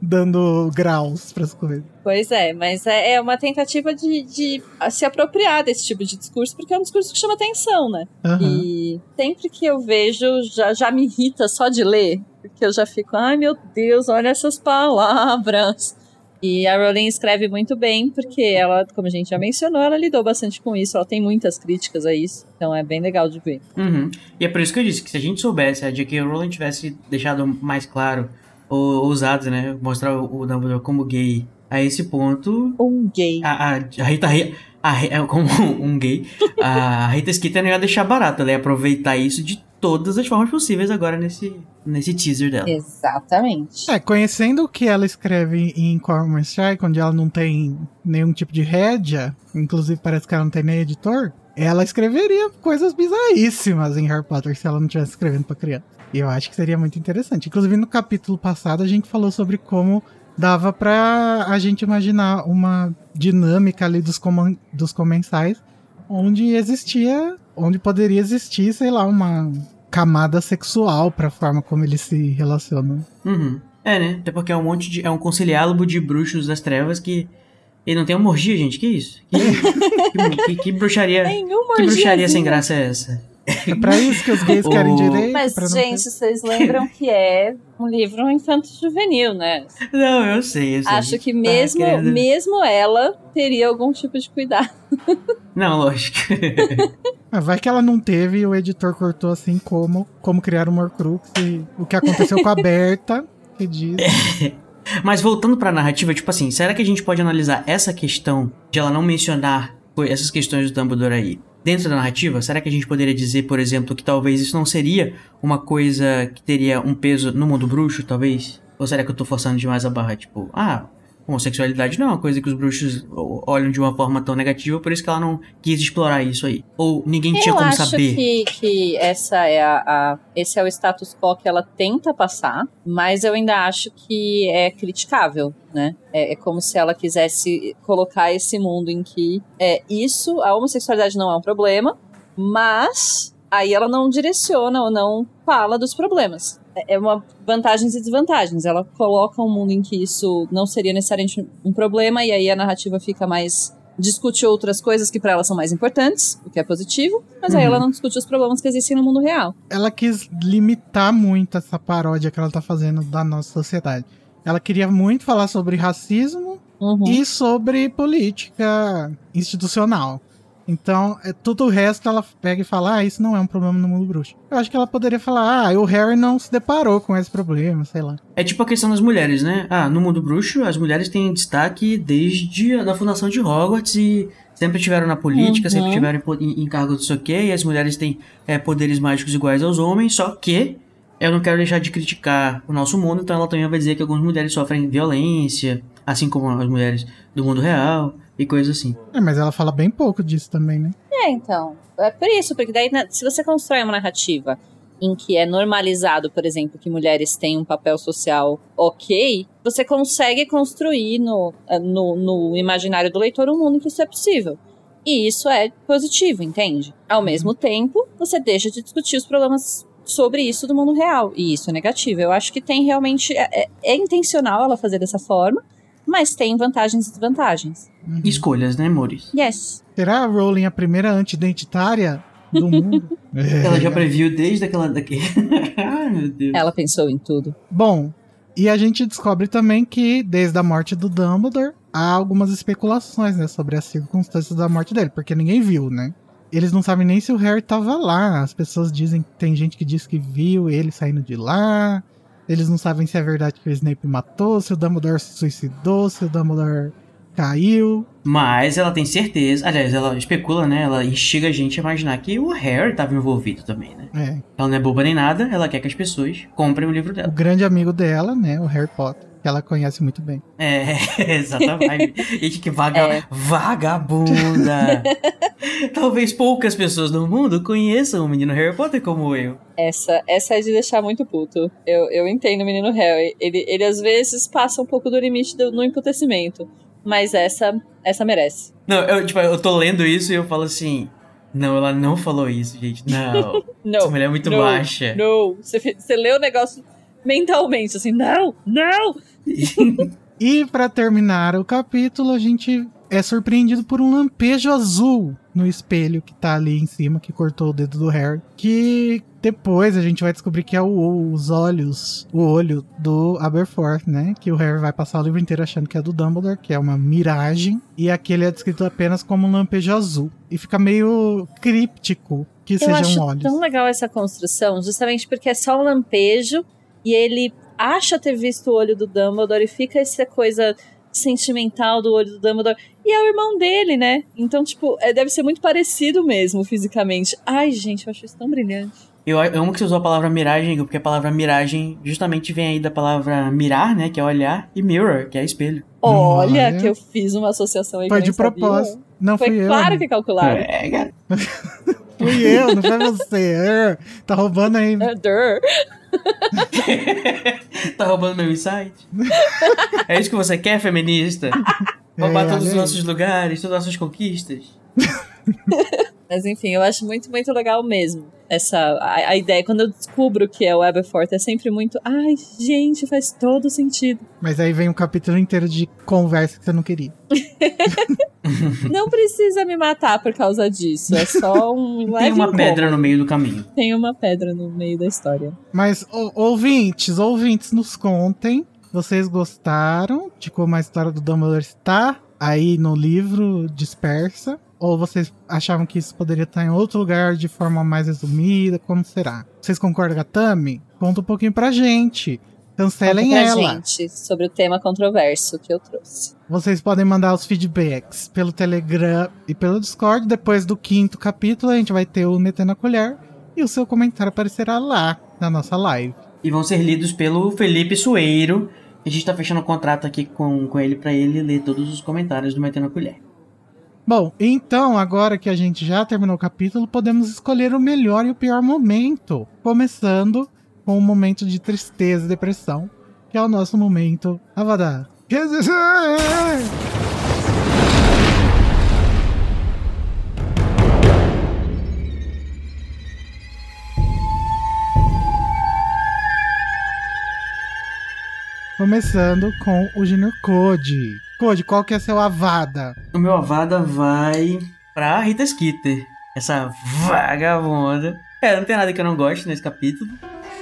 dando graus pras coisas. Pois é, mas é, é uma tentativa de, de se apropriar desse tipo de discurso, porque é um discurso que chama atenção, né? Aham. E sempre que eu vejo, já, já me irrita só de ler, porque eu já fico, ai meu Deus, olha essas palavras. E a Rowling escreve muito bem, porque ela, como a gente já mencionou, ela lidou bastante com isso, ela tem muitas críticas a isso, então é bem legal de ver. Uhum. E é por isso que eu disse que se a gente soubesse, a J.K. Rowling tivesse deixado mais claro, ou ousado, né, mostrar o Dumbledore como gay a esse ponto, Um gay. a, a, a Rita... A, Ri- como um gay, a Rita Skeeter não ia deixar barato, ela ia aproveitar isso de todas as formas possíveis agora nesse, nesse teaser dela. Exatamente. É, conhecendo o que ela escreve em Cormoran Strike, onde ela não tem nenhum tipo de rédea, inclusive parece que ela não tem nem editor, ela escreveria coisas bizarríssimas em Harry Potter se ela não estivesse escrevendo pra criança. E eu acho que seria muito interessante. Inclusive no capítulo passado a gente falou sobre como dava pra a gente imaginar uma dinâmica ali dos, coman- dos comensais onde existia, onde poderia existir, sei lá, uma camada sexual pra forma como eles se relacionam. Uhum. É, né? Até porque é um monte de. É um conciliálogo de bruxos das trevas que. Ele não tem uma orgia, gente. Que isso? Que, que, que- que bruxaria. Nenhuma Que bruxaria sem graça é essa? É pra isso que os gays O- querem direito. Mas, gente, ter- vocês lembram que é um livro infanto-juvenil, né? Não, eu sei, eu sei. Acho que Tá mesmo, querendo- mesmo ela teria algum tipo de cuidado. Não, lógico. Ah, vai que ela não teve e o editor cortou assim como, como criar um Horcrux e o que aconteceu com a Berta, que diz. Mas voltando pra narrativa, tipo assim, será que a gente pode analisar essa questão de ela não mencionar essas questões do Dumbledore aí dentro da narrativa? Será que a gente poderia dizer, por exemplo, que talvez isso não seria uma coisa que teria um peso no mundo bruxo, talvez? Ou será que eu tô forçando demais a barra? Tipo, ah, homossexualidade não é uma coisa que os bruxos olham de uma forma tão negativa, por isso que ela não quis explorar isso aí. Ou ninguém tinha Eu como acho saber. que, que essa é a, a- esse é o status quo que ela tenta passar, mas eu ainda acho que é criticável, né? É, é como se ela quisesse colocar esse mundo em que é isso, a homossexualidade não é um problema, mas aí ela não direciona ou não fala dos problemas. É uma vantagens e desvantagens. Ela coloca um mundo em que isso não seria necessariamente um problema e aí a narrativa fica mais discute outras coisas que pra ela são mais importantes, o que é positivo, mas aí Uhum. ela não discute os problemas que existem no mundo real. Ela quis limitar muito essa paródia que ela tá fazendo da nossa sociedade. Ela queria muito falar sobre racismo Uhum. e sobre política institucional. Então, é, tudo o resto ela pega e fala: Ah, isso não é um problema no mundo bruxo. Eu acho que ela poderia falar: Ah, o Harry não se deparou com esse problema, sei lá. É tipo a questão das mulheres, né? Ah, no mundo bruxo, as mulheres têm destaque desde a da fundação de Hogwarts e sempre tiveram na política, Uhum. sempre tiveram em, em, em cargo disso aqui, e as mulheres têm é, poderes mágicos iguais aos homens, só que eu não quero deixar de criticar o nosso mundo, então ela também vai dizer que algumas mulheres sofrem violência, assim como as mulheres do mundo real e coisas assim. É, mas ela fala bem pouco disso também, né? É, então. É por isso, porque daí, na- se você constrói uma narrativa em que é normalizado, por exemplo, que mulheres têm um papel social ok, você consegue construir no, eh, no, no imaginário do leitor um mundo em que isso é possível. E isso é positivo, entende? Ao mesmo tempo, você deixa de discutir os problemas sobre isso do mundo real. E isso é negativo. Eu acho que tem realmente. É, é- é intencional ela fazer dessa forma, mas tem vantagens e desvantagens. Uhum. Escolhas, né, amores? Yes. Será a Rowling a primeira anti-identitária do mundo? É. Ela já previu desde aquela daqui. Ai, meu Deus. Ela pensou em tudo. Bom, e a gente descobre também que, desde a morte do Dumbledore, há algumas especulações, né, sobre as circunstâncias da morte dele, porque ninguém viu, né? Eles não sabem nem se o Harry tava lá. As pessoas dizem que tem gente que diz que viu ele saindo de lá. Eles não sabem se é verdade que o Snape matou, se o Dumbledore se suicidou, se o Dumbledore caiu. Mas ela tem certeza, aliás, ela especula, né? Ela instiga a gente a imaginar que o Harry estava envolvido também, né? É, Ela não é boba nem nada, ela quer que as pessoas comprem o livro o dela. grande amigo dela, né, o Harry Potter, que ela conhece muito bem. É, exatamente. Gente, que vaga, É. vagabunda. Talvez poucas pessoas no mundo conheçam o menino Harry Potter como eu. Essa, essa é de deixar muito puto. Eu, eu entendo o menino Harry. Ele, ele às vezes passa um pouco do limite do, no emputecimento. Mas essa, essa merece. Não, eu, tipo, eu tô lendo isso e eu falo assim. Não, ela não falou isso, gente. Não. Não. Essa mulher é muito não, baixa. Não. Você, você lê o negócio mentalmente, assim, não, não. E pra terminar o capítulo, a gente é surpreendido por um lampejo azul no espelho que tá ali em cima, que cortou o dedo do Harry. Que depois a gente vai descobrir que é o- os olhos, o olho do Aberforth, né? Que o Harry vai passar o livro inteiro achando que é do Dumbledore, que é uma miragem. E aquele é descrito apenas como um lampejo azul. E fica meio críptico que Eu sejam acho olhos. tão legal essa construção, justamente porque é só um lampejo e ele acha ter visto o olho do Dumbledore e fica essa coisa sentimental do olho do Dumbledore. E é o irmão dele, né? Então, tipo, é, deve ser muito parecido mesmo fisicamente. Ai, gente, eu acho isso tão brilhante. Eu, eu amo que você usou a palavra miragem, porque a palavra miragem justamente vem aí da palavra mirar, né? Que é olhar, e mirror, que é espelho. Olha, Olha. que eu fiz uma associação aí Foi de propósito. sabia. Não Foi fui eu. claro que calcularam. É, cara. Fui eu, não foi você. É, tá roubando aí. É, tá roubando meu insight? é isso que você quer, feminista? Roubar É, todos os nossos lugares, todas as nossas conquistas? Mas enfim, eu acho muito, muito legal mesmo. Essa, a, a ideia, quando eu descubro que é o Aberforth, é sempre muito. Ai, gente, faz todo sentido. Mas aí vem um capítulo inteiro de conversa que você não queria. Não precisa me matar por causa disso. É só um leve Tem uma pedra no meio do caminho. Tem uma pedra no meio da história. Mas, ô- ouvintes, ouvintes, nos contem. Vocês gostaram de como a história do Dumbledore está aí no livro dispersa? Ou vocês achavam que isso poderia estar em outro lugar de forma mais resumida? Como será? Vocês concordam com a Tami? Conta um pouquinho pra gente. Cancelem Conta pra ela. gente sobre o tema controverso que eu trouxe. Vocês podem mandar os feedbacks pelo Telegram e pelo Discord. Depois do quinto capítulo, a gente vai ter o Metendo a Colher. E o seu comentário aparecerá lá na nossa live. E vão ser lidos pelo Felipe Sueiro. A gente tá fechando um contrato aqui com, com ele pra ele ler todos os comentários do Metendo a Colher. Bom, então agora que a gente já terminou o capítulo, podemos escolher o melhor e o pior momento. Começando com o momento de tristeza e depressão, que é o nosso momento Avadar. Começando com o Junior Code. Code, qual que é seu Avada? O meu Avada vai pra Rita Skeeter. Essa vagabunda. É, não tem nada que eu não goste nesse capítulo.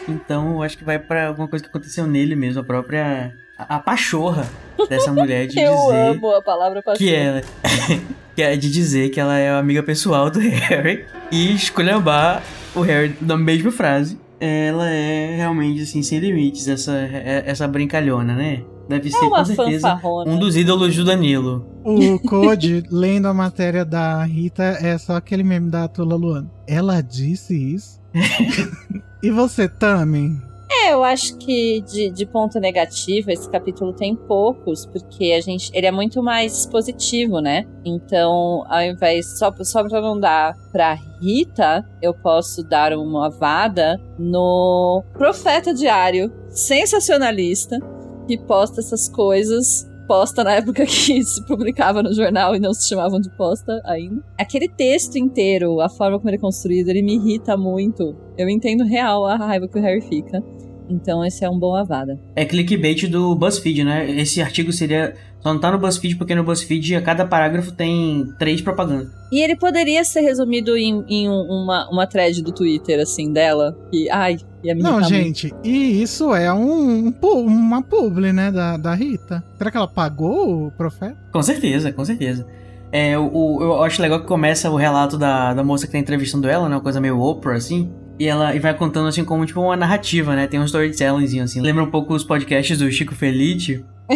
Então eu acho que vai pra alguma coisa que aconteceu nele mesmo. A própria. A, a pachorra dessa mulher de eu dizer. amo a palavra passou. que ela que é de dizer que ela é a amiga pessoal do Harry e esculhambar o Harry na mesma frase. Ela é realmente assim sem limites essa é- essa brincalhona, né? Deve ser É uma com certeza um dos ídolos do Danilo. O Code, lendo a matéria da Rita, é só aquele meme da Tula Luana. Ela disse isso? e você, Tami? É, eu acho que de, de ponto negativo, esse capítulo tem poucos, porque a gente. Ele é muito mais expositivo, né? Então, ao invés. Só, só pra não dar pra Rita, eu posso dar uma vada no Profeta Diário, sensacionalista, que posta essas coisas. Posta na época que se publicava no jornal e não se chamavam de posta ainda. Aquele texto inteiro, a forma como ele é construído, ele me irrita muito. Eu entendo real a raiva que o Harry fica. Então esse é um bom avada. É clickbait do BuzzFeed, né? Esse artigo seria só não tá no BuzzFeed porque no BuzzFeed a cada parágrafo tem três propagandas. E ele poderia ser resumido em, em um- uma, uma thread do Twitter, assim, dela. Que, ai, ia me Não, irritar muito. gente, e isso é um, um uma publi, né, da, da Rita. Será que ela pagou o profeta? Com certeza, com certeza. É, o, o- eu acho legal que começa o relato da, da moça que tá entrevistando ela, né? Uma coisa meio Oprah, assim. E ela e vai contando assim como tipo uma narrativa, né? Tem um storytellingzinho assim. Lembra um pouco os podcasts do Chico Felice.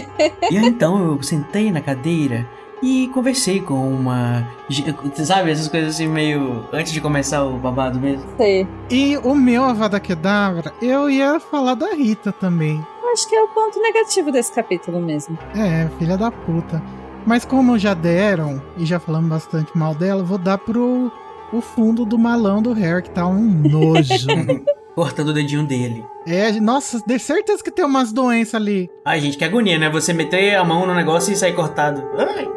e aí então eu sentei na cadeira e conversei com uma. Sabe, essas coisas assim meio. Antes de começar o babado mesmo. Sei. E o meu Avada Kedavra, eu ia falar da Rita também. Acho que é o ponto negativo desse capítulo mesmo. É, filha da puta. Mas como já deram, e já falamos bastante mal dela, vou dar pro o fundo do malão do Harry, que tá um nojo. Cortando o dedinho dele. é, nossa, de certeza que tem umas doenças ali. Ai, gente, que agonia, né? Você meter a mão no negócio e sair cortado. Ai.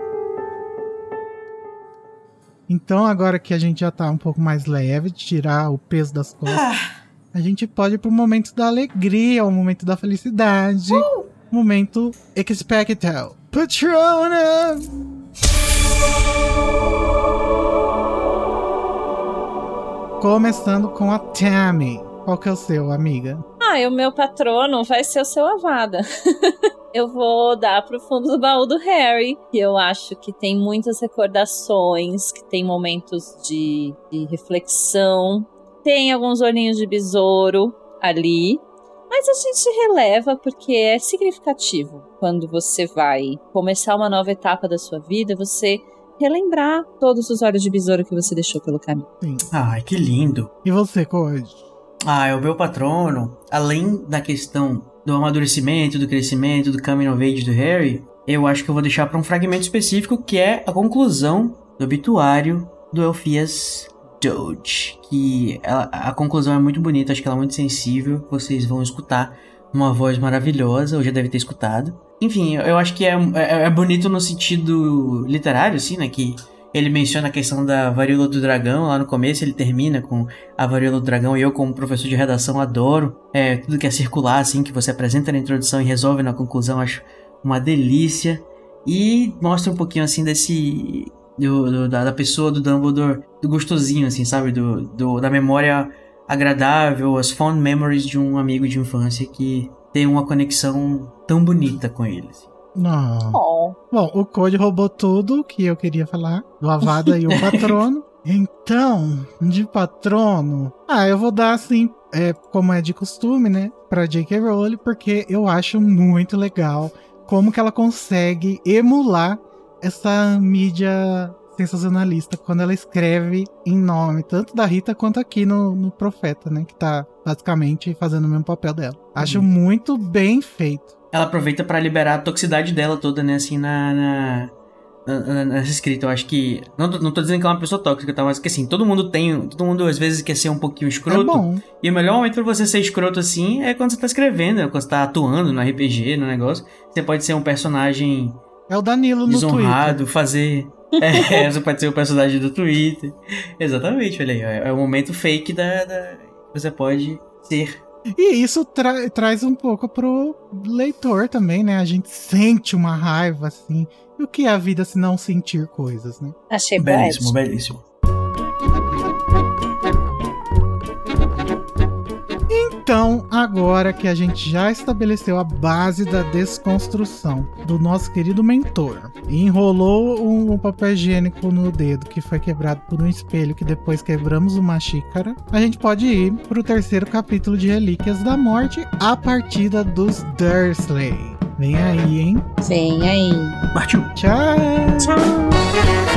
Então, agora que a gente já tá um pouco mais leve, de tirar o peso das costas, a gente pode ir pro momento da alegria, o momento da felicidade. Momento expecto. Patrona! Começando com a Tammy. Qual que é o seu, amiga? Ah, e o meu patrono vai ser o seu Avada. eu vou dar pro fundo do baú do Harry, que eu acho que tem muitas recordações, que tem momentos de, de reflexão, tem alguns olhinhos de besouro ali, mas a gente releva porque é significativo quando você vai começar uma nova etapa da sua vida, você relembrar todos os olhos de besouro que você deixou pelo caminho. Sim. Ai, que lindo. E você, Code? Ah, é o meu patrono. Além da questão do amadurecimento, do crescimento, do coming of age do Harry, eu acho que eu vou deixar para um fragmento específico que é a conclusão do obituário do Elfias Doge. Que ela- a conclusão é muito bonita, acho que ela é muito sensível. Vocês vão escutar uma voz maravilhosa, ou já deve ter escutado. Enfim, eu- acho que é, é, é bonito no sentido literário, assim, né? Que ele menciona a questão da varíola do dragão lá no começo, ele termina com a varíola do dragão e eu como professor de redação adoro é, tudo que é circular assim que você apresenta na introdução e resolve na conclusão acho uma delícia e mostra um pouquinho assim desse do, do- da pessoa do Dumbledore do gostosinho assim sabe do, do da memória agradável as fond memories de um amigo de infância que tem uma conexão tão bonita com ele assim. Não. Oh, Bom, o Code roubou tudo que eu queria falar. Do Avada e o patrono. Então, de patrono. Ah, eu vou dar assim, é, como é de costume, né? Pra J.K. Rowling, porque eu acho muito legal como que ela consegue emular essa mídia sensacionalista quando ela escreve em nome, tanto da Rita quanto aqui no, no Profeta, né? Que tá basicamente fazendo o mesmo papel dela. Acho muito bem feito. ela aproveita pra liberar a toxicidade dela toda, né, assim, na, na, nessa escrita. Eu acho que. Não, tô- não tô dizendo que ela é uma pessoa tóxica, tá? Mas que assim, todo mundo tem. Todo mundo às vezes quer ser um pouquinho escroto. É bom. E o melhor momento pra você ser escroto assim é quando você tá escrevendo, é quando você tá atuando no RPG, no negócio. Você pode ser um personagem É o Danilo no Twitter. desonrado, fazer. É, você pode ser o personagem do Twitter. Exatamente, olha aí. É, é o momento fake da, da. Você pode ser. E isso tra- traz um pouco pro leitor também, né? A gente sente uma raiva, assim. E o que é a vida se não sentir coisas, né? achei Belíssimo, belíssimo. Então, agora que a gente já estabeleceu a base da desconstrução do nosso querido mentor e enrolou um, um papel higiênico no dedo que foi quebrado por um espelho que depois quebramos uma xícara, a gente pode ir pro terceiro capítulo de Relíquias da Morte, a partida dos Dursley. Vem aí, hein? Vem aí. Partiu. Tchau! Tchau.